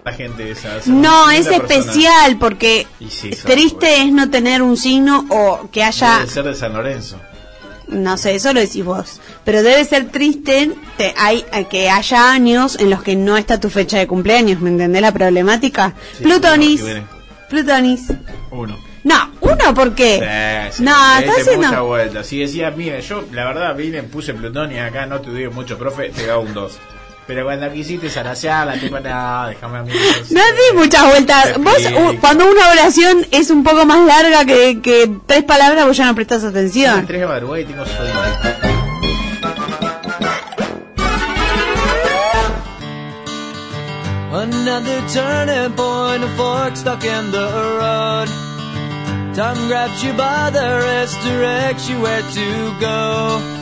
Speaker 2: la gente esa. esa
Speaker 6: no, es
Speaker 2: persona.
Speaker 6: especial porque
Speaker 2: sí,
Speaker 6: triste es no tener un signo o que haya...
Speaker 2: Debe ser de San Lorenzo.
Speaker 6: No sé, eso lo decís vos. Pero debe ser triste te- hay, que haya años en los que no está tu fecha de cumpleaños, ¿me entendés la problemática?
Speaker 2: Sí,
Speaker 6: Plutonis. Plutonis.
Speaker 2: Uno.
Speaker 6: No, uno, ¿por qué?
Speaker 2: Sí, sí,
Speaker 6: no,
Speaker 2: mucha
Speaker 6: haciendo...
Speaker 2: vuelta. Si decía, mire, yo la verdad vine, puse Plutón y acá no te digo mucho, profe, te da un 2. Pero cuando quisiste zarasearla, tipo, nada, déjame a mí.
Speaker 6: No di muchas vueltas. Vos, u- cuando una oración es un poco más larga que, que tres palabras, vos ya no prestás atención.
Speaker 2: 3 de madrugada y tengo sueño.
Speaker 8: Another turning point, a fork stuck in the road. Time grabs you by the wrist, directs you where to go.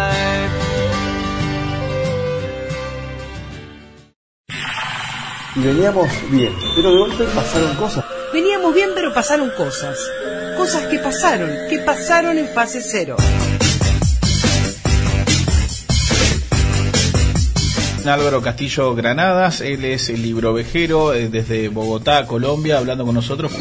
Speaker 9: Y veníamos bien, pero de golpe pasaron cosas.
Speaker 10: Veníamos bien, pero pasaron cosas. Cosas que pasaron, que pasaron en fase cero.
Speaker 2: Álvaro Castillo Granadas, él es el libro vejero eh, desde Bogotá, Colombia, hablando con nosotros.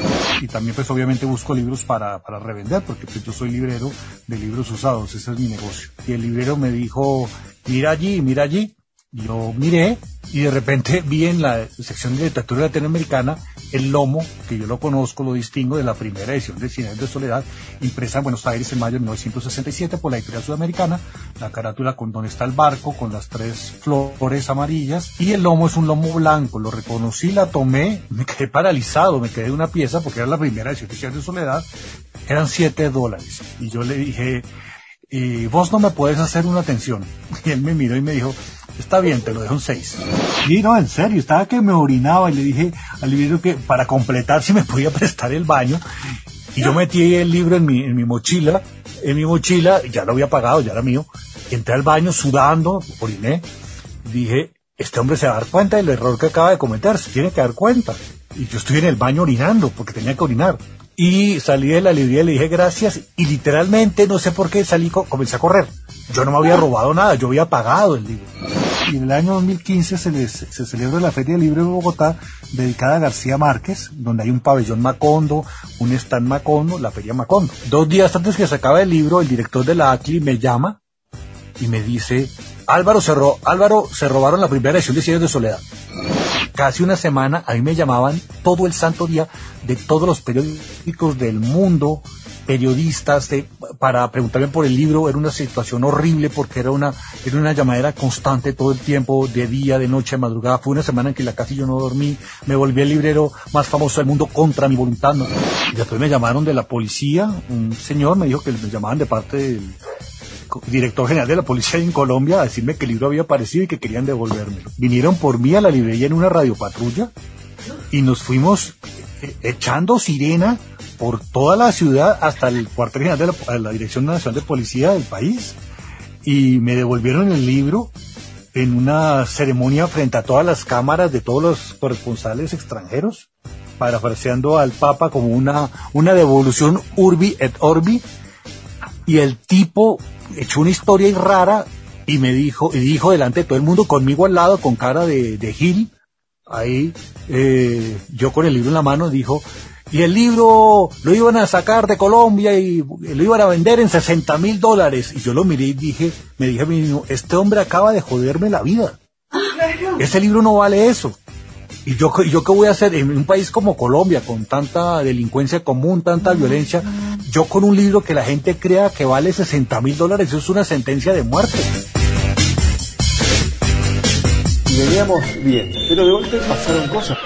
Speaker 11: y también pues obviamente busco libros para, para revender porque pues yo soy librero de libros usados, ese es mi negocio. Y el librero me dijo, mira allí, mira allí, Yo miré y de repente vi en la sección de literatura latinoamericana el lomo, que yo lo conozco, lo distingo de la primera edición de años de Soledad, impresa en Buenos Aires en mayo de 1967 por la editorial sudamericana, la carátula con donde está el barco, con las tres flores amarillas, y el lomo es un lomo blanco, lo reconocí, la tomé, me quedé paralizado, me quedé una pieza, porque era la primera edición de años de Soledad, eran siete dólares, y yo le dije, y vos no me puedes hacer una atención. Y él me miró y me dijo, está bien, te lo dejo en seis. Y no, en serio, estaba que me orinaba y le dije al libro que para completar si me podía prestar el baño. Y yo metí el libro en mi, en mi mochila, en mi mochila, ya lo había pagado, ya era mío. Entré al baño sudando, oriné. Dije, este hombre se va a dar cuenta del error que acaba de cometer, se tiene que dar cuenta. Y yo estoy en el baño orinando, porque tenía que orinar. Y salí de la librería y le dije gracias y literalmente no sé por qué salí, co- comencé a correr. Yo no me había robado nada, yo había pagado el libro. Y en el año 2015 se, les- se celebra la Feria del Libro de Bogotá dedicada a García Márquez, donde hay un pabellón Macondo, un stand Macondo, la Feria Macondo. Dos días antes que se acabe el libro, el director de la ACLI me llama y me dice, Álvaro se, ro- Álvaro, se robaron la primera edición de Cien años de Soledad. Casi una semana a mí me llamaban todo el santo día de todos los periódicos del mundo, periodistas, de- para preguntarme por el libro. Era una situación horrible porque era una, era una llamadera constante todo el tiempo, de día, de noche, de madrugada. Fue una semana en que la casi yo no dormí. Me volví el librero más famoso del mundo contra mi voluntad. Y después me llamaron de la policía. Un señor me dijo que me llamaban de parte del director general de la policía en Colombia a decirme que el libro había aparecido y que querían devolvérmelo. Vinieron por mí a la librería en una radiopatrulla y nos fuimos eh, echando sirena por toda la ciudad hasta el cuartel general de la, Dirección Nacional de Policía del país y me devolvieron el libro en una ceremonia frente a todas las cámaras de todos los corresponsales extranjeros, parafraseando al Papa como una, una devolución urbi et orbi y el tipo echó una historia ahí rara y me dijo, y dijo delante de todo el mundo, conmigo al lado, con cara de, de Gil, ahí, eh, yo con el libro en la mano, dijo, y el libro lo iban a sacar de Colombia y lo iban a vender en 60 mil dólares. Y yo lo miré y dije, me dije a mí mismo, este hombre acaba de joderme la vida. Ese libro no vale eso. ¿Y yo, qué- yo qué voy a hacer en un país como Colombia, con tanta delincuencia común, tanta violencia? Yo con un libro que la gente crea que vale 60 mil dólares, eso es una sentencia de muerte.
Speaker 9: Y veníamos bien, pero de golpe pasaron cosas.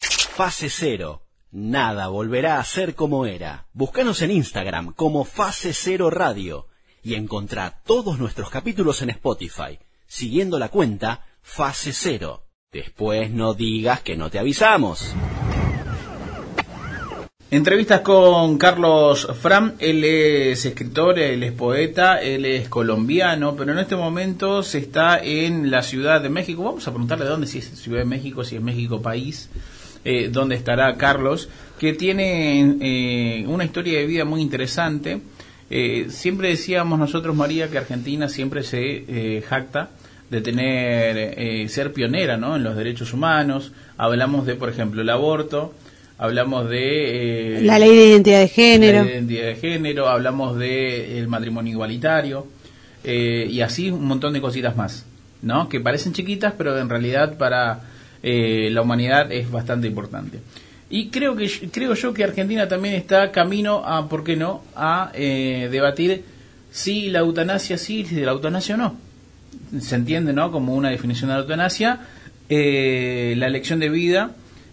Speaker 1: Fase Cero. Nada volverá a ser como era. Búscanos en Instagram como Fase Cero Radio y encontrá todos nuestros capítulos en Spotify, siguiendo la cuenta Fase Cero. Después no digas que no te avisamos.
Speaker 2: Entrevistas con Carlos Fram, él es escritor, él es poeta, él es colombiano, pero en este momento se está en la Ciudad de México. Vamos a preguntarle dónde, si es Ciudad de México, si es México país, eh, dónde estará Carlos, que tiene eh, una historia de vida muy interesante. Eh, siempre decíamos nosotros, María, que Argentina siempre se jacta de tener, eh, ser pionera ¿no? en los derechos humanos. Hablamos de, por ejemplo, el aborto, hablamos de... eh,
Speaker 6: La ley de identidad de género.
Speaker 2: la ley de identidad de género, hablamos de el matrimonio igualitario eh, y así un montón de cositas más, ¿no? Que parecen chiquitas, pero en realidad para eh, la humanidad es bastante importante. Y creo que creo yo que Argentina también está camino a, ¿por qué no?, a eh, debatir si la eutanasia sí, si la eutanasia no. Se entiende, ¿no?, como una definición de la eutanasia, eh, la elección de vida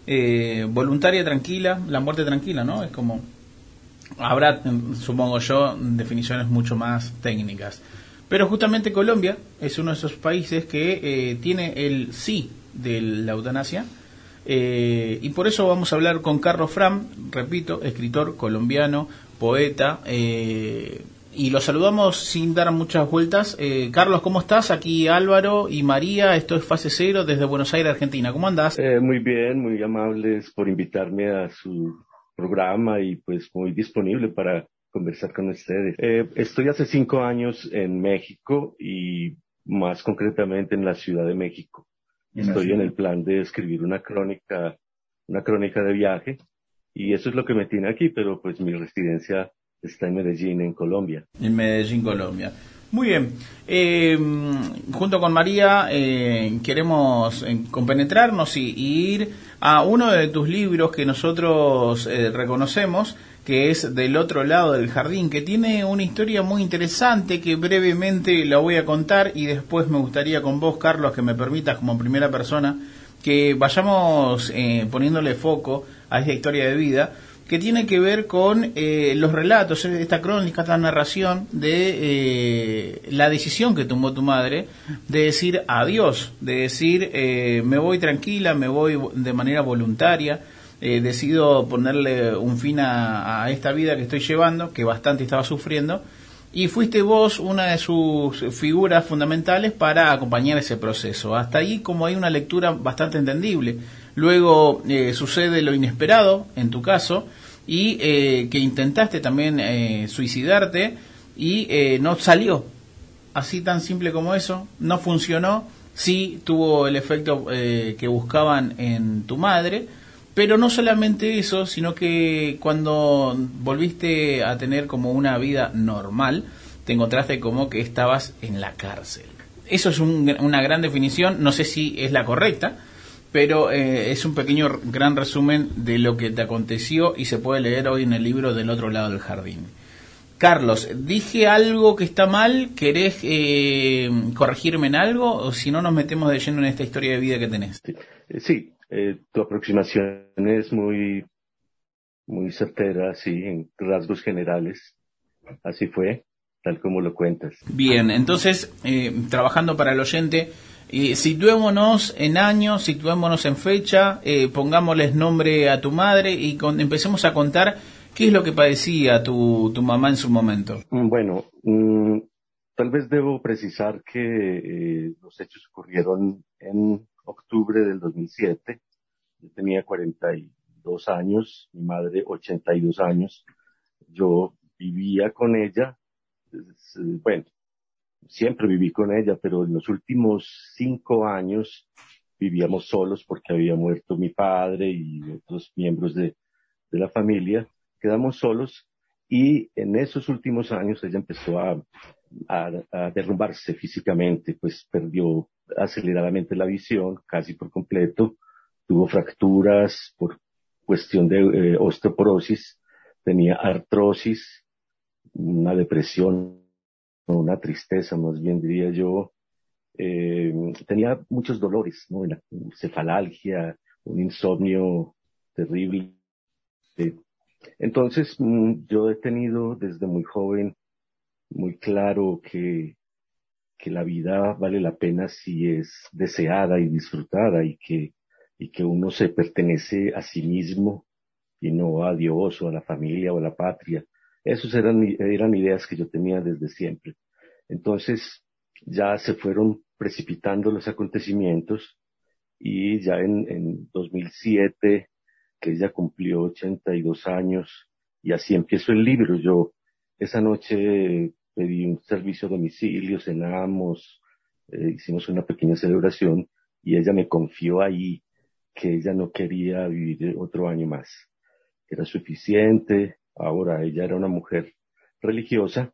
Speaker 2: eh, voluntaria, tranquila, la muerte tranquila, ¿no? Es como habrá, supongo yo, definiciones mucho más técnicas. Pero justamente Colombia es uno de esos países que eh, tiene el sí de la eutanasia. y por eso vamos a hablar con Carlos Fram, repito, escritor colombiano, poeta. Y lo saludamos sin dar muchas vueltas. Eh, Carlos, ¿cómo estás? Aquí Álvaro y María. Esto es Fase Cero desde Buenos Aires, Argentina. ¿Cómo andás?
Speaker 12: Eh, muy bien, muy amables por invitarme a su programa y pues muy disponible para conversar con ustedes. Eh, estoy hace cinco años en México y más concretamente en la Ciudad de México. Estoy en el plan de escribir una crónica, una crónica de viaje y eso es lo que me tiene aquí, pero pues mi residencia está en Medellín, en Colombia.
Speaker 2: En Medellín, Colombia. Muy bien. Eh, junto con María eh, queremos eh, compenetrarnos y, y ir a uno de tus libros que nosotros reconocemos, que es Del otro lado del jardín, que tiene una historia muy interesante que brevemente la voy a contar y después me gustaría con vos, Carlos, que me permitas como primera persona que vayamos poniéndole foco a esta historia de vida que tiene que ver con eh, los relatos, esta crónica, esta narración de eh, la decisión que tomó tu madre de decir adiós, de decir eh, me voy tranquila, me voy de manera voluntaria, eh, decido ponerle un fin a esta vida que estoy llevando, que bastante estaba sufriendo, y fuiste vos una de sus figuras fundamentales para acompañar ese proceso. Hasta ahí como hay una lectura bastante entendible. Luego eh, sucede lo inesperado, en tu caso, y eh, que intentaste también eh, suicidarte y eh, no salió. Así tan simple como eso, no funcionó, sí tuvo el efecto eh, que buscaban en tu madre, pero no solamente eso, sino que cuando volviste a tener como una vida normal, te encontraste como que estabas en la cárcel. Eso es un- una gran definición, no sé si es la correcta, pero eh, es un pequeño gran resumen de lo que te aconteció y se puede leer hoy en el libro del otro lado del jardín. Carlos, dije algo que está mal, ¿querés eh, corregirme en algo o si no nos metemos de lleno en esta historia de vida que tenés?
Speaker 12: Eh, Sí, eh, tu aproximación es muy, muy certera, sí, en rasgos generales. Así fue, tal como lo cuentas.
Speaker 2: Bien, entonces, eh, trabajando para el oyente, eh, situémonos en años, situémonos en fecha, eh, pongámosles nombre a tu madre y con- empecemos a contar qué es lo que padecía tu, mamá en su momento.
Speaker 12: Bueno, mm, tal vez debo precisar que eh, los hechos ocurrieron en octubre del 2007. Yo tenía 42 años, mi madre 82 años. Yo vivía con ella, es, eh, bueno, siempre viví con ella, pero en los últimos cinco años vivíamos solos porque había muerto mi padre y otros miembros de, la familia. Quedamos solos y en esos últimos años ella empezó a derrumbarse físicamente, pues perdió aceleradamente la visión casi por completo, tuvo fracturas por cuestión de eh, osteoporosis, tenía artrosis, una depresión, una tristeza más bien diría yo, eh, tenía muchos dolores, ¿no? Una cefalalgia, un insomnio terrible. Entonces, mm, yo he tenido desde muy joven muy claro que, que la vida vale la pena si es deseada y disfrutada y que, y que uno se pertenece a sí mismo y no a Dios o a la familia o a la patria. Esas eran, eran ideas que yo tenía desde siempre. Entonces, ya se fueron precipitando los acontecimientos y ya en, en 2007, que ella cumplió 82 años, y así empiezo el libro. Yo esa noche pedí un servicio a domicilio, cenamos, eh, hicimos una pequeña celebración y ella me confió ahí que ella no quería vivir otro año más. Era suficiente. Ahora ella era una mujer religiosa,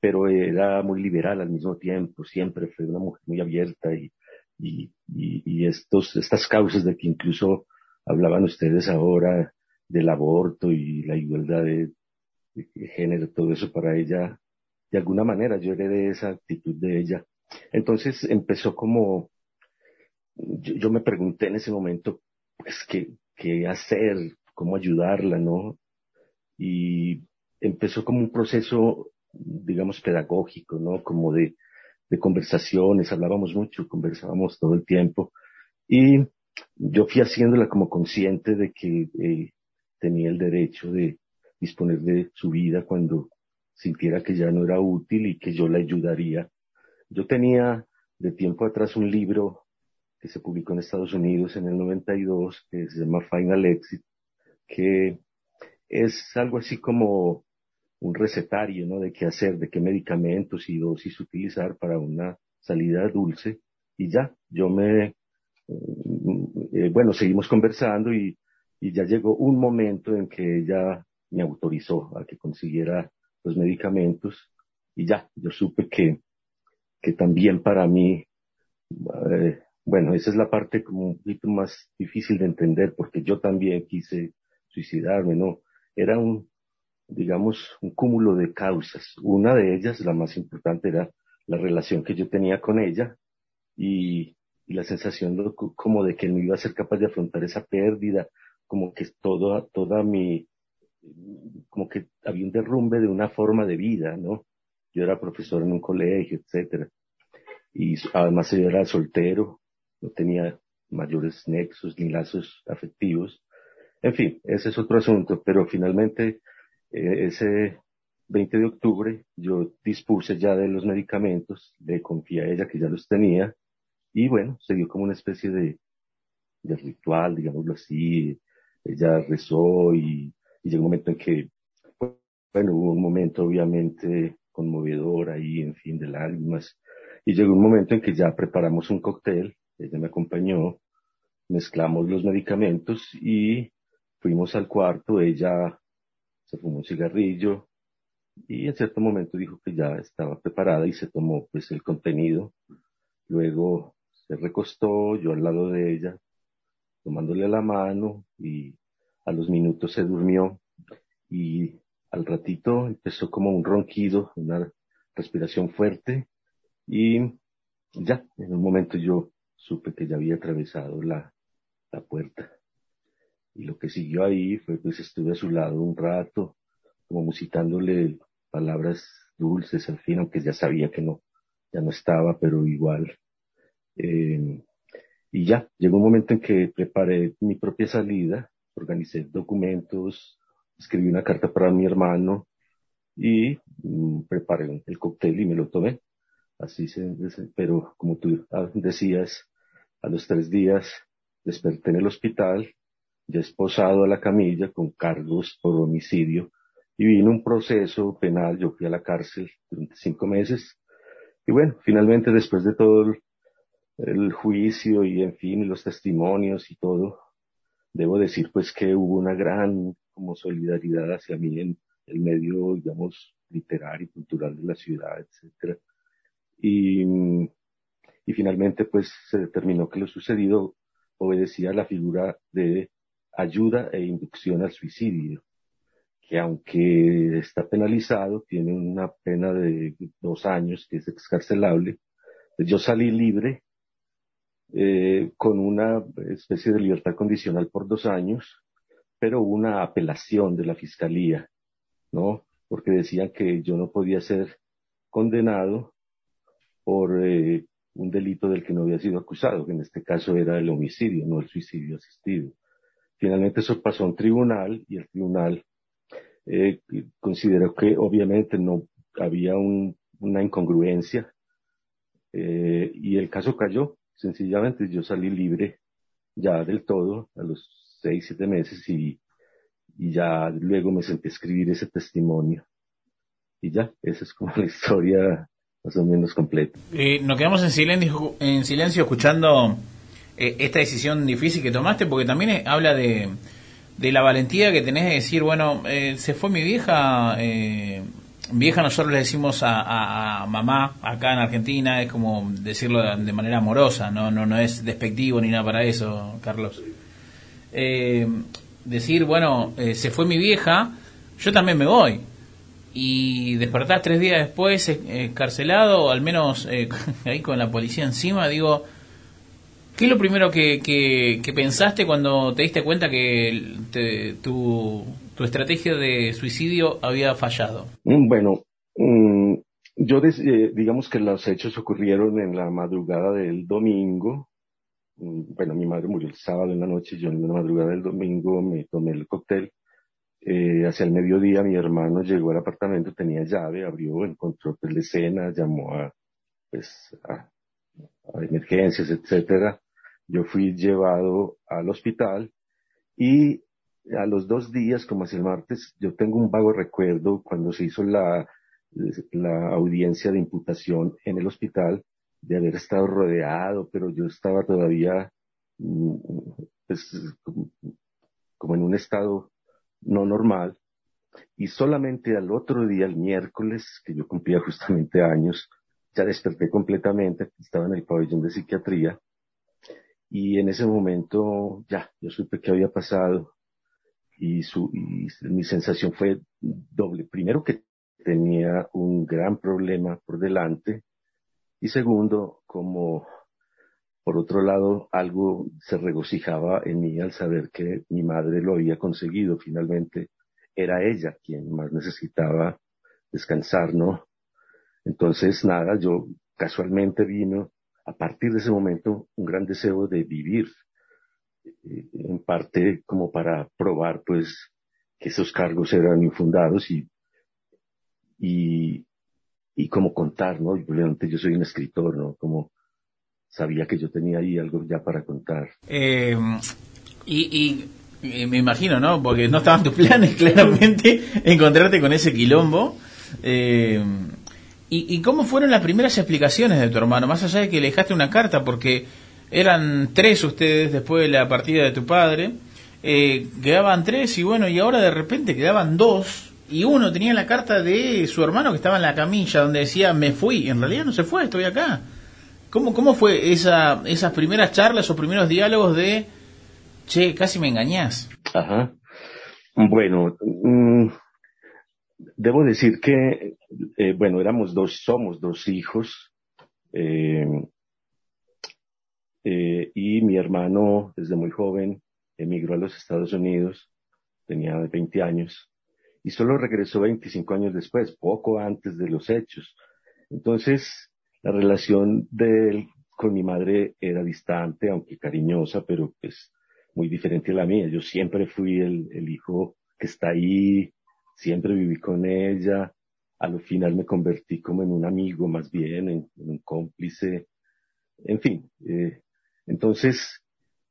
Speaker 12: pero era muy liberal al mismo tiempo. Siempre fue una mujer muy abierta y, y, y, estos, estas causas de que incluso hablaban ustedes ahora del aborto y la igualdad de, de género, todo eso para ella, de alguna manera yo heredé esa actitud de ella. Entonces empezó como, yo, yo me pregunté en ese momento, pues, ¿qué, qué hacer? ¿Cómo ayudarla? ¿No? Y empezó como un proceso, digamos, pedagógico, ¿no? Como de, conversaciones, hablábamos mucho, conversábamos todo el tiempo. Y yo fui haciéndola como consciente de que eh, tenía el derecho de disponer de su vida cuando sintiera que ya no era útil y que yo la ayudaría. Yo tenía de tiempo atrás un libro que se publicó en Estados Unidos en el 92 que se llama Final Exit, que es algo así como un recetario, ¿no? De qué hacer, de qué medicamentos y dosis utilizar para una salida dulce. Y ya, yo me, eh, bueno, seguimos conversando y, ya llegó un momento en que ella me autorizó a que consiguiera los medicamentos y ya, yo supe que, que también para mí, eh, bueno, esa es la parte como un poquito más difícil de entender porque yo también quise suicidarme, ¿no? Era un, digamos, un cúmulo de causas. Una de ellas, la más importante, era la relación que yo tenía con ella y, la sensación como de que no iba a ser capaz de afrontar esa pérdida, como que toda, toda mi, como que había un derrumbe de una forma de vida, ¿no? Yo era profesor en un colegio, etcétera. Y además yo era soltero, no tenía mayores nexos ni lazos afectivos. En fin, ese es otro asunto, pero finalmente eh, ese 20 de octubre yo dispuse ya de los medicamentos, le confié a ella que ya los tenía y bueno, se dio como una especie de, ritual, digámoslo así. Ella rezó y, y llegó un momento en que, bueno, hubo un momento obviamente conmovedor ahí, en fin, de lágrimas. Y llegó un momento en que ya preparamos un cóctel, ella me acompañó, mezclamos los medicamentos y fuimos al cuarto, ella se fumó un cigarrillo y en cierto momento dijo que ya estaba preparada y se tomó pues el contenido. Luego se recostó, yo al lado de ella, tomándole la mano y a los minutos se durmió y al ratito empezó como un ronquido, una respiración fuerte y ya, en un momento yo supe que ya había atravesado la, la puerta. Y lo que siguió ahí fue, pues estuve a su lado un rato, como musitándole palabras dulces al fin, aunque ya sabía que no, ya no estaba, pero igual. Eh, y ya, llegó un momento en que preparé mi propia salida, organicé documentos, escribí una carta para mi hermano y mm, preparé el cóctel y me lo tomé. Así se, pero como tú decías, a los tres días desperté en el hospital, ya esposado a la camilla con cargos por homicidio y vino un proceso penal, yo fui a la cárcel durante cinco meses y bueno, finalmente después de todo el, juicio y en fin, los testimonios y todo, debo decir pues que hubo una gran como solidaridad hacia mí en el medio, digamos, literario y cultural de la ciudad, etcétera. Y, y finalmente pues se determinó que lo sucedido obedecía a la figura de ayuda e inducción al suicidio, que aunque está penalizado, tiene una pena de dos años que es excarcelable. Yo salí libre eh, con una especie de libertad condicional por dos años, pero una apelación de la fiscalía, ¿no? Porque decían que yo no podía ser condenado por eh, un delito del que no había sido acusado, que en este caso era el homicidio, no el suicidio asistido. Finalmente eso pasó a un tribunal y el tribunal eh, consideró que obviamente no había un- una incongruencia eh, y el caso cayó. Sencillamente yo salí libre ya del todo a los seis, siete meses y, y ya luego me senté a escribir ese testimonio. Y ya, esa es como la historia más o menos completa.
Speaker 2: Eh, nos quedamos en silencio, en silencio escuchando eh, esta decisión difícil que tomaste, porque también habla de, de la valentía que tenés de decir, bueno, eh, se fue mi vieja, eh, vieja nosotros le decimos a, a- a mamá acá en Argentina, es como decirlo de, manera amorosa, no, no, no es despectivo ni nada para eso, Carlos. Eh, decir, bueno, eh, se fue mi vieja, yo también me voy y despertás tres días después encarcelado, o al menos eh, ahí con la policía encima, digo, ¿qué es lo primero que, pensaste cuando te diste cuenta que tu, tu estrategia de suicidio había fallado?
Speaker 12: Mm, Bueno, mm, yo eh, digamos que los hechos ocurrieron en la madrugada del domingo. Mm, Bueno, mi madre murió el sábado en la noche, yo en la madrugada del domingo me tomé el cóctel. Eh, hacia el mediodía mi hermano llegó al apartamento, tenía llave, abrió, encontró la escena, llamó a, pues, a, a emergencias, etcétera. Yo fui llevado al hospital y a los dos días, como hacia el martes, yo tengo un vago recuerdo cuando se hizo la, la audiencia de imputación en el hospital de haber estado rodeado, pero yo estaba todavía pues, como en un estado no normal. y solamente al otro día, el miércoles, que yo cumplía justamente años, ya desperté completamente, estaba en el pabellón de psiquiatría, y en ese momento ya, yo supe que había pasado, y, su, y mi sensación fue doble. Primero que tenía un gran problema por delante, y segundo, como por otro lado, algo se regocijaba en mí al saber que mi madre lo había conseguido. Finalmente era ella quien más necesitaba descansar, ¿no? Entonces, nada, yo casualmente vino a partir de ese momento un gran deseo de vivir, eh, en parte como para probar, pues, que esos cargos eran infundados y, y, y como contar, ¿no? Obviamente yo soy un escritor, ¿no? Como sabía que yo tenía ahí algo ya para contar.
Speaker 2: Eh, y, y, y me imagino, ¿no? Porque no estaban tus planes, claramente, encontrarte con ese quilombo. Eh, y, ¿Y cómo fueron las primeras explicaciones de tu hermano? Más allá de que le dejaste una carta, porque eran tres ustedes después de la partida de tu padre, eh, quedaban tres y bueno, y ahora de repente quedaban dos, y uno tenía la carta de su hermano que estaba en la camilla donde decía me fui, en realidad no se fue, estoy acá. ¿Cómo, cómo fue esa, esas primeras charlas o primeros diálogos de, che, casi me engañás?
Speaker 12: Ajá. Bueno, mm, debo decir que, eh, bueno, éramos dos, somos dos hijos, eh, eh, y mi hermano, desde muy joven, emigró a los Estados Unidos, tenía 20 años, y solo regresó 25 años después, poco antes de los hechos. Entonces, la relación de él con mi madre era distante, aunque cariñosa, pero pues muy diferente a la mía. Yo siempre fui el, el hijo que está ahí, siempre viví con ella. A lo final me convertí como en un amigo más bien, en, un cómplice. En fin, eh, entonces,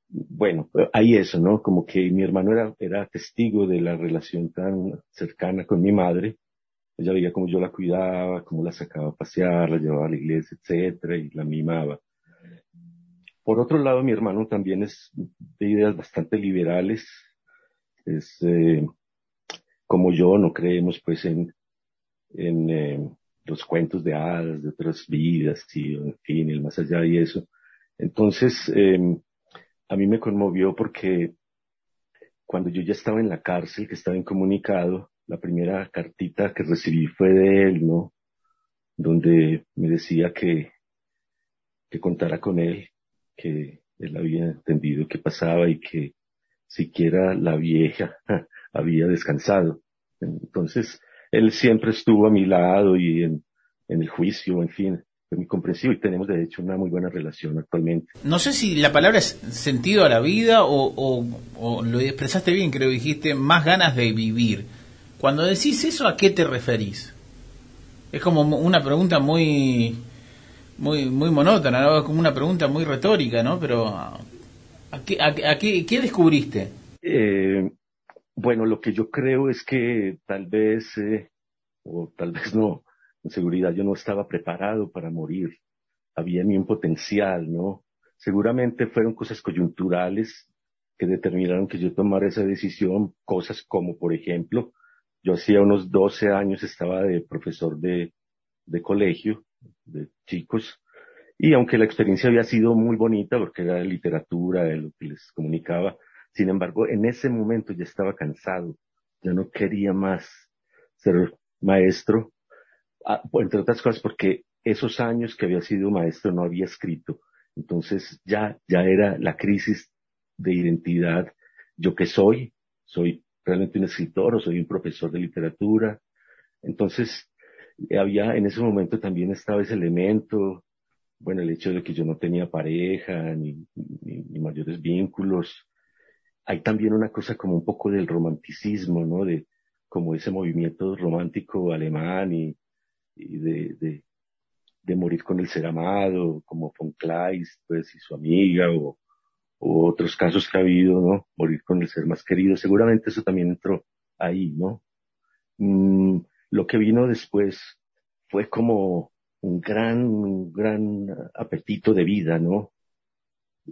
Speaker 12: bueno, hay eso, ¿no? Como que mi hermano era, era testigo de la relación tan cercana con mi madre. Ella veía cómo yo la cuidaba, cómo la sacaba a pasear, la llevaba a la iglesia, etcétera, y la mimaba. Por otro lado, mi hermano también es de ideas bastante liberales. Es, eh, como yo, no creemos pues en, en eh, los cuentos de hadas, de otras vidas, y en fin, el más allá y eso. Entonces, eh, a mí me conmovió porque cuando yo ya estaba en la cárcel, que estaba incomunicado, la primera cartita que recibí fue de él, ¿no? Donde me decía que, que contara con él, que él había entendido qué pasaba y que siquiera la vieja había descansado. Entonces, él siempre estuvo a mi lado y en, en el juicio, en fin, fue muy comprensivo y tenemos de hecho una muy buena relación actualmente.
Speaker 2: No sé si la palabra es sentido a la vida o, o, o lo expresaste bien, creo que dijiste más ganas de vivir. Cuando decís eso, ¿a qué te referís? Es como una pregunta muy muy muy monótona, ¿no? Es como una pregunta muy retórica, ¿no? Pero ¿a qué, a, a qué, qué descubriste?
Speaker 12: Eh, bueno, lo que yo creo es que tal vez, eh, o tal vez no, en seguridad yo no estaba preparado para morir. Había en mí un potencial, ¿no? Seguramente fueron cosas coyunturales que determinaron que yo tomara esa decisión, cosas como, por ejemplo, yo hacía unos 12 años estaba de profesor de, de colegio, de chicos, y aunque la experiencia había sido muy bonita, porque era de literatura, de lo que les comunicaba, sin embargo, en ese momento ya estaba cansado, ya no quería más ser maestro, ah, entre otras cosas porque esos años que había sido maestro no había escrito, entonces ya, ya era la crisis de identidad, yo que soy, soy realmente un escritor o soy un profesor de literatura. Entonces, había, en ese momento también estaba ese elemento, bueno, el hecho de que yo no tenía pareja, ni mayores vínculos. Hay también una cosa como un poco del romanticismo, ¿no? De, como ese movimiento romántico alemán y, de, de, de, morir con el ser amado, como von Kleist, pues, y su amiga, o, o otros casos que ha habido, ¿no? Morir con el ser más querido. Seguramente eso también entró ahí, ¿no? Mm, lo que vino después fue como un gran, un gran apetito de vida, ¿no?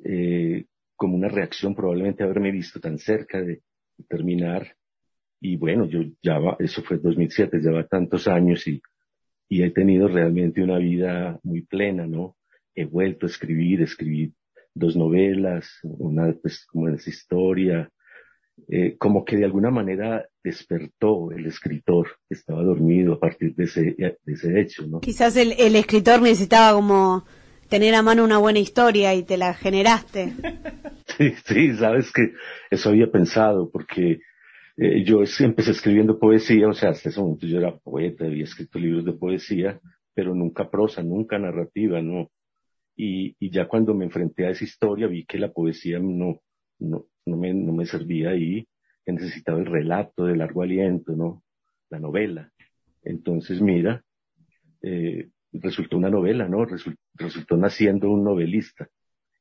Speaker 12: Eh, como una reacción probablemente haberme visto tan cerca de, de terminar y bueno, yo ya va, eso fue 2007, ya va tantos años y, y he tenido realmente una vida muy plena, ¿no? He vuelto a escribir, escribí dos novelas, una pues como es historia, eh, como que de alguna manera despertó el escritor que estaba dormido a partir de ese, de ese hecho, ¿no?
Speaker 6: Quizás el, el escritor necesitaba como tener a mano una buena historia y te la generaste.
Speaker 12: Sí, sí, sabes que eso había pensado, porque eh, yo empecé escribiendo poesía, o sea, hasta ese momento yo era poeta, había escrito libros de poesía, pero nunca prosa, nunca narrativa, ¿no? Y, y ya cuando me enfrenté a esa historia vi que la poesía no, no, no, me, no me servía ahí, que necesitaba el relato de largo aliento, ¿no? La novela. Entonces, mira, eh, resultó una novela, ¿no? Resul- resultó naciendo un novelista.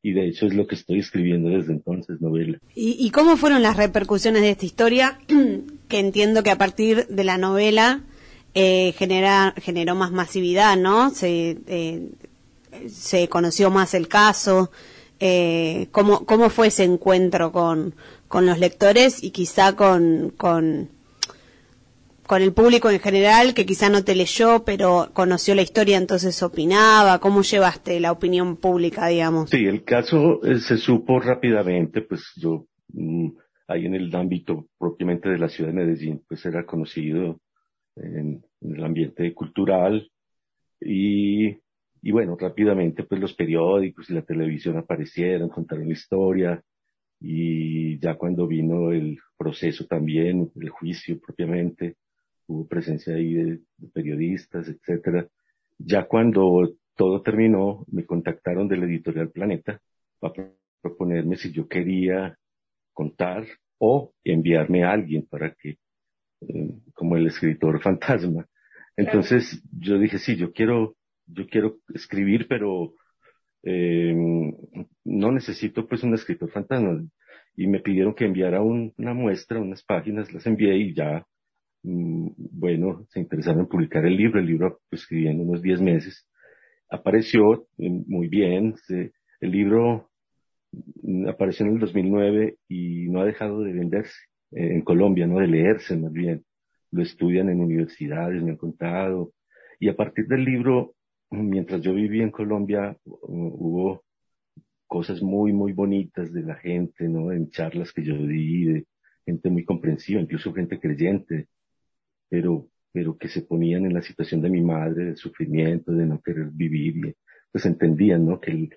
Speaker 12: Y de hecho es lo que estoy escribiendo desde entonces, novela.
Speaker 6: ¿Y, y cómo fueron las repercusiones de esta historia? que entiendo que a partir de la novela eh, genera, generó más masividad, ¿no? Se, eh, se conoció más el caso. Eh, ¿cómo, ¿Cómo fue ese encuentro con, con los lectores y quizá con, con, con el público en general que quizá no te leyó, pero conoció la historia, entonces opinaba? ¿Cómo llevaste la opinión pública, digamos?
Speaker 12: Sí, el caso eh, se supo rápidamente, pues yo mm, ahí en el ámbito propiamente de la ciudad de Medellín, pues era conocido en, en el ambiente cultural y, y bueno, rápidamente pues los periódicos y la televisión aparecieron, contaron la historia y ya cuando vino el proceso también, el juicio propiamente, hubo presencia ahí de, de periodistas, etcétera. Ya cuando todo terminó, me contactaron del editorial Planeta para pro- proponerme si yo quería contar o enviarme a alguien para que, eh, como el escritor fantasma. Entonces yo dije, sí, yo quiero, yo quiero escribir, pero eh, no necesito pues un escritor fantasma. Y me pidieron que enviara un- una muestra, unas páginas, las envié y ya, bueno, se interesaron en publicar el libro. El libro pues, escribí en unos 10 meses. Apareció eh, muy bien. el libro mm, apareció en el 2009 y no ha dejado de venderse eh, en Colombia, no de leerse más bien. Lo estudian en universidades, me han contado. Y a partir del libro, mientras yo vivía en Colombia, hu- hubo cosas muy, muy bonitas de la gente, ¿no? En charlas que yo di, de gente muy comprensiva, incluso gente creyente, pero, pero que se ponían en la situación de mi madre, del sufrimiento, de no querer vivir, pues entendían, ¿no? Que, el-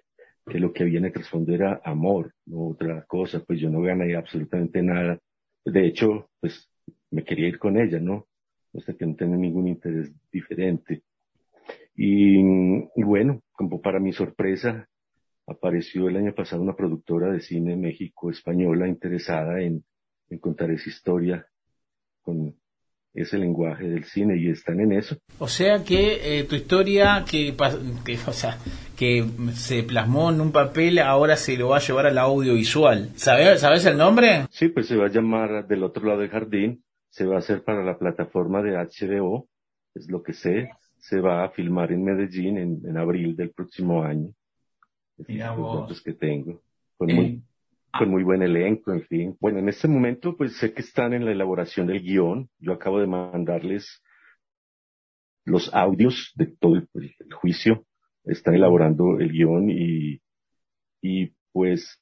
Speaker 12: que lo que había en el trasfondo era amor, no otra cosa, pues yo no gané absolutamente nada. De hecho, pues me quería ir con ella, ¿no? O sea que no tenía ningún interés diferente. Y, y bueno, como para mi sorpresa, apareció el año pasado una productora de cine México española interesada en, en contar esa historia con ese lenguaje del cine y están en eso.
Speaker 2: O sea que eh, tu historia que, que, o sea, que se plasmó en un papel ahora se lo va a llevar al audiovisual. ¿Sabes, ¿Sabes el nombre?
Speaker 12: Sí, pues se va a llamar Del otro lado del jardín, se va a hacer para la plataforma de HBO, es lo que sé, se va a filmar en Medellín en, en abril del próximo año.
Speaker 2: Mira vos.
Speaker 12: que tengo.
Speaker 2: Eh,
Speaker 12: muy, con muy buen elenco, en fin. Bueno, en este momento, pues sé que están en la elaboración del guion. Yo acabo de mandarles los audios de todo el, juicio. Están elaborando el guion y, y pues,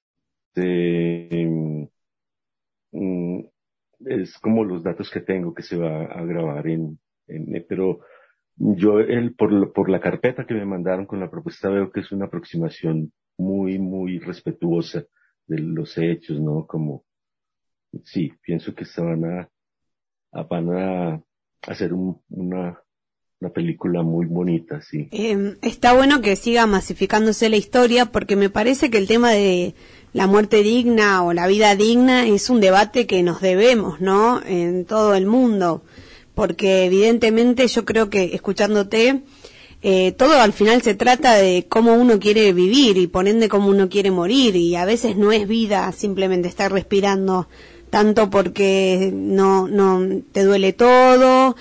Speaker 12: eh, es como los datos que tengo que se va a grabar en, en pero yo el, por, por la carpeta que me mandaron con la propuesta veo que es una aproximación muy, muy respetuosa de los hechos, ¿no? Como, sí, pienso que se van a, van a hacer un- una, una película muy bonita, sí.
Speaker 6: Eh, está bueno que siga masificándose la historia porque me parece que el tema de la muerte digna o la vida digna es un debate que nos debemos, ¿no? En todo el mundo. Porque evidentemente yo creo que escuchándote, eh, todo al final se trata de cómo uno quiere vivir y por ende cómo uno quiere morir y a veces no es vida simplemente estar respirando tanto porque no, no te duele todo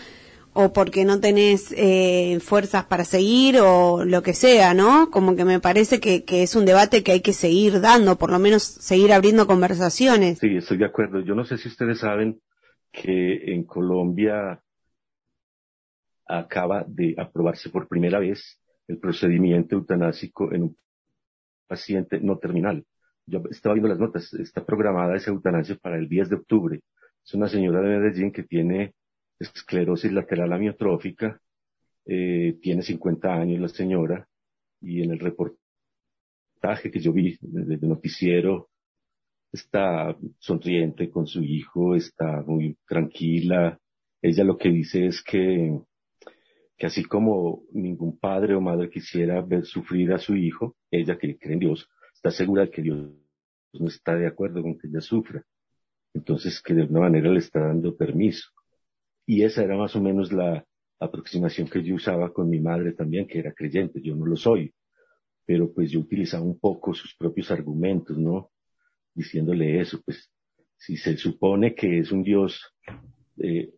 Speaker 6: o porque no tenés eh, fuerzas para seguir o lo que sea, ¿no? Como que me parece que, que es un debate que hay que seguir dando, por lo menos seguir abriendo conversaciones.
Speaker 12: Sí, estoy de acuerdo. Yo no sé si ustedes saben que en Colombia acaba de aprobarse por primera vez el procedimiento eutanásico en un paciente no terminal. Yo estaba viendo las notas, está programada esa eutanasia para el 10 de octubre. Es una señora de Medellín que tiene esclerosis lateral amiotrófica, eh, tiene 50 años la señora, y en el reportaje que yo vi del noticiero está sonriente con su hijo, está muy tranquila. Ella lo que dice es que, que así como ningún padre o madre quisiera ver sufrir a su hijo, ella que cree en Dios, está segura de que Dios no está de acuerdo con que ella sufra. Entonces que de alguna manera le está dando permiso. Y esa era más o menos la aproximación que yo usaba con mi madre también, que era creyente, yo no lo soy. Pero pues yo utilizaba un poco sus propios argumentos, ¿no? Diciéndole eso, pues si se supone que es un Dios eh,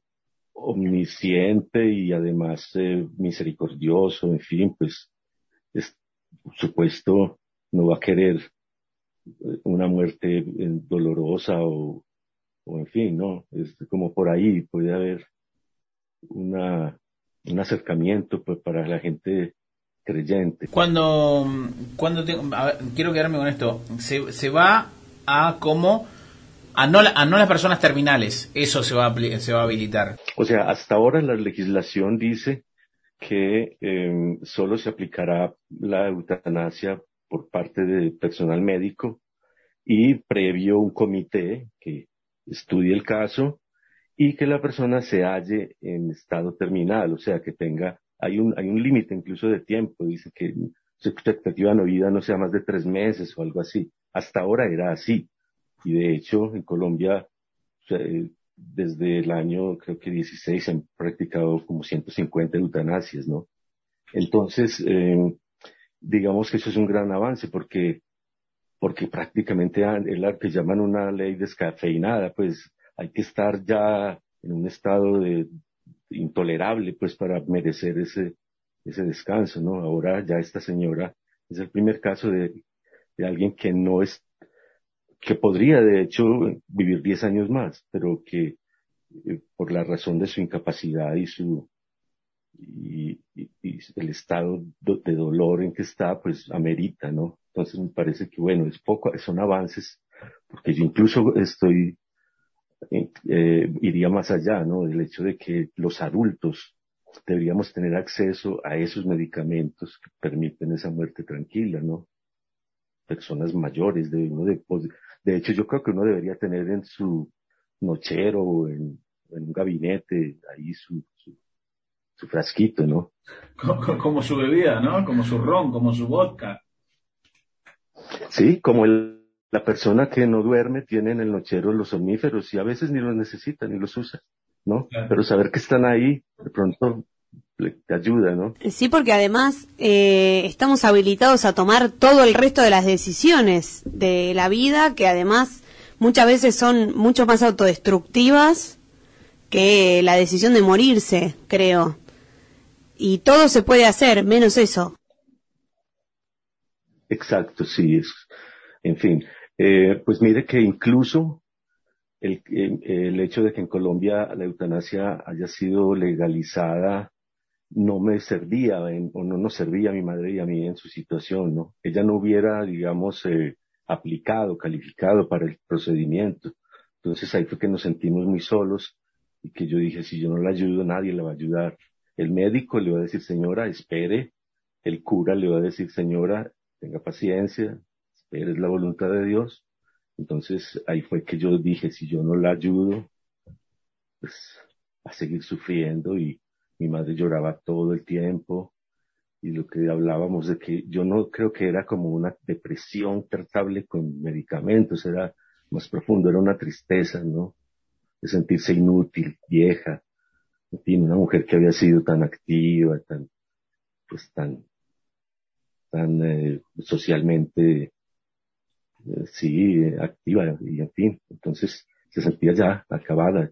Speaker 12: omnisciente y además eh, misericordioso, en fin, pues es, por supuesto no va a querer eh, una muerte eh, dolorosa o, o en fin, ¿no? Es como por ahí puede haber una, un acercamiento pues, para la gente creyente.
Speaker 2: Cuando, cuando te- a quiero quedarme con esto, se, se va a como a no, a no las personas terminales, eso se va a, se va a habilitar.
Speaker 12: O sea, hasta ahora la legislación dice que eh, solo se aplicará la eutanasia por parte de personal médico y previo un comité que estudie el caso y que la persona se halle en estado terminal, o sea, que tenga, hay un, hay un límite incluso de tiempo, dice que su expectativa de vida no sea más de tres meses o algo así. Hasta ahora era así. Y de hecho, en Colombia, eh, desde el año, creo que 16, se han practicado como 150 eutanasias, ¿no? Entonces, eh, digamos que eso es un gran avance porque, porque prácticamente es la que llaman una ley descafeinada, pues hay que estar ya en un estado de intolerable, pues para merecer ese, ese descanso, ¿no? Ahora ya esta señora es el primer caso de, de alguien que no es, que podría de hecho vivir 10 años más, pero que eh, por la razón de su incapacidad y su, y, el estado do- de dolor en que está, pues amerita, ¿no? Entonces me parece que bueno, es poco, son avances, porque yo incluso estoy, eh, eh, iría más allá, ¿no? Del hecho de que los adultos deberíamos tener acceso a esos medicamentos que permiten esa muerte tranquila, ¿no? Personas mayores, de uno de, pues, de hecho yo creo que uno debería tener en su nochero o en, en un gabinete ahí su, su, su frasquito, ¿no?
Speaker 2: Como, como su bebida, ¿no? Como su ron, como su vodka.
Speaker 12: Sí, como el, la persona que no duerme tiene en el nochero los omníferos y a veces ni los necesita ni los usa, ¿no? Pero saber que están ahí, de pronto te ayuda, ¿no?
Speaker 6: Sí, porque además eh, estamos habilitados a tomar todo el resto de las decisiones de la vida, que además muchas veces son mucho más autodestructivas que la decisión de morirse, creo. Y todo se puede hacer, menos eso.
Speaker 12: Exacto, sí, es, en fin, eh, pues mire que incluso el, el, el hecho de que en Colombia la eutanasia haya sido legalizada no me servía o no nos servía a mi madre y a mí en su situación, ¿no? Ella no hubiera, digamos, eh, aplicado, calificado para el procedimiento. Entonces ahí fue que nos sentimos muy solos y que yo dije, si yo no la ayudo, nadie la va a ayudar. El médico le va a decir, señora, espere. El cura le va a decir, señora, tenga paciencia, espere, es la voluntad de Dios. Entonces ahí fue que yo dije, si yo no la ayudo, pues a seguir sufriendo y mi madre lloraba todo el tiempo y lo que hablábamos de que yo no creo que era como una depresión tratable con medicamentos, era más profundo, era una tristeza, ¿no? De sentirse inútil, vieja, en fin, una mujer que había sido tan activa, tan, pues tan, tan eh, socialmente, eh, sí, activa, y en fin, entonces se sentía ya acabada.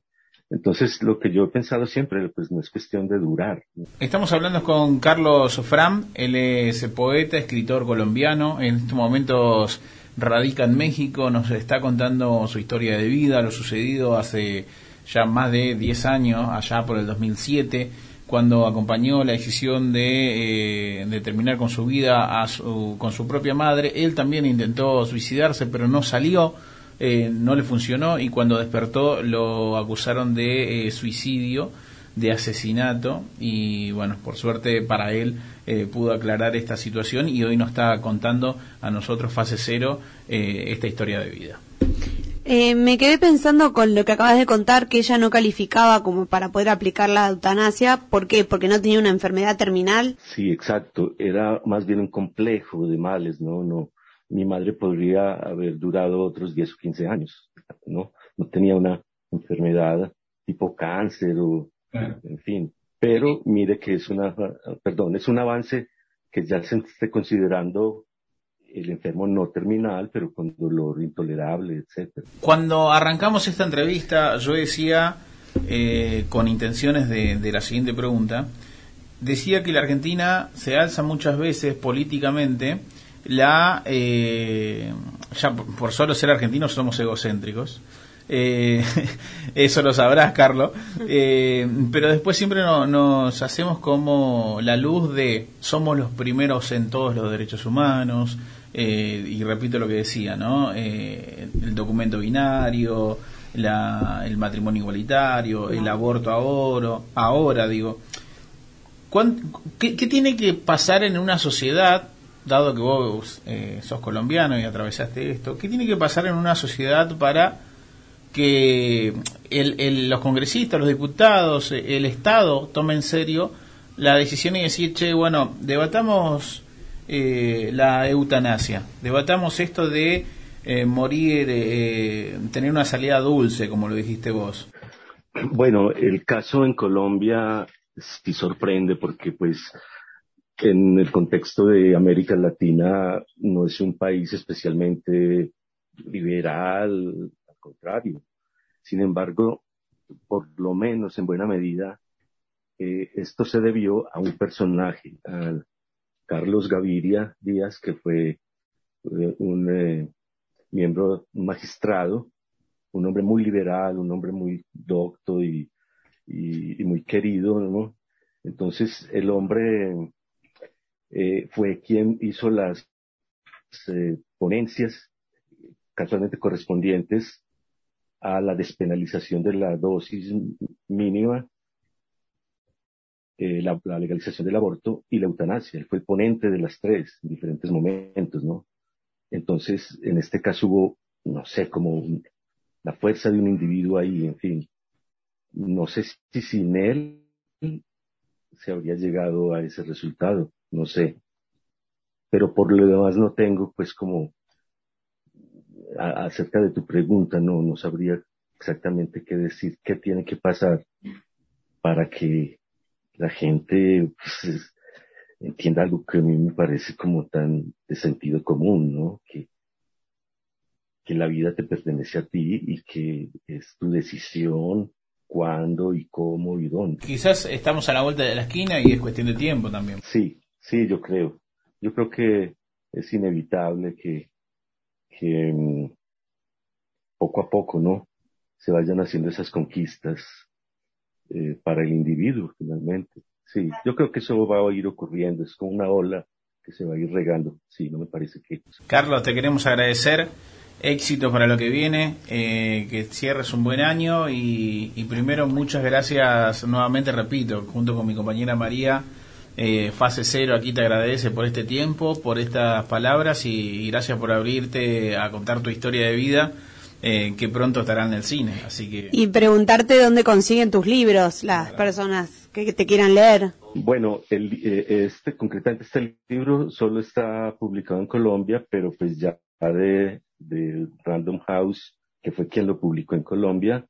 Speaker 12: Entonces, lo que yo he pensado siempre, pues no es cuestión de durar,
Speaker 2: Estamos hablando con Carlos Fram, él es poeta, escritor colombiano, en estos momentos radica en México, nos está contando su historia de vida, lo sucedido hace ya más de 10 años, allá por el 2007, cuando acompañó la decisión de, eh, de terminar con su vida a su- con su propia madre. Él también intentó suicidarse, pero no salió, eh, no le funcionó y cuando despertó lo acusaron de eh, suicidio, de asesinato y bueno, por suerte para él eh, pudo aclarar esta situación y hoy nos está contando a nosotros, fase cero, eh, esta historia de vida.
Speaker 6: Eh, me quedé pensando con lo que acabas de contar, que ella no calificaba como para poder aplicar la eutanasia. ¿Por qué? Porque no tenía una enfermedad terminal.
Speaker 12: Sí, exacto. Era más bien un complejo de males, ¿no? No, mi madre podría haber durado otros 10 o 15 años, ¿no? No tenía una enfermedad tipo cáncer o, en fin. Pero mire que es una, perdón, es un avance que ya se esté considerando el enfermo no terminal, pero con dolor intolerable, etcétera.
Speaker 2: Cuando arrancamos esta entrevista, yo decía, eh, con intenciones de, de la siguiente pregunta, decía que la Argentina se alza muchas veces políticamente la eh, ya por por solo ser argentinos somos egocéntricos. Eh, eso lo sabrás Carlos. Eh, pero después siempre no- nos hacemos como la luz de somos los primeros en todos los derechos humanos eh, y repito lo que decía no Eh, el documento binario la- el matrimonio igualitario el aborto ahora ahora digo. ¿Cuán- ¿Qué, qué tiene que pasar en una sociedad, dado que vos eh, sos colombiano y atravesaste esto, qué tiene que pasar en una sociedad para que los congresistas, los diputados, eh, el Estado tome en serio la decisión y decir, che, bueno, debatamos eh, la eutanasia, debatamos esto de eh, morir, eh, tener una salida dulce, como lo dijiste vos.
Speaker 12: Bueno, el caso en Colombia sí sorprende porque pues en el contexto de América Latina no es un país especialmente liberal, al contrario. Sin embargo, por lo menos en buena medida, eh, esto se debió a un personaje, a Carlos Gaviria Díaz, que fue eh, un eh, miembro, magistrado, un hombre muy liberal, un hombre muy docto y muy querido, ¿no? Entonces el hombre eh, fue quien hizo las eh, ponencias casualmente correspondientes a la despenalización de la dosis mínima, eh, la, la legalización del aborto y la eutanasia. Él fue el ponente de las tres en diferentes momentos, ¿no? Entonces, en este caso hubo, no sé, como la fuerza de un individuo ahí, en fin. No sé si sin él se habría llegado a ese resultado, no sé. Pero por lo demás no tengo, pues, como a- acerca de tu pregunta, no, no sabría exactamente qué decir, qué tiene que pasar para que la gente pues, es- entienda algo que a mí me parece como tan de sentido común, ¿no? Que, que la vida te pertenece a ti y que es tu decisión cuándo y cómo y dónde.
Speaker 2: Quizás estamos a la vuelta de la esquina y es cuestión de tiempo también.
Speaker 12: Sí, sí, yo creo. Yo creo que es inevitable que, que mm, poco a poco, ¿no? Se vayan haciendo esas conquistas eh, para el individuo, finalmente. Sí, yo creo que eso va a ir ocurriendo. Es como una ola que se va a ir regando. Sí, no me parece que...
Speaker 2: Carlos, te queremos agradecer. Éxito para lo que viene, eh, que cierres un buen año y, y primero muchas gracias nuevamente, repito, junto con mi compañera María, eh, Fase Cero aquí te agradece por este tiempo, por estas palabras y, y gracias por abrirte a contar tu historia de vida, eh, que pronto estará en el cine. Así que
Speaker 6: Y preguntarte dónde consiguen tus libros las personas que te quieran leer.
Speaker 12: Bueno, el, eh, este, concretamente este libro solo está publicado en Colombia, pero pues ya de, de Random House, que fue quien lo publicó en Colombia,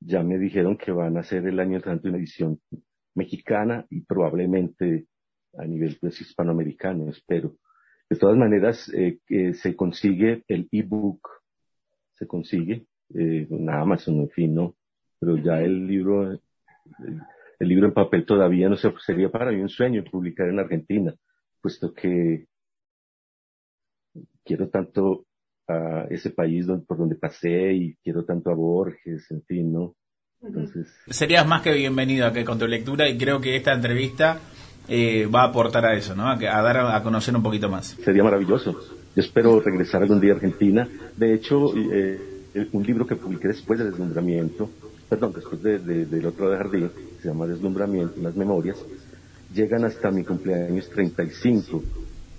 Speaker 12: ya me dijeron que van a hacer el año entrante una edición mexicana y probablemente a nivel pues hispanoamericano, espero. De todas maneras, eh, que se consigue el ebook, se consigue eh, en Amazon, en fin, ¿no? Pero ya el libro, el, libro en papel todavía no sé, sería para mí un sueño publicar en Argentina, puesto que quiero tanto a ese país donde, por donde pasé y quiero tanto a Borges, en fin, ¿no? Entonces,
Speaker 2: Serías más que bienvenido aquí con tu lectura y creo que esta entrevista eh, va a aportar a eso, ¿no? A, que- a dar a, a conocer un poquito más.
Speaker 12: sería maravilloso. Yo espero regresar algún día a Argentina. De hecho, eh, un libro que publiqué después de Deslumbramiento, perdón, después de, de- del otro de Jardín, se llama Deslumbramiento, unas memorias, llegan hasta mi cumpleaños 35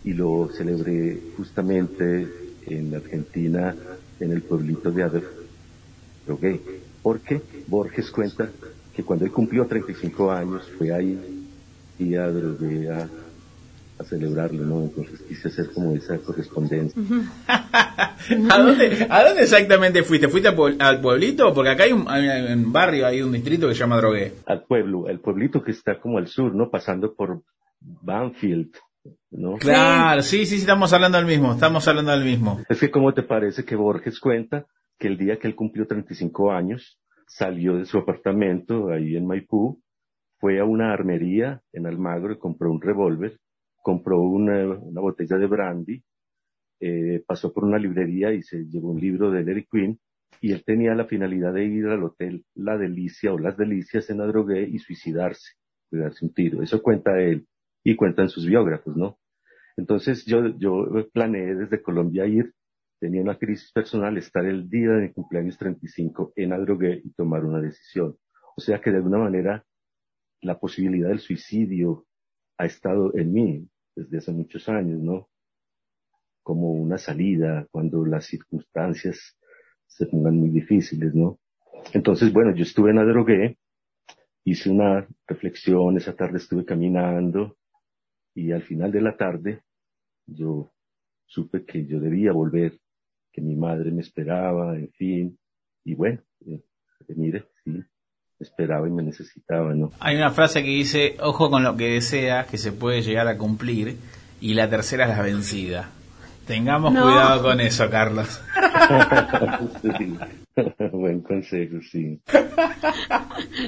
Speaker 12: y lo celebré justamente en Argentina, en el pueblito de Adrogué. Porque Borges cuenta que cuando él cumplió 35 años fue ahí y a a, a celebrarlo, ¿no? Entonces quise hacer como esa correspondencia.
Speaker 2: ¿A dónde, ¿A dónde exactamente fuiste? ¿Fuiste al pueblito? Porque acá hay un, hay un barrio, hay un distrito que se llama Drogué.
Speaker 12: Al pueblo, el pueblito que está como al sur, ¿no? Pasando por Banfield, ¿no?
Speaker 2: Claro, sí, sí, sí, estamos hablando del mismo, estamos hablando del mismo.
Speaker 12: Es que cómo te parece que Borges cuenta que el día que él cumplió 35 años, salió de su apartamento ahí en Maipú, fue a una armería en Almagro y compró un revólver, compró una, una botella de brandy, eh, pasó por una librería y se llevó un libro de Larry Quinn y él tenía la finalidad de ir al hotel La Delicia o Las Delicias en Adrogué y suicidarse, pegarse un tiro. Eso cuenta él y cuentan sus biógrafos, ¿no? Entonces yo, yo planeé desde Colombia ir, tenía una crisis personal, estar el día de mi cumpleaños 35 en Adrogué y tomar una decisión. O sea que de alguna manera la posibilidad del suicidio ha estado en mí desde hace muchos años, ¿no? Como una salida cuando las circunstancias se pongan muy difíciles, ¿no? Entonces, bueno, yo estuve en Adrogué, hice una reflexión, esa tarde estuve caminando y al final de la tarde yo supe que yo debía volver, que mi madre me esperaba, en fin, y bueno, eh, mire, sí, me esperaba y me necesitaba, ¿no?
Speaker 2: Hay una frase que dice, ojo con lo que deseas, que se puede llegar a cumplir, y la tercera es la vencida. Tengamos
Speaker 6: No.
Speaker 2: cuidado con eso, Carlos.
Speaker 12: Sí. Buen consejo, sí.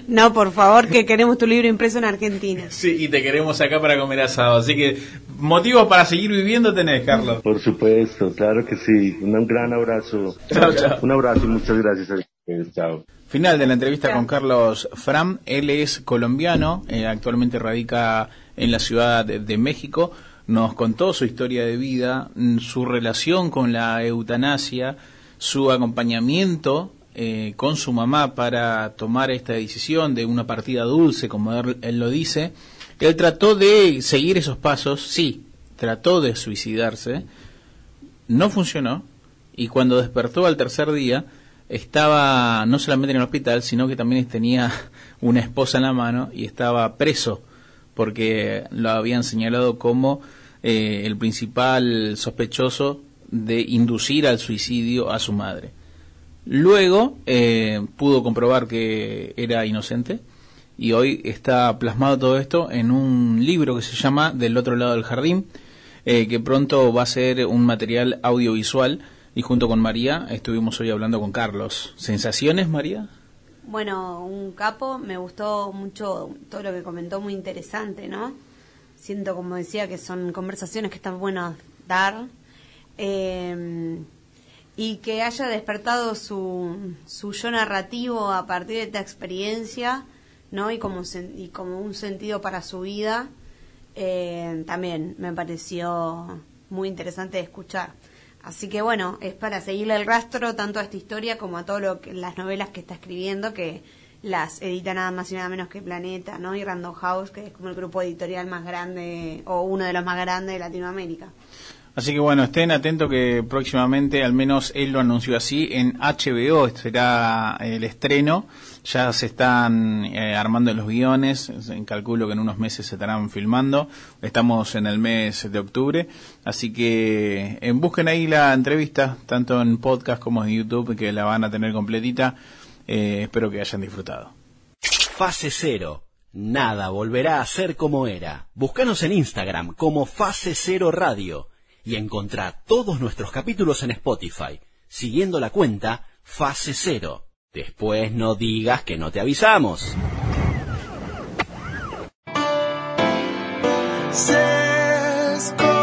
Speaker 6: No, por favor, que queremos tu libro impreso en Argentina.
Speaker 2: Sí, y te queremos acá para comer asado. Así que motivos para seguir viviendo tenés, Carlos.
Speaker 12: Por supuesto, claro que sí. Un gran abrazo.
Speaker 2: Chao, chao.
Speaker 12: Un abrazo y muchas gracias a ustedes. Chao.
Speaker 2: Final de la entrevista con Carlos Fram. Él es colombiano, eh, actualmente radica en la ciudad de, de México. Nos contó su historia de vida, mm, su relación con la eutanasia, su acompañamiento eh, con su mamá para tomar esta decisión de una partida dulce, como él, él lo dice. Él trató de seguir esos pasos, sí, trató de suicidarse, no funcionó y cuando despertó al tercer día estaba no solamente en el hospital, sino que también tenía una esposa en la mano y estaba preso porque lo habían señalado como eh, el principal sospechoso de inducir al suicidio a su madre. Luego eh, pudo comprobar que era inocente y hoy está plasmado todo esto en un libro que se llama Del otro lado del jardín, eh, que pronto va a ser un material audiovisual y junto con María estuvimos hoy hablando con Carlos. ¿Sensaciones, María?
Speaker 6: Bueno, un capo, me gustó mucho todo lo que comentó, muy interesante, ¿no? Siento, como decía, que son conversaciones que están buenas dar. Eh, y que haya despertado su, su yo narrativo a partir de esta experiencia, ¿no? Y como, sen- y como un sentido para su vida, eh, también me pareció muy interesante de escuchar. Así que bueno, es para seguirle el rastro tanto a esta historia como a que las novelas que está escribiendo que las edita nada más y nada menos que Planeta, ¿no? Y Random House, que es como el grupo editorial más grande o uno de los más grandes de Latinoamérica.
Speaker 2: Así que bueno, estén atentos que próximamente, al menos él lo anunció así, en HBO será el estreno. Ya se están eh, armando los guiones, calculo que en unos meses se estarán filmando. Estamos en el mes de octubre, así que eh, busquen ahí la entrevista, tanto en podcast como en YouTube, que la van a tener completita. Eh, espero que hayan disfrutado.
Speaker 1: Fase Cero. Nada volverá a ser como era. Búscanos en Instagram como Fase Cero Radio y encontrá todos nuestros capítulos en Spotify, siguiendo la cuenta Fase Cero. Después no digas que no te avisamos.
Speaker 5: Se escondieron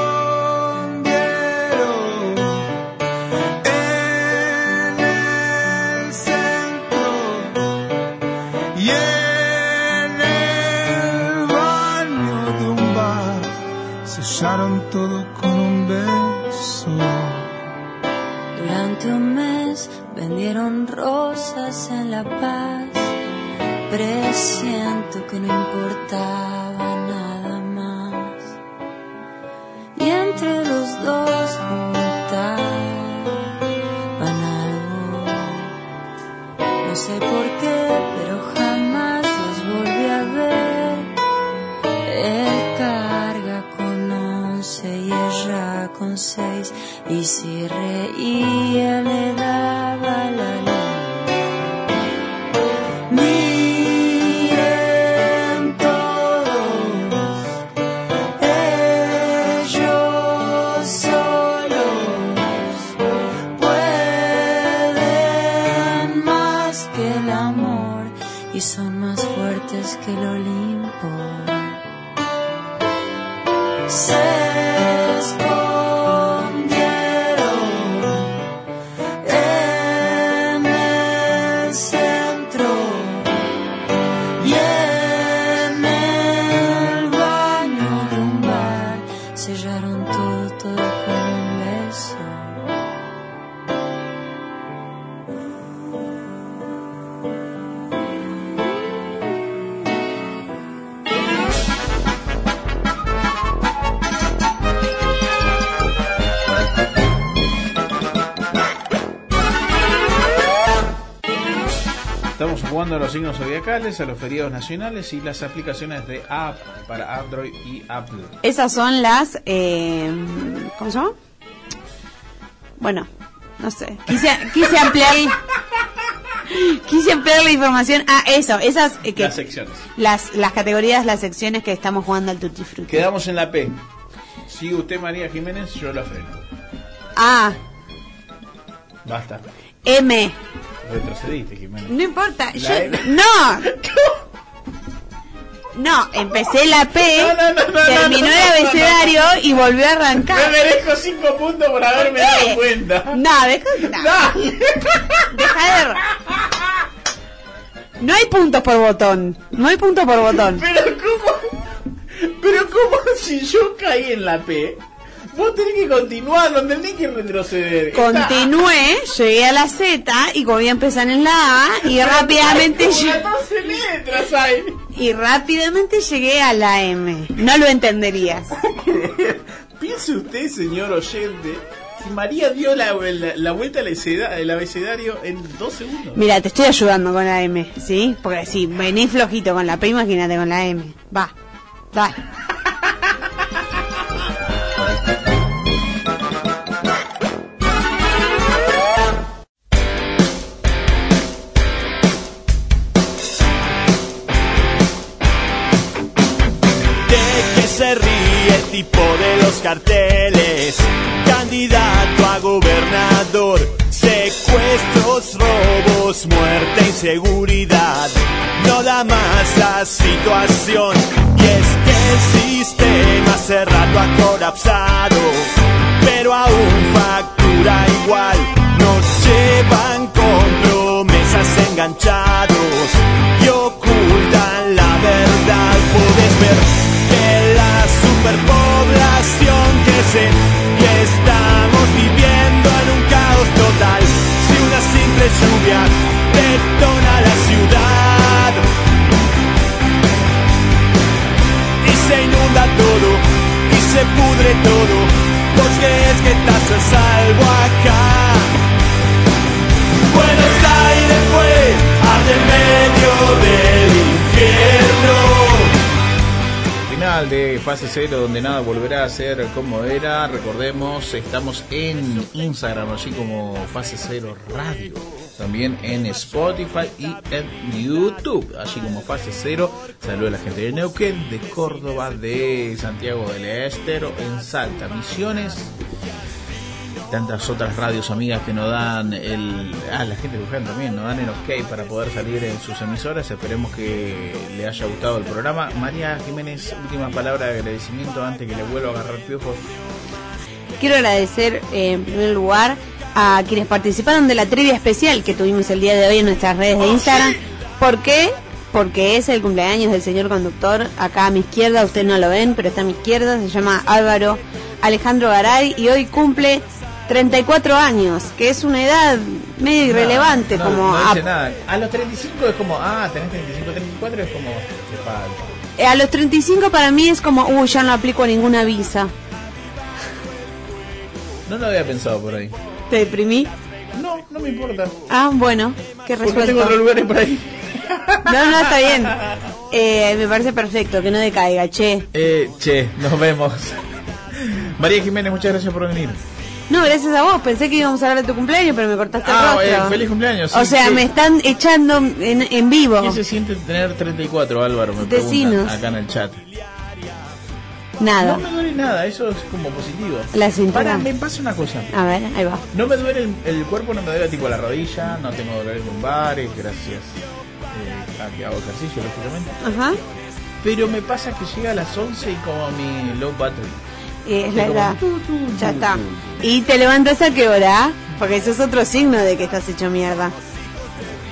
Speaker 5: en el centro y
Speaker 13: en el baño vendieron rosas en La Paz. Presiento que no importaba nada más. Y entre los dos juntaban algo. No sé por qué, pero jamás los volví a ver. Él carga con once y ella con seis. Y si reía le daba
Speaker 2: Estamos jugando a los signos zodiacales, a los feriados nacionales y las aplicaciones de app para Android y Apple.
Speaker 6: Esas son las... eh, ¿Cómo se llama? Bueno, no sé. Quise, quise ampliar... Quise ampliar la información. Ah, eso, esas... eh, que,
Speaker 2: Las secciones.
Speaker 6: las, las categorías, las secciones que estamos jugando al Tutti Frutti.
Speaker 2: Quedamos en la P. Si usted María Jiménez, yo la freno.
Speaker 6: Ah,
Speaker 2: Basta.
Speaker 6: M.
Speaker 2: Retrocediste, Jiménez.
Speaker 6: No importa. Yo, no. No, empecé la P,
Speaker 2: No, no, no,
Speaker 6: terminó el abecedario y volvió a arrancar.
Speaker 2: Me merezco cinco puntos por haberme
Speaker 6: ¿Por qué?
Speaker 2: dado cuenta.
Speaker 6: No, deja, no. Deja de... No hay puntos por botón. No hay puntos por botón.
Speaker 2: Pero cómo, pero cómo si yo caí en la P, vos tenés que continuar, no tenés que retroceder.
Speaker 6: Continué, llegué a la Z y voy a empezar en la A y rápidamente
Speaker 2: Como
Speaker 6: lle-
Speaker 2: 14 letras hay.
Speaker 6: y rápidamente llegué a la M. No lo entenderías.
Speaker 2: Piense usted, señor oyente, que María dio la, la- la vuelta al abecedario en dos segundos.
Speaker 6: Mira, te estoy ayudando con la M, ¿sí? Porque si venís flojito con la P, imagínate con la M. Va, dale.
Speaker 14: Tipo de los carteles. Candidato a gobernador, secuestros, robos, muerte, inseguridad. No da más la situación. Y es que el sistema hace rato ha colapsado, pero aún factura igual. Nos llevan con promesas enganchados y ocultan la verdad. Puedes ver que la superpoblación y estamos viviendo en un caos total. Si una simple lluvia detona la ciudad y se inunda todo y se pudre todo, ¿vos crees que estás a salvo acá? Buenos Aires fue al medio del infierno.
Speaker 2: De fase cero donde nada volverá a ser como era. Recordemos, estamos en Instagram, así como fase cero radio. También en Spotify y en YouTube, así como fase cero. Saludos a la gente de Neuquén, de Córdoba, de Santiago del Estero, en Salta, Misiones. Tantas otras radios amigas que nos dan el. Ah, la gente de Luján también nos dan el ok para poder salir en sus emisoras. Esperemos que le haya gustado el programa. María Jiménez, última palabra de agradecimiento antes que le vuelva a agarrar piojos.
Speaker 6: Quiero agradecer eh, en primer lugar a quienes participaron de la trivia especial que tuvimos el día de hoy en nuestras redes de Instagram. ¿Por qué? porque es el cumpleaños del señor conductor. Acá a mi izquierda, ustedes no lo ven, pero está a mi izquierda, se llama Álvaro Alejandro Garay y hoy cumple 34 años, que es una edad medio irrelevante,
Speaker 2: No,
Speaker 6: como
Speaker 2: no
Speaker 6: a-
Speaker 2: dice nada. A los 35 es como, ah, tenés 35, 34 es como, te falta.
Speaker 6: eh, a los 35 para mí es como, uy, ya no aplico ninguna visa.
Speaker 2: No lo había pensado por ahí.
Speaker 6: ¿Te deprimí?
Speaker 2: No, no me importa.
Speaker 6: Ah, bueno, qué
Speaker 2: Porque
Speaker 6: resuelto.
Speaker 2: tengo otros lugares por ahí.
Speaker 6: No, no, está bien. Eh, me parece perfecto, que no decaiga, che.
Speaker 2: Eh, che, nos vemos. María Jiménez, muchas gracias por venir.
Speaker 6: No, gracias a vos. Pensé que íbamos a hablar de tu cumpleaños, pero me cortaste
Speaker 2: Ah,
Speaker 6: el rostro.
Speaker 2: eh, feliz cumpleaños, sí,
Speaker 6: o sea,
Speaker 2: sí.
Speaker 6: me están echando en, en vivo.
Speaker 2: ¿Qué se siente tener 34, Álvaro? Me
Speaker 6: Decinos.
Speaker 2: acá en el chat.
Speaker 6: Nada.
Speaker 2: No me duele nada, eso es como positivo.
Speaker 6: La cintura.
Speaker 2: Para, me pasa una cosa.
Speaker 6: A ver, ahí va.
Speaker 2: No me duele el, el cuerpo, no me duele tipo la rodilla, no tengo dolores lumbares, gracias eh, a que hago ejercicio, lógicamente.
Speaker 6: Ajá.
Speaker 2: Pero me pasa que llega a las 11 y como mi low battery.
Speaker 6: Eh, es la edad. Ya está. ¿Y te levantas a qué hora? Porque eso es otro signo de que estás hecho mierda.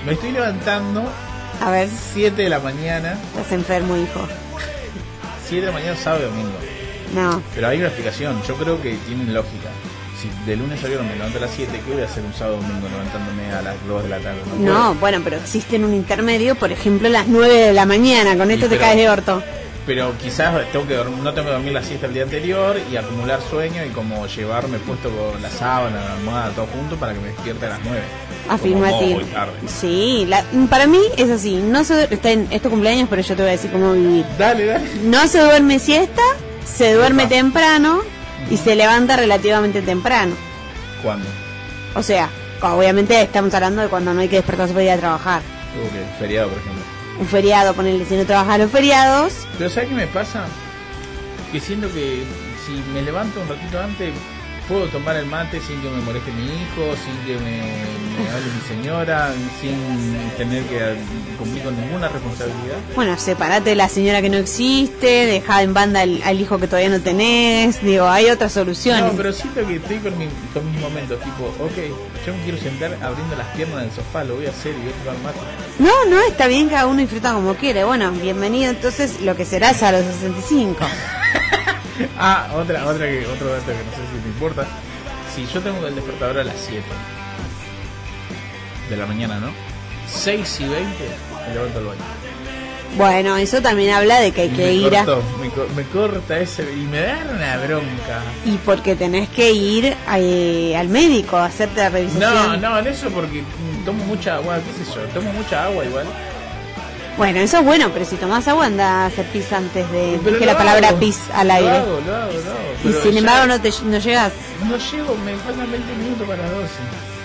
Speaker 2: Me estoy levantando
Speaker 6: A ver,
Speaker 2: 7 de la mañana,
Speaker 6: estás enfermo, hijo.
Speaker 2: 7 de la mañana sábado y domingo.
Speaker 6: No.
Speaker 2: Pero hay una explicación, yo creo que tiene lógica. Si de lunes a viernes me levanto a las 7, ¿qué voy a hacer un sábado domingo levantándome a las 2 de la tarde? No,
Speaker 6: bueno, pero existe en un intermedio, por ejemplo, las 9 de la mañana. Con esto te
Speaker 2: pero-
Speaker 6: caes de orto.
Speaker 2: Pero quizás tengo que dorm- no tengo que dormir la siesta el día anterior y acumular sueño y como llevarme puesto con la sábana, la almohada, todo junto para que me despierte a las 9.
Speaker 6: Afirmativo. Sí, la- para mí es así. No se, está en estos cumpleaños, pero yo te voy a decir cómo vivir.
Speaker 2: Dale, dale.
Speaker 6: No se duerme siesta, se duerme temprano y se levanta relativamente temprano.
Speaker 2: ¿Cuándo?
Speaker 6: O sea, obviamente estamos hablando de cuando no hay que despertarse para ir a trabajar.
Speaker 2: Ok, feriado, por ejemplo.
Speaker 6: Un feriado, ponerle si no trabajas los feriados.
Speaker 2: Pero ¿sabes qué me pasa? Que siento que si me levanto un ratito antes, puedo tomar el mate sin que me moleste mi hijo, sin que me, me hable mi señora, sin tener que cumplir con ninguna responsabilidad.
Speaker 6: Bueno, separate de la señora que no existe, deja en banda al, al hijo que todavía no tenés. Digo, hay otras soluciones.
Speaker 2: No, pero siento que estoy con, mi- con mis momentos, tipo, ok, yo me quiero sentar abriendo las piernas del sofá, lo voy a hacer y voy a tomar mate.
Speaker 6: No, no, está bien, cada uno disfruta como quiere. Bueno, bienvenido entonces lo que serás a los 65.
Speaker 2: Ah, otra, otra que, otro dato que no sé si te importa. Si yo tengo el despertador a las 7 de la mañana, ¿no? 6 y 20 me levanto al baño.
Speaker 6: Bueno, eso también habla de que hay
Speaker 2: Y
Speaker 6: que
Speaker 2: me
Speaker 6: ir a...
Speaker 2: me, co- me corta ese y me da una bronca.
Speaker 6: Y porque tenés que ir eh, al médico a hacerte la
Speaker 2: No,
Speaker 6: revisación.
Speaker 2: no, en eso porque tomo mucha agua, qué sé yo, tomo mucha agua igual.
Speaker 6: Bueno, eso es bueno, pero si tomás agua anda a hacer pis antes de...
Speaker 2: Pero lo
Speaker 6: la palabra pis al
Speaker 2: lo
Speaker 6: aire.
Speaker 2: hago, lo hago, lo hago,
Speaker 6: y sin
Speaker 2: ya
Speaker 6: embargo no, te, no llegas.
Speaker 2: No llego, me faltan 20 minutos para las 12.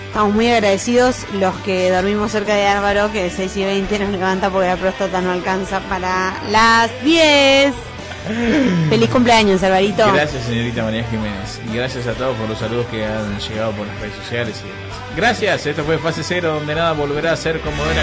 Speaker 6: Estamos muy agradecidos los que dormimos cerca de Álvaro, que de 6 y 20 nos levanta porque la próstata no alcanza para las 10. Feliz cumpleaños, Alvarito.
Speaker 2: Gracias, señorita María Jiménez. Y gracias a todos por los saludos que han llegado por las redes sociales y demás. Gracias, esto fue Fase Cero, donde nada volverá a ser como era.